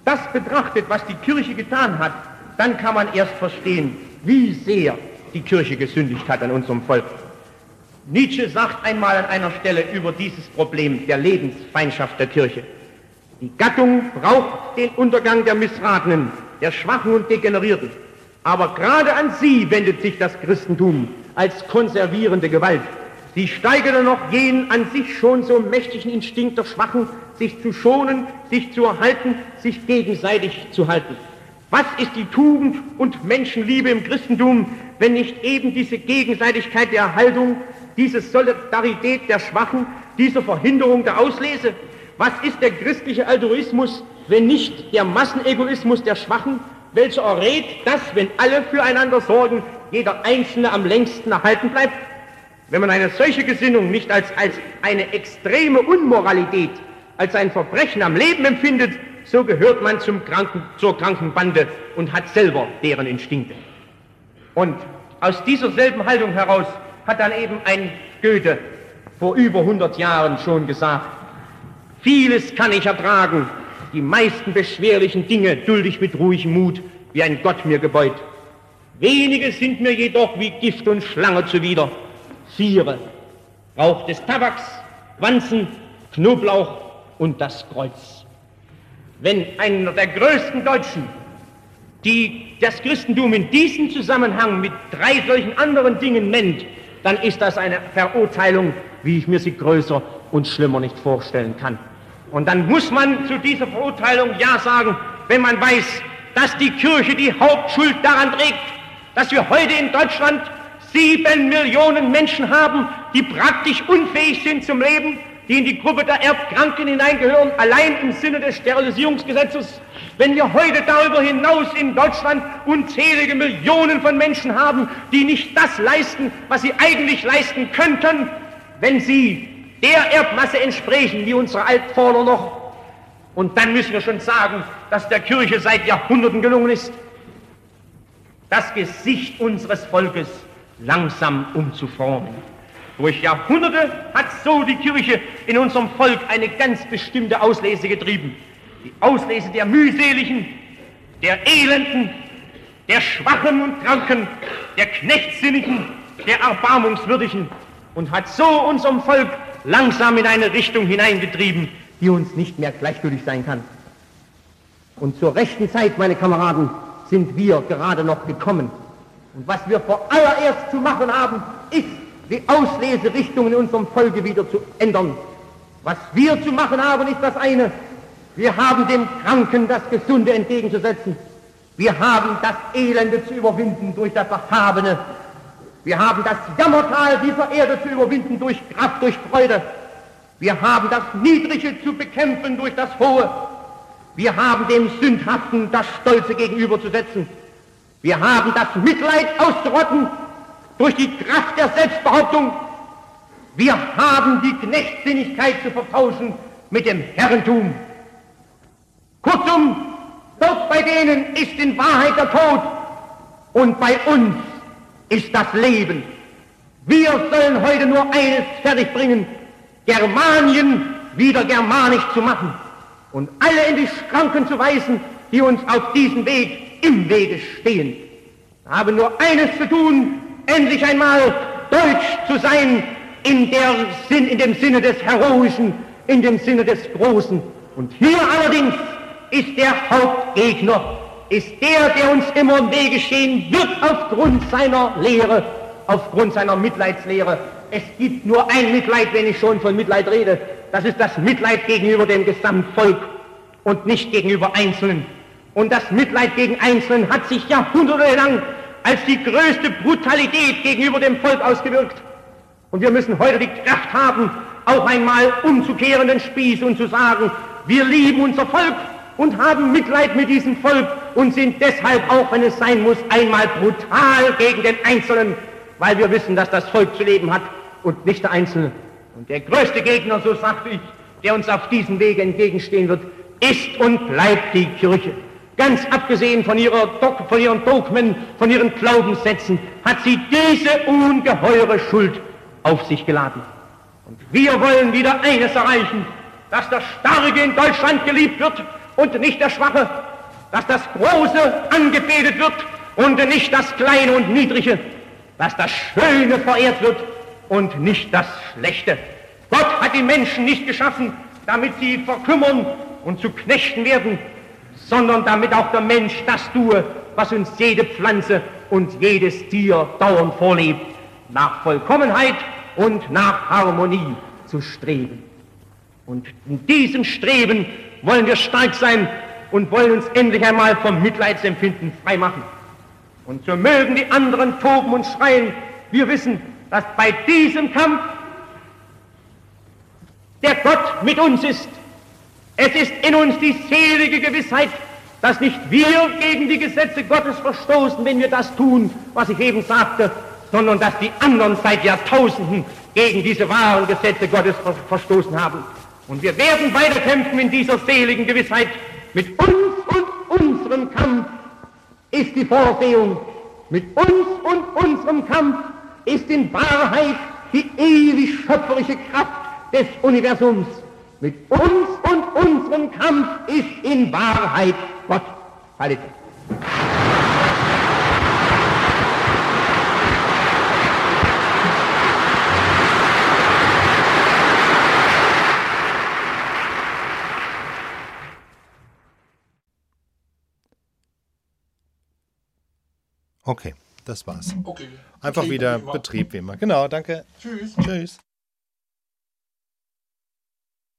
das betrachtet, was die Kirche getan hat, dann kann man erst verstehen, wie sehr die Kirche gesündigt hat an unserem Volk. Nietzsche sagt einmal an einer Stelle über dieses Problem der Lebensfeindschaft der Kirche. Die Gattung braucht den Untergang der Missratenen, der Schwachen und Degenerierten. Aber gerade an sie wendet sich das Christentum als konservierende Gewalt. Sie steigerte noch jenen an sich schon so mächtigen Instinkt der Schwachen, sich zu schonen, sich zu erhalten, sich gegenseitig zu halten. Was ist die Tugend und Menschenliebe im Christentum, wenn nicht eben diese Gegenseitigkeit der Erhaltung, diese Solidarität der Schwachen, diese Verhinderung der Auslese? Was ist der christliche Altruismus, wenn nicht der Massenegoismus der Schwachen, welcher errät, dass, wenn alle füreinander sorgen, jeder Einzelne am längsten erhalten bleibt? Wenn man eine solche Gesinnung nicht als, als eine extreme Unmoralität, als ein Verbrechen am Leben empfindet, so gehört man zum Kranken, zur Krankenbande und hat selber deren Instinkte. Und aus dieser selben Haltung heraus hat dann eben ein Goethe vor über 100 Jahren schon gesagt, vieles kann ich ertragen, die meisten beschwerlichen Dinge dulde ich mit ruhigem Mut, wie ein Gott mir gebeut. Wenige sind mir jedoch wie Gift und Schlange zuwider. Viere, Rauch des Tabaks, Wanzen, Knoblauch und das Kreuz. Wenn einer der größten Deutschen, die das Christentum in diesem Zusammenhang mit drei solchen anderen Dingen nennt, dann ist das eine Verurteilung, wie ich mir sie größer und schlimmer nicht vorstellen kann. Und dann muss man zu dieser Verurteilung Ja sagen, wenn man weiß, dass die Kirche die Hauptschuld daran trägt, dass wir heute in Deutschland sieben Millionen Menschen haben, die praktisch unfähig sind zum Leben, die in die Gruppe der Erbkranken hineingehören, allein im Sinne des Sterilisierungsgesetzes. Wenn wir heute darüber hinaus in Deutschland unzählige Millionen von Menschen haben, die nicht das leisten, was sie eigentlich leisten könnten, wenn sie der Erbmasse entsprechen, wie unsere Altvorder noch. Und dann müssen wir schon sagen, dass der Kirche seit Jahrhunderten gelungen ist, das Gesicht unseres Volkes langsam umzuformen. Durch Jahrhunderte hat so die Kirche in unserem Volk eine ganz bestimmte Auslese getrieben. Die Auslese der mühseligen, der elenden, der schwachen und kranken, der knechtsinnigen, der erbarmungswürdigen und hat so unserem Volk langsam in eine Richtung hineingetrieben, die uns nicht mehr gleichgültig sein kann. Und zur rechten Zeit, meine Kameraden, sind wir gerade noch gekommen. Und was wir vor allererst zu machen haben, ist, die Ausleserichtung in unserem Volke wieder zu ändern. Was wir zu machen haben, ist das eine. Wir haben dem Kranken das Gesunde entgegenzusetzen. Wir haben das Elende zu überwinden durch das Erhabene, wir haben das Jammertal dieser Erde zu überwinden durch Kraft, durch Freude. Wir haben das Niedrige zu bekämpfen durch das Hohe. Wir haben dem Sündhaften das Stolze gegenüberzusetzen. Wir haben das Mitleid auszurotten durch die Kraft der Selbstbehauptung. Wir haben die Knechtsinnigkeit zu vertauschen mit dem Herrentum. Kurzum, dort bei denen ist in Wahrheit der Tod und bei uns ist das Leben. Wir sollen heute nur eines fertigbringen, Germanien wieder germanisch zu machen und alle in die Schranken zu weisen, die uns auf diesem Weg im Wege stehen. Haben nur eines zu tun, endlich einmal deutsch zu sein in, der Sinn, in dem Sinne des Heroischen, in dem Sinne des Großen. Und hier allerdings ist der Hauptgegner ist der, der uns immer im Wege stehen wird aufgrund seiner Lehre, aufgrund seiner Mitleidslehre. Es gibt nur ein Mitleid, wenn ich schon von Mitleid rede. Das ist das Mitleid gegenüber dem Gesamtvolk und nicht gegenüber Einzelnen. Und das Mitleid gegen Einzelnen hat sich jahrhundertelang als die größte Brutalität gegenüber dem Volk ausgewirkt. Und wir müssen heute die Kraft haben, auch einmal umzukehren den Spieß und zu sagen, wir lieben unser Volk und haben Mitleid mit diesem Volk und sind deshalb auch, wenn es sein muss, einmal brutal gegen den Einzelnen, weil wir wissen, dass das Volk zu leben hat und nicht der Einzelne. Und der größte Gegner, so sagte ich, der uns auf diesem Wege entgegenstehen wird, ist und bleibt die Kirche. Ganz abgesehen von, ihrer von ihren Dogmen, von ihren Glaubenssätzen, hat sie diese ungeheure Schuld auf sich geladen. Und wir wollen wieder eines erreichen, dass der Starke in Deutschland geliebt wird und nicht der Schwache, dass das Große angebetet wird und nicht das Kleine und Niedrige, dass das Schöne verehrt wird und nicht das Schlechte. Gott hat die Menschen nicht geschaffen, damit sie verkümmern und zu Knechten werden, sondern damit auch der Mensch das tue, was uns jede Pflanze und jedes Tier dauernd vorlebt, nach Vollkommenheit und nach Harmonie zu streben. Und in diesem Streben wollen wir stark sein und wollen uns endlich einmal vom Mitleidsempfinden freimachen. Und so mögen die anderen toben und schreien. Wir wissen, dass bei diesem Kampf der Gott mit uns ist. Es ist in uns die selige Gewissheit, dass nicht wir gegen die Gesetze Gottes verstoßen, wenn wir das tun, was ich eben sagte, sondern dass die anderen seit Jahrtausenden gegen diese wahren Gesetze Gottes verstoßen haben. Und wir werden weiterkämpfen in dieser seligen Gewissheit. Mit uns und unserem Kampf ist die Vorsehung. Mit uns und unserem Kampf ist in Wahrheit die ewig schöpferische Kraft des Universums. Mit uns und unserem Kampf ist in Wahrheit Gott. Halleluja. Okay, das war's. Okay. Einfach wieder. Betrieb wie immer. Genau, danke. Tschüss. Tschüss.